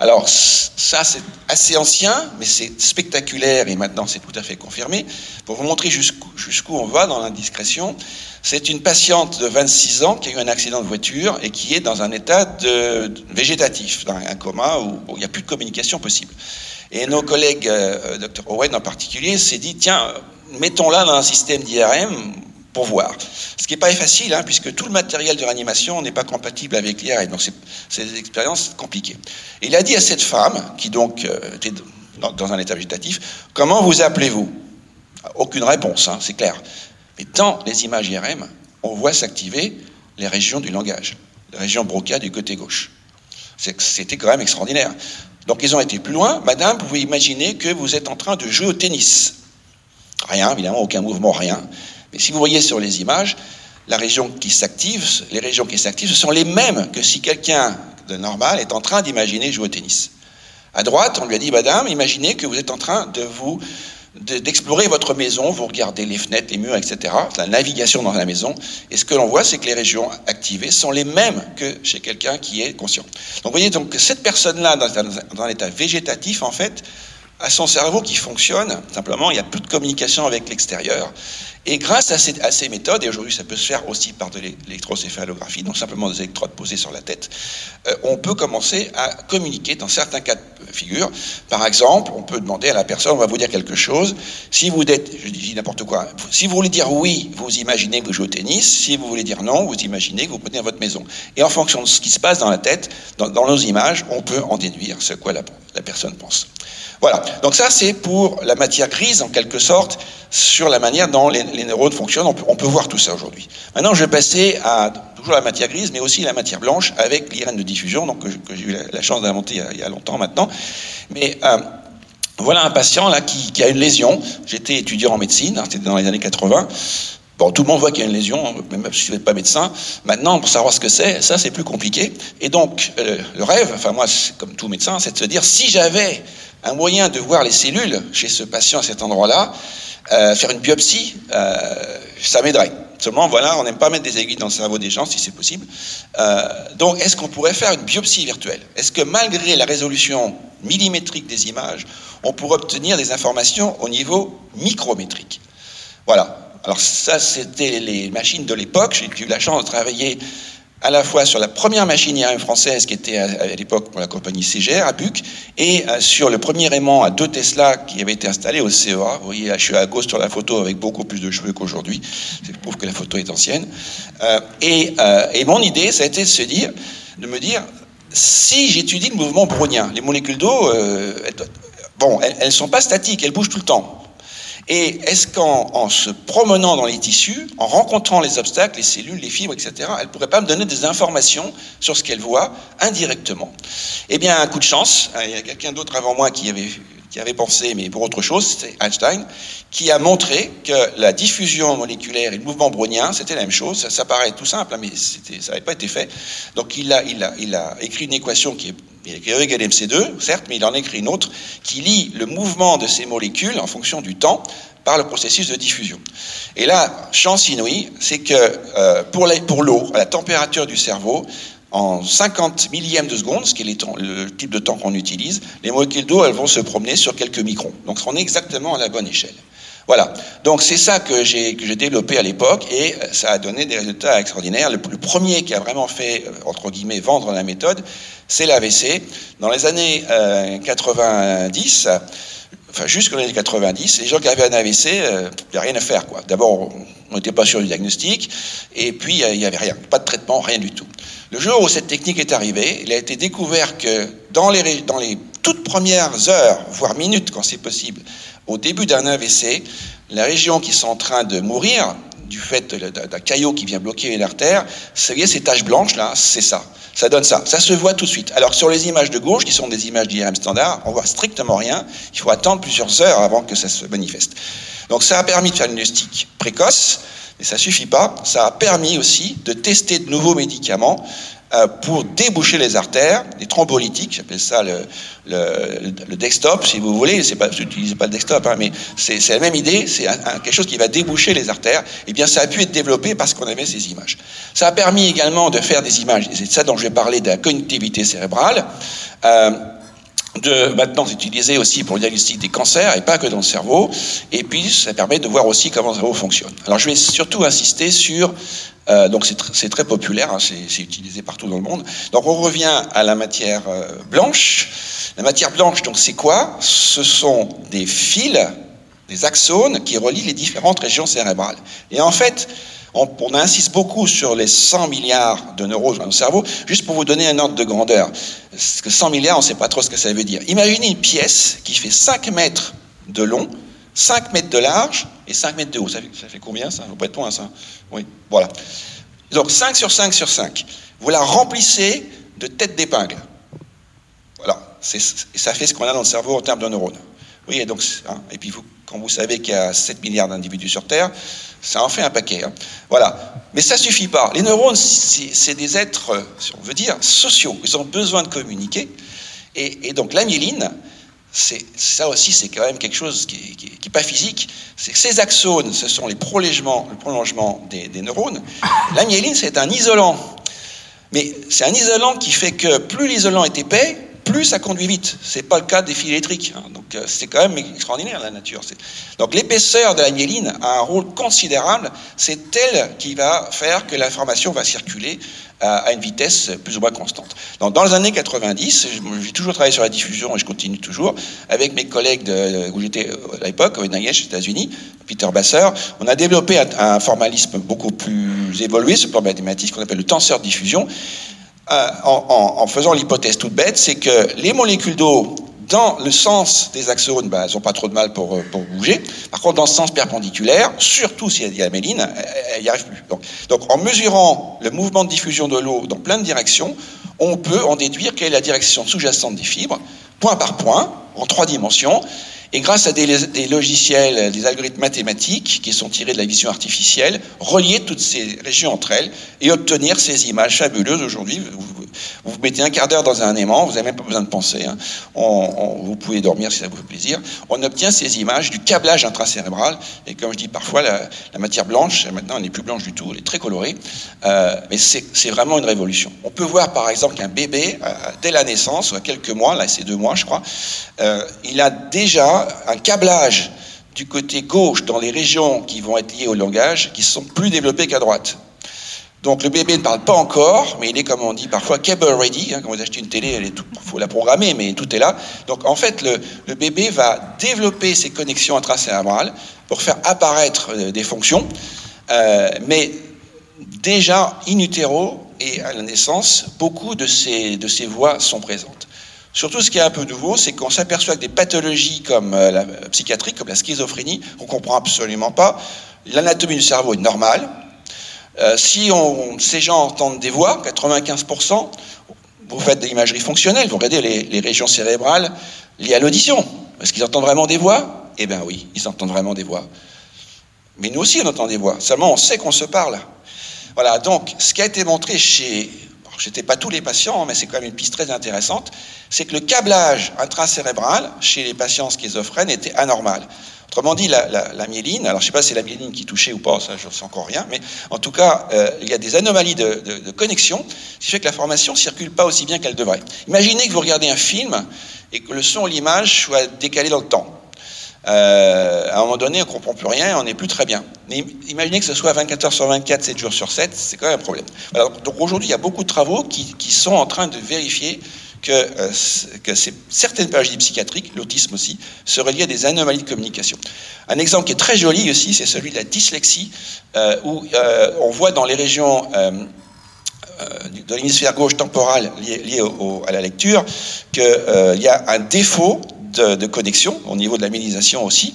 Alors ça c'est assez ancien, mais c'est spectaculaire et maintenant c'est tout à fait confirmé. Pour vous montrer jusqu'où on va dans l'indiscrétion, c'est une patiente de 26 ans qui a eu un accident de voiture et qui est dans un état de, végétatif, dans un coma où, il n'y a plus de communication possible. Et nos collègues, euh, Dr Owen en particulier, s'est dit, tiens, mettons-la dans un système d'IRM pour voir. Ce qui n'est pas facile, hein, puisque tout le matériel de réanimation n'est pas compatible avec l'IRM. Donc c'est des expériences compliquées. Il a dit à cette femme, qui donc euh, était dans, un état végétatif, comment vous appelez-vous? Aucune réponse, hein, c'est clair. Mais dans les images IRM, on voit s'activer les régions du langage, les régions Broca du côté gauche. C'était quand même extraordinaire. Donc ils ont été plus loin. Madame, vous pouvez imaginer que vous êtes en train de jouer au tennis. Rien, évidemment, aucun mouvement, rien. Si vous voyez sur les images, les régions qui s'activent, ce sont les mêmes que si quelqu'un de normal est en train d'imaginer jouer au tennis. À droite, on lui a dit, Madame, imaginez que vous êtes en train de vous d'explorer votre maison, vous regardez les fenêtres, les murs, etc., la navigation dans la maison, et ce que l'on voit, c'est que les régions activées sont les mêmes que chez quelqu'un qui est conscient. Donc vous voyez, donc cette personne-là, dans un état végétatif, en fait, a son cerveau qui fonctionne, simplement, il n'y a plus de communication avec l'extérieur, et grâce à ces, méthodes, et aujourd'hui ça peut se faire aussi par de l'électrocéphalographie, donc simplement des électrodes posées sur la tête, euh, on peut commencer à communiquer dans certains cas de figure. Par exemple, on peut demander à la personne, on va vous dire quelque chose, si vous êtes, je dis n'importe quoi, si vous voulez dire oui, vous imaginez que vous jouez au tennis, si vous voulez dire non, vous imaginez que vous prenez à votre maison. Et en fonction de ce qui se passe dans la tête, dans, nos images, on peut en déduire ce quoi la personne pense. Voilà, donc ça c'est pour la matière grise en quelque sorte, sur la manière dont les, neurones fonctionnent. On peut, voir tout ça aujourd'hui. Maintenant, je vais passer à toujours la matière grise, mais aussi la matière blanche avec l'IRN de diffusion, donc que, j'ai eu la, chance d'inventer il, y a longtemps maintenant. Mais euh, voilà un patient là qui, a une lésion. J'étais étudiant en médecine, hein, c'était dans les années 80. Bon, tout le monde voit qu'il y a une lésion, même si ne suis pas médecin. Maintenant, pour savoir ce que c'est, ça c'est plus compliqué. Et donc, euh, le rêve, enfin moi, comme tout médecin, c'est de se dire si j'avais un moyen de voir les cellules chez ce patient à cet endroit-là, euh, faire une biopsie, euh, ça m'aiderait. Seulement, voilà, on n'aime pas mettre des aiguilles dans le cerveau des gens si c'est possible. Euh, donc, est-ce qu'on pourrait faire une biopsie virtuelle? Est-ce que malgré la résolution millimétrique des images, on pourrait obtenir des informations au niveau micrométrique? Voilà. Alors ça, c'était les machines de l'époque. J'ai eu la chance de travailler à la fois sur la première machine IRM française qui était à, l'époque pour la compagnie CGR à Buc et euh, sur le premier aimant à 2 Tesla qui avait été installé au CEA. Vous voyez, je suis à gauche sur la photo avec beaucoup plus de cheveux qu'aujourd'hui. C'est prouve que la photo est ancienne. Euh, et, euh, et, mon idée, ça a été de se dire, de me dire, si j'étudie le mouvement brownien, les molécules d'eau, bon, elles ne sont pas statiques, elles bougent tout le temps. Et est-ce qu'en se promenant dans les tissus, en rencontrant les obstacles, les cellules, les fibres, etc., elle ne pourrait pas me donner des informations sur ce qu'elle voit indirectement? Eh bien, un coup de chance, hein, il y a quelqu'un d'autre avant moi qui avait, qui avait pensé, mais pour autre chose, c'est Einstein, qui a montré que la diffusion moléculaire et le mouvement brownien, c'était la même chose. Ça, paraît tout simple, hein, mais ça n'avait pas été fait. Donc il a, écrit une équation qui est il a écrit E égale MC2, certes, mais il en écrit une autre qui lie le mouvement de ces molécules en fonction du temps par le processus de diffusion. Et là, chance inouïe, c'est que euh, pour l'eau, à la température du cerveau, en 50 millièmes de seconde, ce qui est le type de temps qu'on utilise, les molécules d'eau, elles vont se promener sur quelques microns. Donc on est exactement à la bonne échelle. Voilà. Donc c'est ça que j'ai développé à l'époque et euh, ça a donné des résultats extraordinaires. Le, premier qui a vraiment fait euh, entre guillemets vendre la méthode, c'est l'AVC. Dans les années 90, euh, enfin jusqu'aux années 90, les gens qui avaient un AVC, il n'y a rien à faire quoi. D'abord, on n'était pas sûr du diagnostic et puis il n'y avait rien, pas de traitement, rien du tout. Le jour où cette technique est arrivée, il a été découvert que dans les, dans les toutes premières heures, voire minutes quand c'est possible, au début d'un AVC, les régions qui sont en train de mourir du fait d'un caillot qui vient bloquer une artère, vous voyez ces taches blanches là, c'est ça. Ça donne ça. Ça se voit tout de suite. Alors sur les images de gauche, qui sont des images d'IRM standard, on voit strictement rien. Il faut attendre plusieurs heures avant que ça se manifeste. Donc ça a permis de faire une diagnostic précoce, mais ça suffit pas. Ça a permis aussi de tester de nouveaux médicaments euh, pour déboucher les artères, les thrombolytiques, j'appelle ça le, le, desktop, si vous voulez, c'est pas, pas le desktop, hein, mais c'est la même idée, c'est quelque chose qui va déboucher les artères, et eh bien ça a pu être développé parce qu'on avait ces images. Ça a permis également de faire des images, c'est ça dont je vais parler de la connectivité cérébrale, euh, de maintenant s'utiliser aussi pour le diagnostic des cancers et pas que dans le cerveau. Et puis ça permet de voir aussi comment le cerveau fonctionne. Alors je vais surtout insister sur euh, donc c'est très populaire, hein, c'est utilisé partout dans le monde. Donc on revient à la matière euh, blanche. La matière blanche, donc c'est quoi? Ce sont des fils, des axones qui relient les différentes régions cérébrales. Et en fait, on, insiste beaucoup sur les 100 milliards de neurones dans le cerveau, juste pour vous donner un ordre de grandeur. Parce que 100 milliards, on ne sait pas trop ce que ça veut dire. Imaginez une pièce qui fait 5 mètres de long, 5 mètres de large et 5 mètres de haut. Ça fait, combien ça? Au breton, hein, ça Oui, voilà. Donc 5 sur 5 sur 5. Vous la remplissez de têtes d'épingle. Voilà. ça fait ce qu'on a dans le cerveau en termes de neurones. Et, donc, hein, et puis quand vous savez qu'il y a 7 milliards d'individus sur Terre, ça en fait un paquet. Hein. Voilà. Mais ça suffit pas. Les neurones, c'est des êtres, si on veut dire, sociaux. Ils ont besoin de communiquer. Et, donc la myéline, ça aussi, c'est quand même quelque chose qui n'est pas physique. Ces axones, ce sont les prolongements, le prolongement des, des neurones. La myéline, c'est un isolant. Mais c'est un isolant qui fait que plus l'isolant est épais, plus ça conduit vite. Ce n'est pas le cas des fils électriques. Hein. Donc euh, c'est quand même extraordinaire la nature. Donc l'épaisseur de la myéline a un rôle considérable. C'est elle qui va faire que l'information va circuler à, une vitesse plus ou moins constante. Donc, dans les années 90, j'ai toujours travaillé sur la diffusion et je continue toujours avec mes collègues de, où j'étais à l'époque, au NIH, aux États-Unis, Peter Basser. On a développé un, formalisme beaucoup plus évolué le plan mathématique qu'on appelle le tenseur de diffusion euh, en, faisant l'hypothèse toute bête, c'est que les molécules d'eau dans le sens des axones, ben, elles n'ont pas trop de mal pour, euh, bouger. Par contre, dans le sens perpendiculaire, surtout s'il y a la méline, elle n'y arrive plus. Donc, donc, en mesurant le mouvement de diffusion de l'eau dans plein de directions, on peut en déduire quelle est la direction sous-jacente des fibres, point par point, en trois dimensions. Et grâce à des, logiciels, des algorithmes mathématiques qui sont tirés de la vision artificielle, relier toutes ces régions entre elles et obtenir ces images fabuleuses aujourd'hui. Vous, vous, mettez un quart d'heure dans un aimant, vous n'avez même pas besoin de penser. Hein. vous pouvez dormir si ça vous fait plaisir. On obtient ces images du câblage intracérébral. Et comme je dis parfois, la, matière blanche, maintenant, elle n'est plus blanche du tout, elle est très colorée. Euh, mais c'est vraiment une révolution. On peut voir par exemple qu'un bébé, euh, dès la naissance, ou à quelques mois, là c'est deux mois je crois, euh, il a déjà un câblage du côté gauche dans les régions qui vont être liées au langage qui sont plus développées qu'à droite. Donc le bébé ne parle pas encore, mais il est, comme on dit parfois, cable ready. Hein, quand vous achetez une télé, il faut la programmer, mais tout est là. Donc en fait, le, bébé va développer ses connexions intracérébrales pour faire apparaître euh, des fonctions, euh, mais déjà in utero et à la naissance, beaucoup de ces, de ces voix sont présentes. Surtout, ce qui est un peu nouveau, c'est qu'on s'aperçoit que des pathologies comme euh, la psychiatrique, comme la schizophrénie, on ne comprend absolument pas. L'anatomie du cerveau est normale. Euh, si ces gens entendent des voix, 95%, vous faites de l'imagerie fonctionnelle, vous regardez les, régions cérébrales liées à l'audition. Est-ce qu'ils entendent vraiment des voix? Eh bien oui, ils entendent vraiment des voix. Mais nous aussi, on entend des voix. Seulement, on sait qu'on se parle. Voilà, donc, ce qui a été montré chez je n'étais pas tous les patients, mais c'est quand même une piste très intéressante, c'est que le câblage intracérébral chez les patients schizophrènes était anormal. Autrement dit, la, myéline, alors je ne sais pas si c'est la myéline qui touchait ou pas, ça je ne sais encore rien, mais en tout cas, euh, il y a des anomalies de, connexion, ce qui fait que l'information ne circule pas aussi bien qu'elle devrait. Imaginez que vous regardez un film et que le son ou l'image soit décalé dans le temps. Euh, à un moment donné, on ne comprend plus rien, on n'est plus très bien. Mais imaginez que ce soit 24 heures sur 24, 7 jours sur 7, c'est quand même un problème. donc aujourd'hui, il y a beaucoup de travaux qui, sont en train de vérifier que, euh, certaines pathologies psychiatriques, l'autisme aussi, se relient à des anomalies de communication. Un exemple qui est très joli aussi, c'est celui de la dyslexie, euh, où on voit dans les régions de l'hémisphère gauche temporale liées lié à la lecture qu'il y a un défaut de, connexion, au niveau de la myélisation aussi.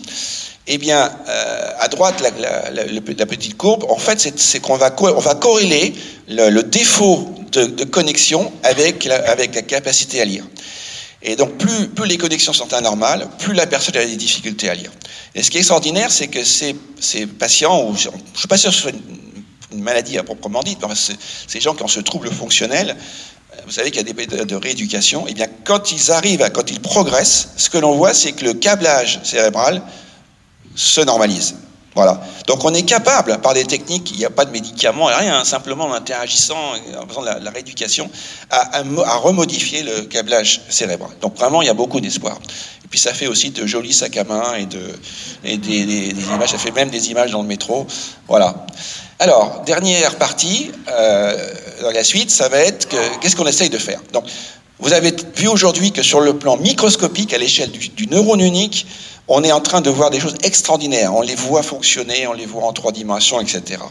Eh bien, euh, à droite, la, petite courbe, en fait, c'est qu'on va, on va corréler le, défaut de, connexion avec la, avec la capacité à lire. Et donc, plus, plus, les connexions sont anormales, plus la personne a des difficultés à lire. Et ce qui est extraordinaire, c'est que ces, ces, patients, ou je ne suis pas sûr que ce soit une, maladie à proprement dit, ces gens qui ont ce trouble fonctionnel, vous savez qu'il y a des périodes de rééducation, et eh bien quand ils arrivent, à, quand ils progressent, ce que l'on voit, c'est que le câblage cérébral se normalise. Voilà. Donc on est capable, par des techniques, il n'y a pas de médicaments et rien, hein, simplement en interagissant, en faisant de la, rééducation, à, remodifier le câblage cérébral. Donc vraiment, il y a beaucoup d'espoir. Et puis ça fait aussi de jolis sacs à main et, de, et des, des, images, ça fait même des images dans le métro. Voilà. Alors, dernière partie, euh, dans la suite, ça va être qu'est-ce qu'on essaye de faire? Donc, vous avez vu aujourd'hui que sur le plan microscopique, à l'échelle du, neurone unique, on est en train de voir des choses extraordinaires. On les voit fonctionner, on les voit en trois dimensions, etc.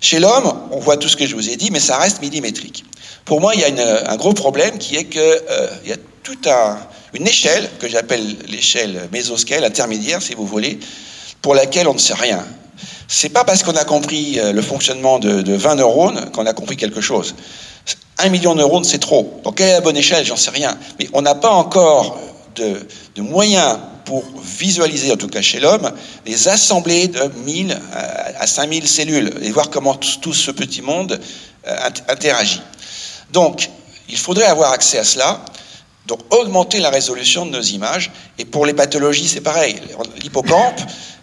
Chez l'homme, on voit tout ce que je vous ai dit, mais ça reste millimétrique. Pour moi, il y a un gros problème qui est qu'il euh, y a toute une échelle, que j'appelle l'échelle mésoscale, intermédiaire, si vous voulez, pour laquelle on ne sait rien. C'est pas parce qu'on a compris euh, le fonctionnement de 20 neurones qu'on a compris quelque chose. Un million de neurones, c'est trop. Donc, quelle est la bonne échelle J'en sais rien. Mais on n'a pas encore de, de moyens pour visualiser, en tout cas chez l'homme, les assemblées de 1000 à 5000 cellules et voir comment tout, ce petit monde euh, interagit. Donc, il faudrait avoir accès à cela, donc augmenter la résolution de nos images. Et pour les pathologies, c'est pareil. L'hippocampe,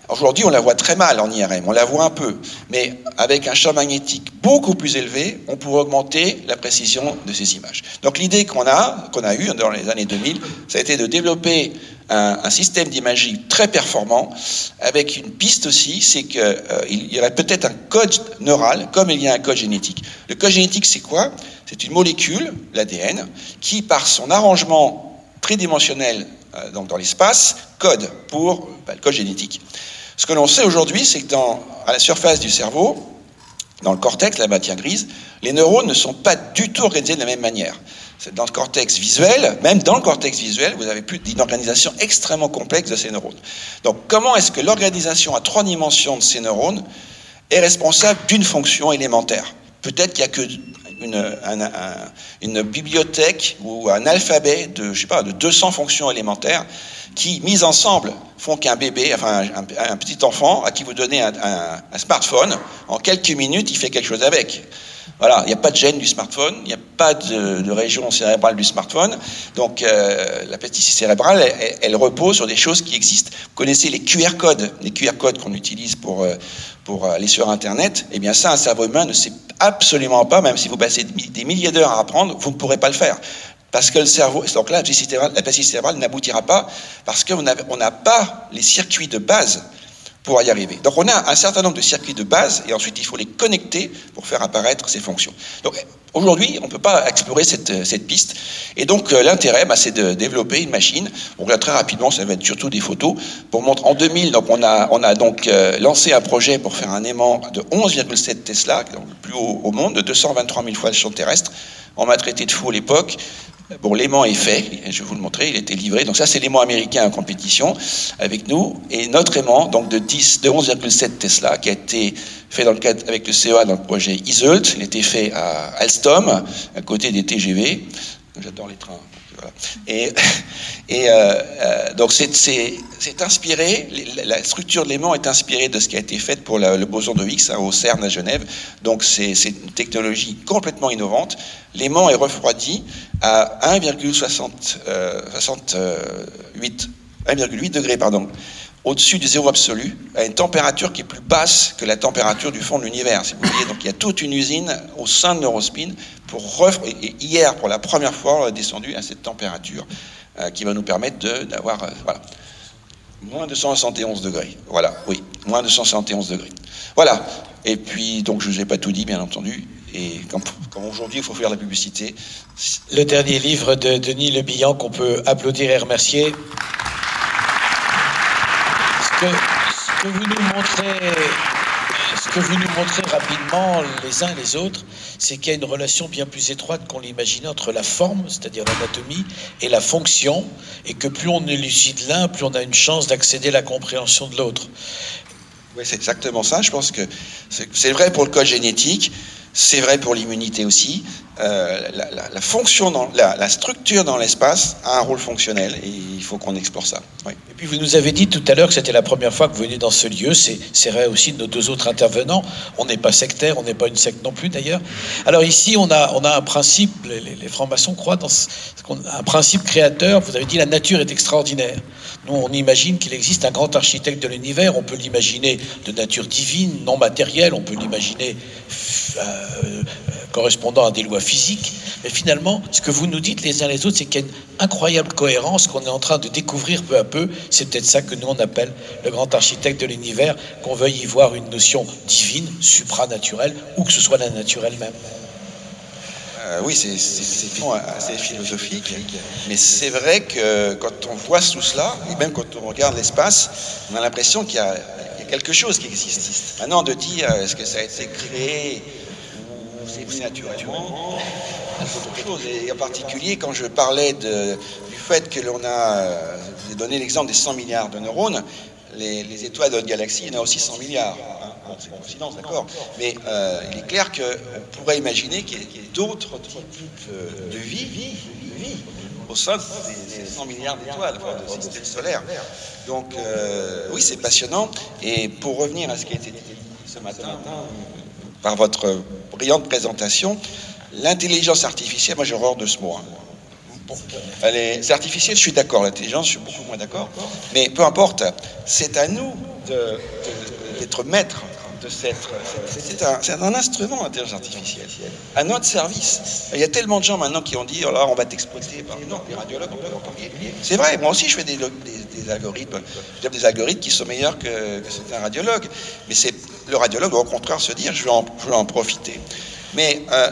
Aujourd'hui, on la voit très mal en IRM, on la voit un peu, mais avec un champ magnétique beaucoup plus élevé, on pourrait augmenter la précision de ces images. Donc l'idée qu'on a, qu'on a eue dans les années 2000, ça a été de développer un, système d'imagerie très performant, avec une piste aussi, c'est qu'il euh, y aurait peut-être un code neural, comme il y a un code génétique. Le code génétique, c'est quoi? C'est une molécule, l'ADN, qui, par son arrangement tridimensionnel euh, donc dans l'espace, code pour bah, le code génétique. Ce que l'on sait aujourd'hui, c'est que à la surface du cerveau, dans le cortex, la matière grise, les neurones ne sont pas du tout organisés de la même manière. Dans le cortex visuel, même dans le cortex visuel, vous avez plus d'une organisation extrêmement complexe de ces neurones. Donc, comment est-ce que l'organisation à trois dimensions de ces neurones est responsable d'une fonction élémentaire? Peut-être qu'il n'y a que une, bibliothèque ou un alphabet de, je sais pas, de 200 fonctions élémentaires qui, mises ensemble, font qu'un bébé, enfin un, petit enfant à qui vous donnez un, smartphone, en quelques minutes, il fait quelque chose avec. Voilà, il n'y a pas de gène du smartphone, il n'y a pas de, région cérébrale du smartphone. Donc euh, la plasticité cérébrale, elle, repose sur des choses qui existent. Vous connaissez les QR codes, les QR codes qu'on utilise pour, euh, pour aller sur Internet. Eh bien ça, un cerveau humain ne sait absolument pas, même si vous passez des milliers d'heures à apprendre, vous ne pourrez pas le faire. Parce que le cerveau, donc là, la plasticité cérébrale n'aboutira pas parce qu'on n'a pas les circuits de base pour y arriver. Donc on a un certain nombre de circuits de base et ensuite il faut les connecter pour faire apparaître ces fonctions. Donc aujourd'hui, on ne peut pas explorer cette, cette piste et donc euh, l'intérêt, bah, c'est de développer une machine. Donc là, très rapidement, ça va être surtout des photos pour montrer. En 2000, donc on a, on a donc euh, lancé un projet pour faire un aimant de 11,7 Tesla, donc le plus haut au monde, de 223 000 fois le champ terrestre. On m'a traité de fou à l'époque. Bon, l'aimant est fait, je vais vous le montrer, il a été livré. Donc ça, c'est l'aimant américain en compétition avec nous. Et notre aimant, donc de 10, de 11,7 Tesla, qui a été fait dans le cadre avec le CEA dans le projet ISEULT. Il a été fait à Alstom, à côté des TGV. J'adore les trains. Et, euh, euh, donc c'est inspiré, la structure de l'aimant est inspirée de ce qui a été fait pour le boson de Higgs hein, au CERN à Genève. Donc c'est une technologie complètement innovante. L'aimant est refroidi à 1,68 euh, 1,8 degrés pardon, au-dessus du zéro absolu, à une température qui est plus basse que la température du fond de l'univers. Donc il y a toute une usine au sein de Neurospin pour et hier, pour la première fois, on est descendu à cette température euh, qui va nous permettre d'avoir euh, voilà, moins de 171 degrés. Voilà, oui, moins de 171 degrés. Voilà. Et puis, donc, je vous ai pas tout dit, bien entendu. Et comme, aujourd'hui, il faut faire la publicité. Le dernier livre de Denis Le Bihan qu'on peut applaudir et remercier ce que vous nous montrez, ce que vous nous montrez rapidement les uns les autres, c'est qu'il y a une relation bien plus étroite qu'on l'imaginait entre la forme, c'est-à-dire l'anatomie, et la fonction, et que plus on élucide l'un, plus on a une chance d'accéder à la compréhension de l'autre. Oui, c'est exactement ça. Je pense que c'est vrai pour le code génétique, c'est vrai pour l'immunité aussi. Euh, la, fonction, la, structure dans l'espace a un rôle fonctionnel et il faut qu'on explore ça. Et puis vous nous avez dit tout à l'heure que c'était la première fois que vous venez dans ce lieu. C'est vrai aussi de nos deux autres intervenants. On n'est pas sectaire, on n'est pas une secte non plus d'ailleurs. Alors ici, on a, un principe, les, francs-maçons croient dans un principe créateur. Vous avez dit la nature est extraordinaire. Nous, on imagine qu'il existe un grand architecte de l'univers. On peut l'imaginer de nature divine, non matérielle. On peut l'imaginer euh, correspondant à des lois physiques. Mais finalement, ce que vous nous dites les uns les autres, c'est qu'il y a une incroyable cohérence qu'on est en train de découvrir peu à peu. C'est peut-être ça que nous on appelle le grand architecte de l'univers, qu'on veuille y voir une notion divine, supranaturelle, ou que ce soit la nature elle-même. Euh, oui, c'est assez philosophique, mais c'est vrai que quand on voit tout cela, et même quand on regarde l'espace, on a l'impression qu'il y, a quelque chose qui existe. Maintenant, de dire est-ce que ça a été créé c'est naturellement autre chose. Et en particulier, quand je parlais du fait que l'on a, j'ai donné l'exemple des 100 milliards de neurones, les, étoiles de notre galaxie, il y en a aussi 100 milliards. Hein. c'est une coïncidence, d'accord. Mais euh, il est clair qu'on pourrait imaginer qu'il y ait, d'autres types de, vie, vie, vie au sein des 100 milliards d'étoiles, de systèmes solaires. Donc, euh, oui, c'est passionnant. Et pour revenir à ce qui a été dit ce matin, par votre brillante présentation. L'intelligence artificielle, moi j'ai horreur de ce mot. Hein. elle est, artificielle, je suis d'accord. L'intelligence, je suis beaucoup moins d'accord. Mais peu importe, c'est à nous d'être maîtres de cette. C'est un, instrument, l'intelligence artificielle, à notre service. Il y a tellement de gens maintenant qui ont dit oh là, on va t'exploiter. Non, les radiologues, C'est vrai, moi aussi je fais des, algorithmes. Je des algorithmes qui sont meilleurs que, que c'est un radiologue. Mais c'est le radiologue doit au contraire se dire je vais en, profiter. Mais euh,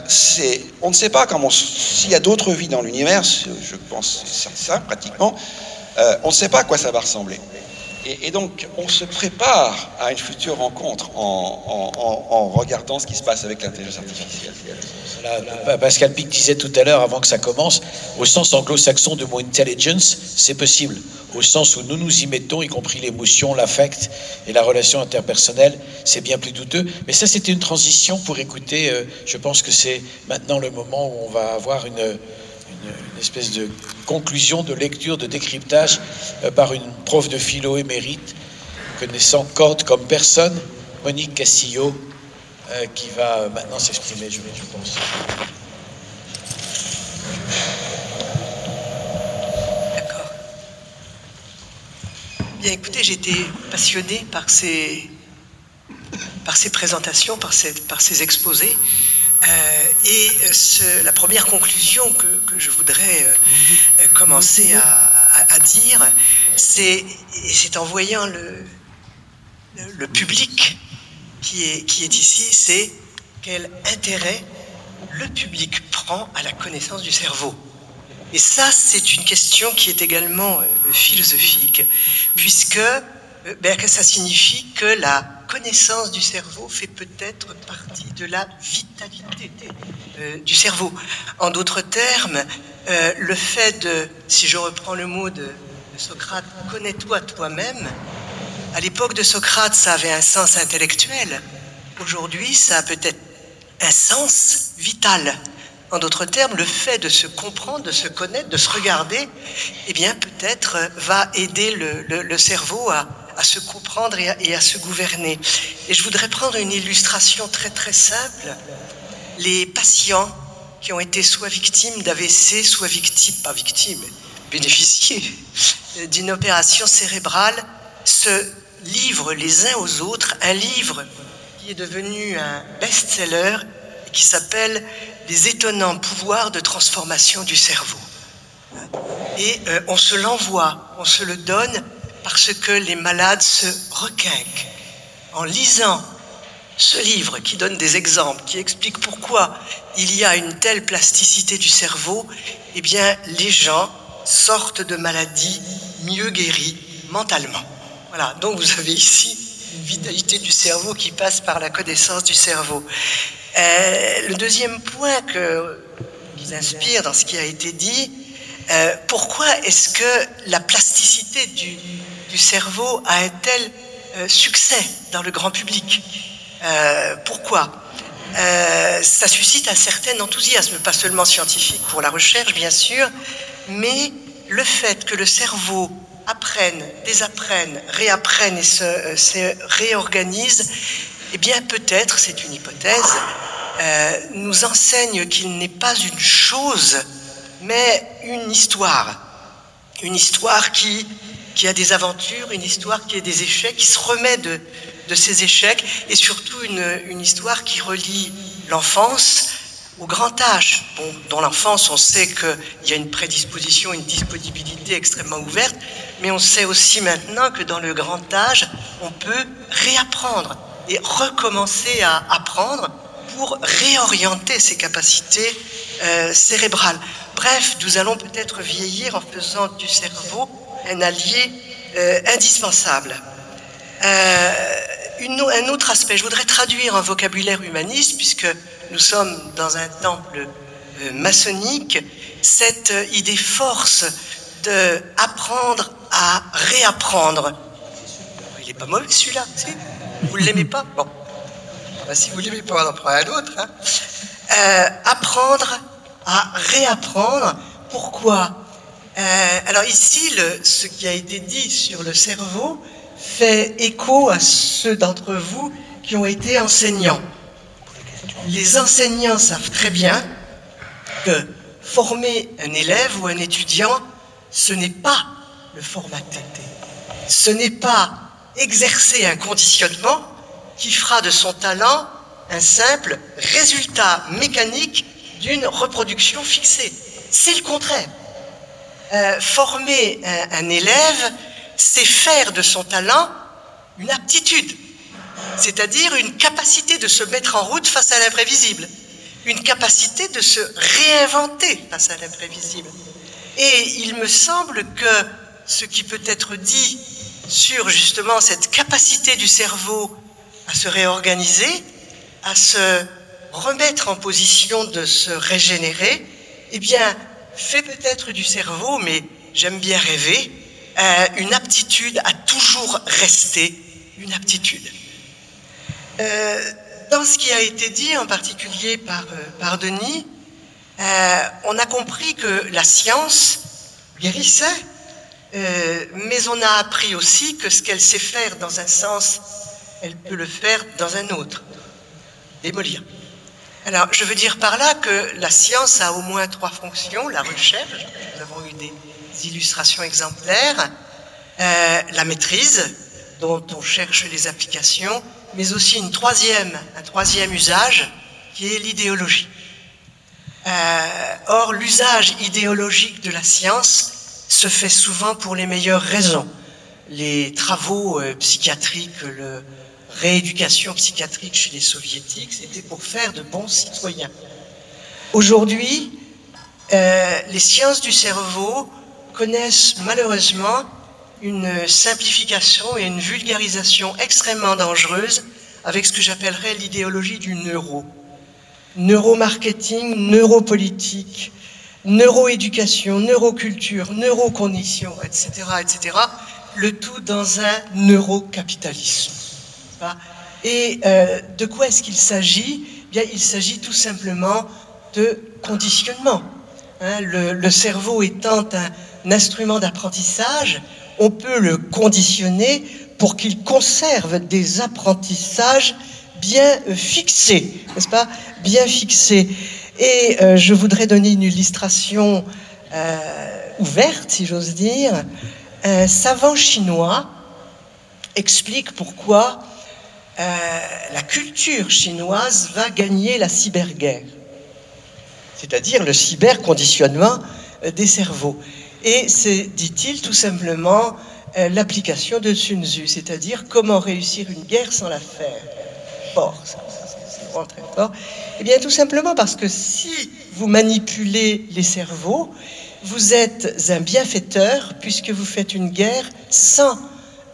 on ne sait pas comment, s'il y a d'autres vies dans l'univers, je pense c'est ça pratiquement, euh, on ne sait pas à quoi ça va ressembler. Et, donc, on se prépare à une future rencontre en, regardant ce qui se passe avec l'intelligence artificielle. Pascal Pic disait tout à l'heure, avant que ça commence, au sens anglo-saxon de mot intelligence, c'est possible. Au sens où nous nous y mettons, y compris l'émotion, l'affect et la relation interpersonnelle, c'est bien plus douteux. Mais ça, c'était une transition pour écouter. Euh, je pense que c'est maintenant le moment où on va avoir une une, espèce de conclusion, de lecture, de décryptage euh, par une prof de philo émérite, connaissant Kant comme personne, Monique Castillo, euh, qui va maintenant s'exprimer, je, je pense. D'accord. Bien écoutez, j'étais passionnée par ces, par ces présentations, par ces, par ces exposés. Euh, et la première conclusion que, je voudrais euh, commencer à, dire, c'est en voyant le, le public qui est, qui est ici, c'est quel intérêt le public prend à la connaissance du cerveau. Et ça, c'est une question qui est également euh, philosophique, puisque ben, ça signifie que la connaissance du cerveau fait peut-être partie de la vitalité euh, du cerveau. En d'autres termes, euh, le fait de, si je reprends le mot de, Socrate, connais-toi toi-même, à l'époque de Socrate, ça avait un sens intellectuel. Aujourd'hui, ça a peut-être un sens vital. En d'autres termes, le fait de se comprendre, de se connaître, de se regarder, eh bien, peut-être va aider le cerveau à, à se comprendre et à, se gouverner. Et je voudrais prendre une illustration très très simple. Les patients qui ont été soit victimes d'AVC, soit victimes, pas victimes, bénéficiés d'une opération cérébrale, se livrent les uns aux autres un livre qui est devenu un best-seller qui s'appelle Les étonnants pouvoirs de transformation du cerveau. Et euh, on se l'envoie, on se le donne parce que les malades se requinquent. En lisant ce livre qui donne des exemples, qui explique pourquoi il y a une telle plasticité du cerveau, eh bien, les gens sortent de maladies mieux guéries mentalement. Voilà, donc vous avez ici une vitalité du cerveau qui passe par la connaissance du cerveau. Euh, le deuxième point que nous inspire dans ce qui a été dit, euh, pourquoi est-ce que la plasticité du, du cerveau a un tel euh, succès dans le grand public euh, Pourquoi? Euh, Ça suscite un certain enthousiasme, pas seulement scientifique pour la recherche, bien sûr, mais le fait que le cerveau apprenne, désapprenne, réapprenne et se, se réorganise, eh bien peut-être, c'est une hypothèse, nous enseigne qu'il n'est pas une chose, mais une histoire. Une histoire qui, qui a des aventures, une histoire qui a des échecs, qui se remet de, de ses échecs, et surtout une, histoire qui relie l'enfance au grand âge. Bon, dans l'enfance, on sait qu'il y a une prédisposition, une disponibilité extrêmement ouverte, mais on sait aussi maintenant que dans le grand âge, on peut réapprendre et recommencer à apprendre pour réorienter ses capacités euh, cérébrales. Bref, nous allons peut-être vieillir en faisant du cerveau un allié euh, indispensable. Euh, un autre aspect, je voudrais traduire un vocabulaire humaniste, puisque nous sommes dans un temple euh, maçonnique, cette euh, idée force de apprendre à réapprendre. Il n'est pas mauvais celui-là, Vous ne l'aimez pas? Bon. Ben, si vous l'aimez pas, on en prend un autre. Hein. Euh, apprendre à réapprendre. Pourquoi? Euh, Alors ici, ce qui a été dit sur le cerveau fait écho à ceux d'entre vous qui ont été enseignants. Les enseignants savent très bien que former un élève ou un étudiant, ce n'est pas le formater. Ce n'est pas exercer un conditionnement qui fera de son talent un simple résultat mécanique d'une reproduction fixée. C'est le contraire. Euh, former un, un élève, c'est faire de son talent une aptitude, c'est-à-dire une capacité de se mettre en route face à l'imprévisible, une capacité de se réinventer face à l'imprévisible. Et il me semble que ce qui peut être dit sur justement cette capacité du cerveau à se réorganiser, à se remettre en position de se régénérer, eh bien, fait peut-être du cerveau, mais j'aime bien rêver, euh, une aptitude à toujours rester une aptitude. Euh, dans ce qui a été dit, en particulier par, euh, par Denis, on a compris que la science guérissait, mais on a appris aussi que ce qu'elle sait faire dans un sens, elle peut le faire dans un autre, démolir. Alors, je veux dire par là que la science a au moins trois fonctions. La recherche, nous avons eu des illustrations exemplaires, euh, la maîtrise, dont on cherche les applications, mais aussi une troisième, un troisième usage, qui est l'idéologie. Euh, or, l'usage idéologique de la science se fait souvent pour les meilleures raisons. Les travaux euh, psychiatriques, le rééducation psychiatrique chez les soviétiques, c'était pour faire de bons citoyens. Aujourd'hui, euh, les sciences du cerveau connaissent malheureusement une simplification et une vulgarisation extrêmement dangereuse avec ce que j'appellerais l'idéologie du neuro. Neuromarketing, neuropolitique, neuroéducation, neuroculture, neurocondition, etc., etc., le tout dans un neurocapitalisme. Et euh, de quoi est-ce qu'il s'agit? Bien, il s'agit tout simplement de conditionnement. Hein, le, cerveau étant un, un instrument d'apprentissage, on peut le conditionner pour qu'il conserve des apprentissages bien fixés, n'est-ce pas? Bien fixés. Et euh, je voudrais donner une illustration euh, ouverte, si j'ose dire. Un savant chinois explique pourquoi euh, la culture chinoise va gagner la cyberguerre, c'est-à-dire le cyberconditionnement des cerveaux. Et c'est, dit-il, tout simplement euh, l'application de Sun Tzu, c'est-à-dire comment réussir une guerre sans la faire. Fort, c'est vraiment très fort. Eh bien, tout simplement parce que si vous manipulez les cerveaux, vous êtes un bienfaiteur puisque vous faites une guerre sans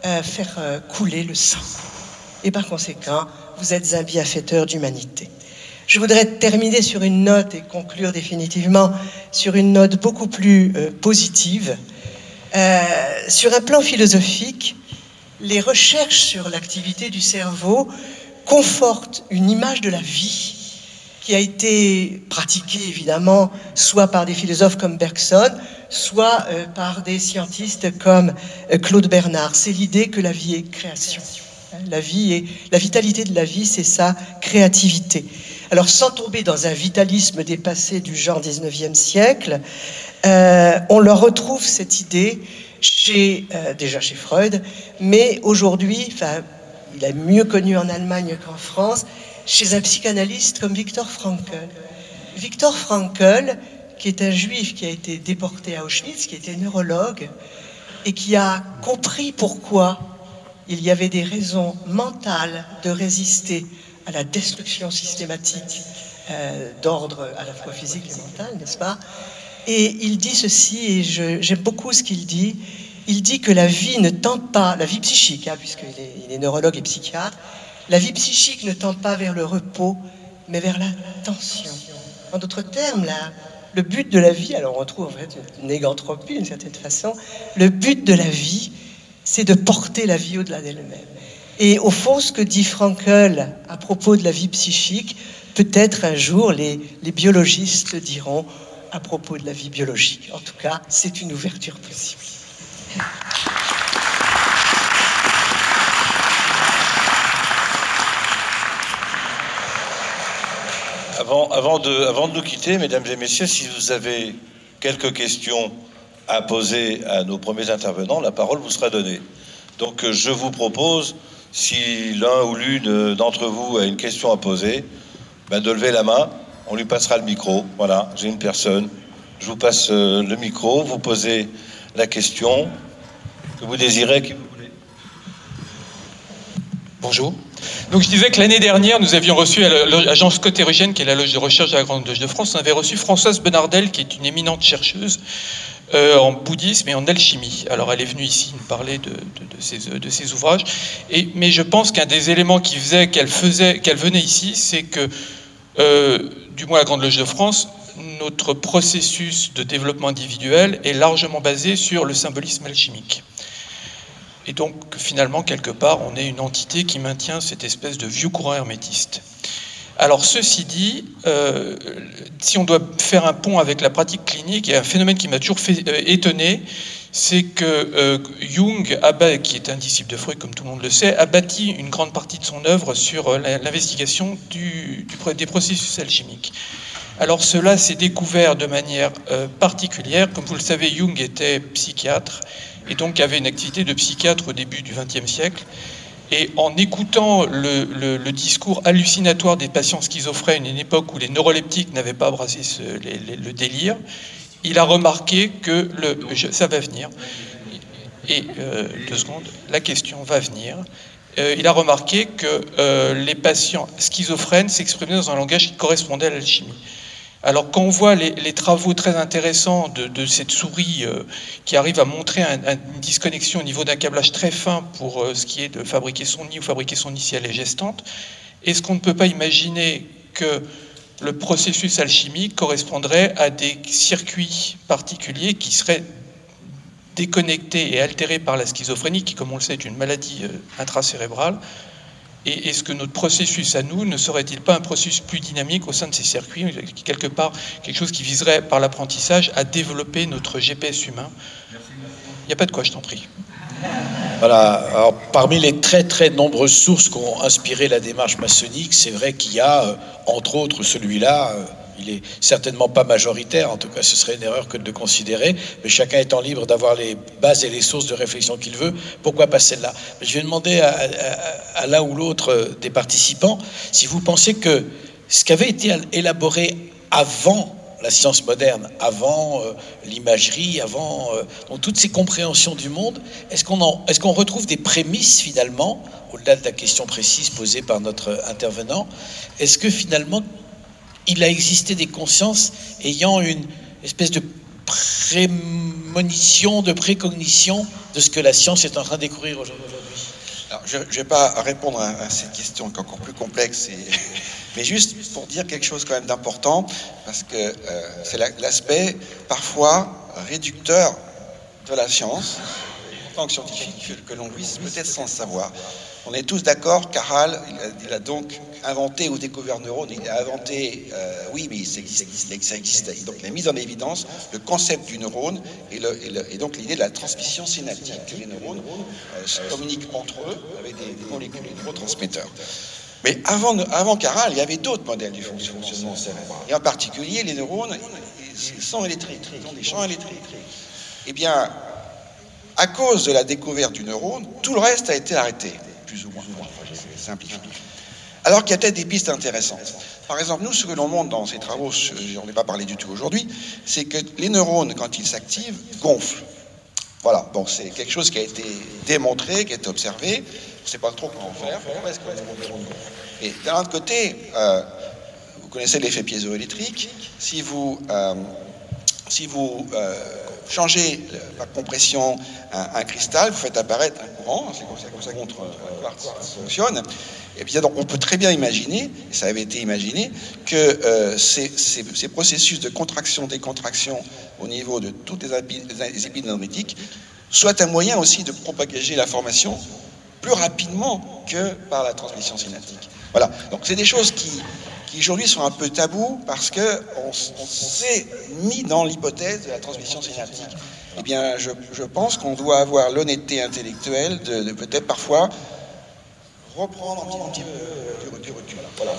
euh, faire euh, couler le sang. Et par conséquent, vous êtes un bienfaiteur d'humanité. Je voudrais terminer sur une note et conclure définitivement sur une note beaucoup plus euh, positive. Euh, sur un plan philosophique, les recherches sur l'activité du cerveau confortent une image de la vie qui a été pratiquée évidemment soit par des philosophes comme Bergson, soit euh, par des scientistes comme Claude Bernard. C'est l'idée que la vie est création. La vitalité de la vie, c'est sa créativité. Alors, sans tomber dans un vitalisme dépassé du genre 19e siècle, euh, on leur retrouve cette idée euh, déjà chez Freud, mais aujourd'hui, enfin, il est mieux connu en Allemagne qu'en France, chez un psychanalyste comme Viktor Frankl. Viktor Frankl, qui est un juif qui a été déporté à Auschwitz, qui était neurologue, et qui a compris pourquoi il y avait des raisons mentales de résister à la destruction systématique euh, d'ordre à la fois physique et mental, n'est-ce pas? Et il dit ceci, et j'aime beaucoup ce qu'il dit, il dit que la vie ne tend pas, la vie psychique, hein, puisqu'il est, il est neurologue et psychiatre, la vie psychique ne tend pas vers le repos, mais vers la tension. En d'autres termes, la, le but de la vie, alors on retrouve en fait une négantropie d'une certaine façon, le but de la vie, c'est de porter la vie au-delà d'elle-même. Et au fond, ce que dit Frankel à propos de la vie psychique, peut-être un jour les, les biologistes diront à propos de la vie biologique. En tout cas, c'est une ouverture possible. Avant, avant, de, avant de nous quitter, mesdames et messieurs, si vous avez quelques questions à poser à nos premiers intervenants, la parole vous sera donnée. Donc euh, je vous propose, si l'un ou l'une d'entre vous a une question à poser, ben, de lever la main, on lui passera le micro. Voilà, j'ai une personne, je vous passe euh, le micro, vous posez la question que vous désirez. Qui vous voulez. Bonjour. Donc je disais que l'année dernière, nous avions reçu à l'agence Cotérugène, qui est la loge de recherche de la Grande Loge de France, on avait reçu Françoise Benardel, qui est une éminente chercheuse euh, en bouddhisme et en alchimie. Alors elle est venue ici nous parler de, ses, ouvrages. Et, mais je pense qu'un des éléments qui faisait qu'elle faisait, qu'elle venait ici, c'est que, euh, du moins à la Grande Loge de France, notre processus de développement individuel est largement basé sur le symbolisme alchimique. Et donc, finalement, quelque part, on est une entité qui maintient cette espèce de vieux courant hermétiste. Alors ceci dit, euh, si on doit faire un pont avec la pratique clinique, il y a un phénomène qui m'a toujours euh, étonner, c'est que euh, Jung, qui est un disciple de Freud comme tout le monde le sait, a bâti une grande partie de son œuvre sur l'investigation des processus alchimiques. Alors cela s'est découvert de manière particulière. Comme vous le savez, Jung était psychiatre et donc avait une activité de psychiatre au début du XXe siècle. Et en écoutant le, discours hallucinatoire des patients schizophrènes, une époque où les neuroleptiques n'avaient pas brassé le délire, il a remarqué que le, ça va venir. Et euh, deux secondes, la question va venir. Euh, il a remarqué que euh, les patients schizophrènes s'exprimaient dans un langage qui correspondait à l'alchimie. Alors quand on voit les, travaux très intéressants de, cette souris euh, qui arrive à montrer une disconnexion au niveau d'un câblage très fin pour euh, ce qui est de fabriquer son nid ou fabriquer son nid si elle est gestante, est-ce qu'on ne peut pas imaginer que le processus alchimique correspondrait à des circuits particuliers qui seraient déconnectés et altérés par la schizophrénie, qui, comme on le sait, est une maladie euh, intracérébrale, et est-ce que notre processus à nous ne serait-il pas un processus plus dynamique au sein de ces circuits, quelque part quelque chose qui viserait par l'apprentissage à développer notre GPS humain? Il n'y a pas de quoi, je t'en prie. Voilà. Alors, parmi les très très nombreuses sources qui ont inspiré la démarche maçonnique, c'est vrai qu'il y a, euh, entre autres, celui-là. Euh, il est certainement pas majoritaire, en tout cas ce serait une erreur que de le considérer, mais chacun étant libre d'avoir les bases et les sources de réflexion qu'il veut, pourquoi pas celle-là? Je vais demander à, l'un ou l'autre des participants si vous pensez que ce qui avait été élaboré avant la science moderne, avant euh, l'imagerie, avant euh, toutes ces compréhensions du monde, est-ce qu'on qu'on retrouve des prémices finalement, au-delà de la question précise posée par notre intervenant, est-ce que finalement il a existé des consciences ayant une espèce de prémonition, de précognition de ce que la science est en train de découvrir aujourd'hui. je ne vais pas répondre à, cette question qui est encore plus complexe, mais juste pour dire quelque chose quand même d'important, parce que euh, c'est l'aspect parfois réducteur de la science, scientifique, que, l'on puisse peut-être sans savoir. On est tous d'accord, Caral, il a, donc inventé ou découvert neurone, il a inventé, euh, oui, mais ça existe, Donc il a mis en évidence le concept du neurone et, donc l'idée de la transmission synaptique, que les neurones euh, se communiquent entre eux avec des, molécules de neurotransmetteurs. Mais avant, avant Caral, il y avait d'autres modèles du fonctionnement cérébral. Et en particulier, les neurones, champs électriques, les champs électriques. Eh bien, à cause de la découverte du neurone, tout le reste a été arrêté plus ou moins. Alors qu'il y a peut-être des pistes intéressantes. Par exemple, nous, ce que l'on montre dans ces travaux, on n'ai pas parlé du tout aujourd'hui, c'est que les neurones, quand ils s'activent, gonflent. Voilà, bon, c'est quelque chose qui a été démontré, qui a été observé. On ne sait pas trop comment faire. Et d'un autre côté, euh, vous connaissez l'effet piézoélectrique. Si vous, euh, si vous euh, changez la compression un, cristal, vous faites apparaître un courant, c'est comme ça, que quartz fonctionne. Et bien donc on peut très bien imaginer, et ça avait été imaginé, que euh, ces, processus de contraction-décontraction au niveau de toutes les, les soient un moyen aussi de propager l'information plus rapidement que par la transmission synaptique. Voilà, donc c'est des choses qui, qui aujourd'hui sont un peu tabous parce qu'on on, s'est mis dans l'hypothèse de la transmission synaptique. Eh bien, je, je pense qu'on doit avoir l'honnêteté intellectuelle de, peut-être parfois reprendre un petit, peu du, recul. Voilà.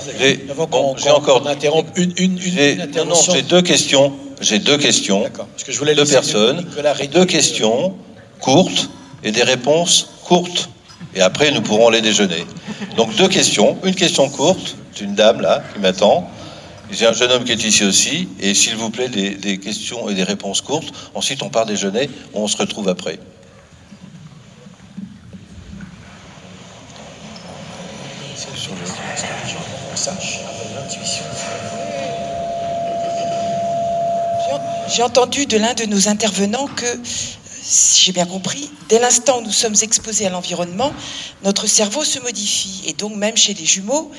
J'ai encore une, une, une intervention. j'ai deux questions. J'ai deux questions. Parce que je voulais deux personnes, deux questions courtes et des réponses courtes. Et après, nous pourrons aller déjeuner. Donc deux questions. Une question courte une dame là qui m'attend. J'ai un jeune homme qui est ici aussi. Et s'il vous plaît, des, questions et des réponses courtes. Ensuite, on part déjeuner. On se retrouve après. J'ai entendu de l'un de nos intervenants que, si j'ai bien compris, dès l'instant où nous sommes exposés à l'environnement, notre cerveau se modifie. Et donc, même chez les jumeaux,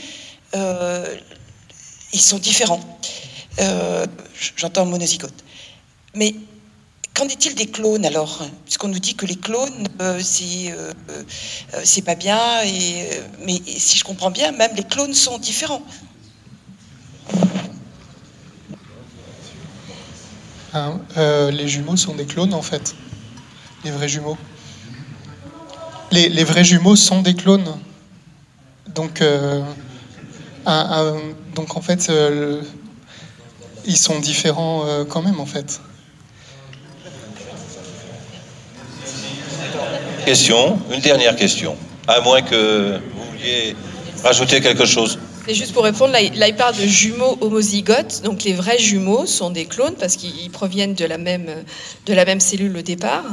euh, ils sont différents. Euh, j'entends monozygote. Mais qu'en est-il des clones alors? Puisqu'on nous dit que les clones, euh, c'est pas bien, mais si je comprends bien, même les clones sont différents. Hein, les jumeaux sont des clones en fait, les vrais jumeaux. Les, vrais jumeaux sont des clones. Donc donc en fait, euh, ils sont différents euh, quand même en fait. Question, une dernière question, à moins que vous vouliez rajouter quelque chose. C'est juste pour répondre, là, il parle de jumeaux homozygotes. Donc les vrais jumeaux sont des clones parce qu'ils proviennent de la, même, de la même cellule au départ.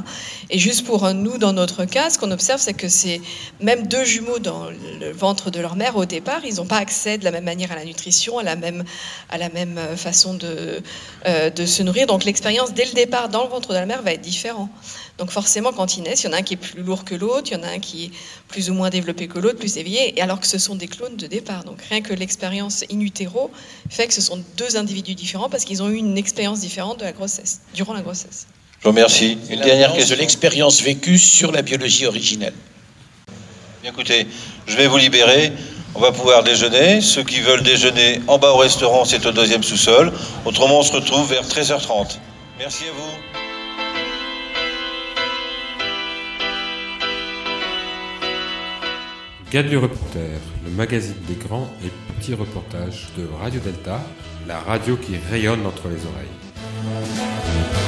Et juste pour nous, dans notre cas, ce qu'on observe, c'est que c'est même deux jumeaux dans le ventre de leur mère au départ, ils n'ont pas accès de la même manière à la nutrition, à la même, à la même façon de, euh, de se nourrir. Donc l'expérience dès le départ dans le ventre de la mère va être différente. Donc forcément, quand ils naissent, il y en a un qui est plus lourd que l'autre, il y en a un qui est plus ou moins développé que l'autre, plus éveillé, alors que ce sont des clones de départ. Donc rien que l'expérience in utero fait que ce sont deux individus différents parce qu'ils ont eu une expérience différente de la grossesse, durant la grossesse. Je vous remercie. Une dernière question. de l'expérience vécue sur la biologie originelle. Bien, écoutez, je vais vous libérer. On va pouvoir déjeuner. Ceux qui veulent déjeuner en bas au restaurant, c'est au deuxième sous-sol. Autrement, on se retrouve vers 13h30. Merci à vous. Gadlu Reporter, le magazine des grands et petits reportages de Radio Delta, la radio qui rayonne entre les oreilles.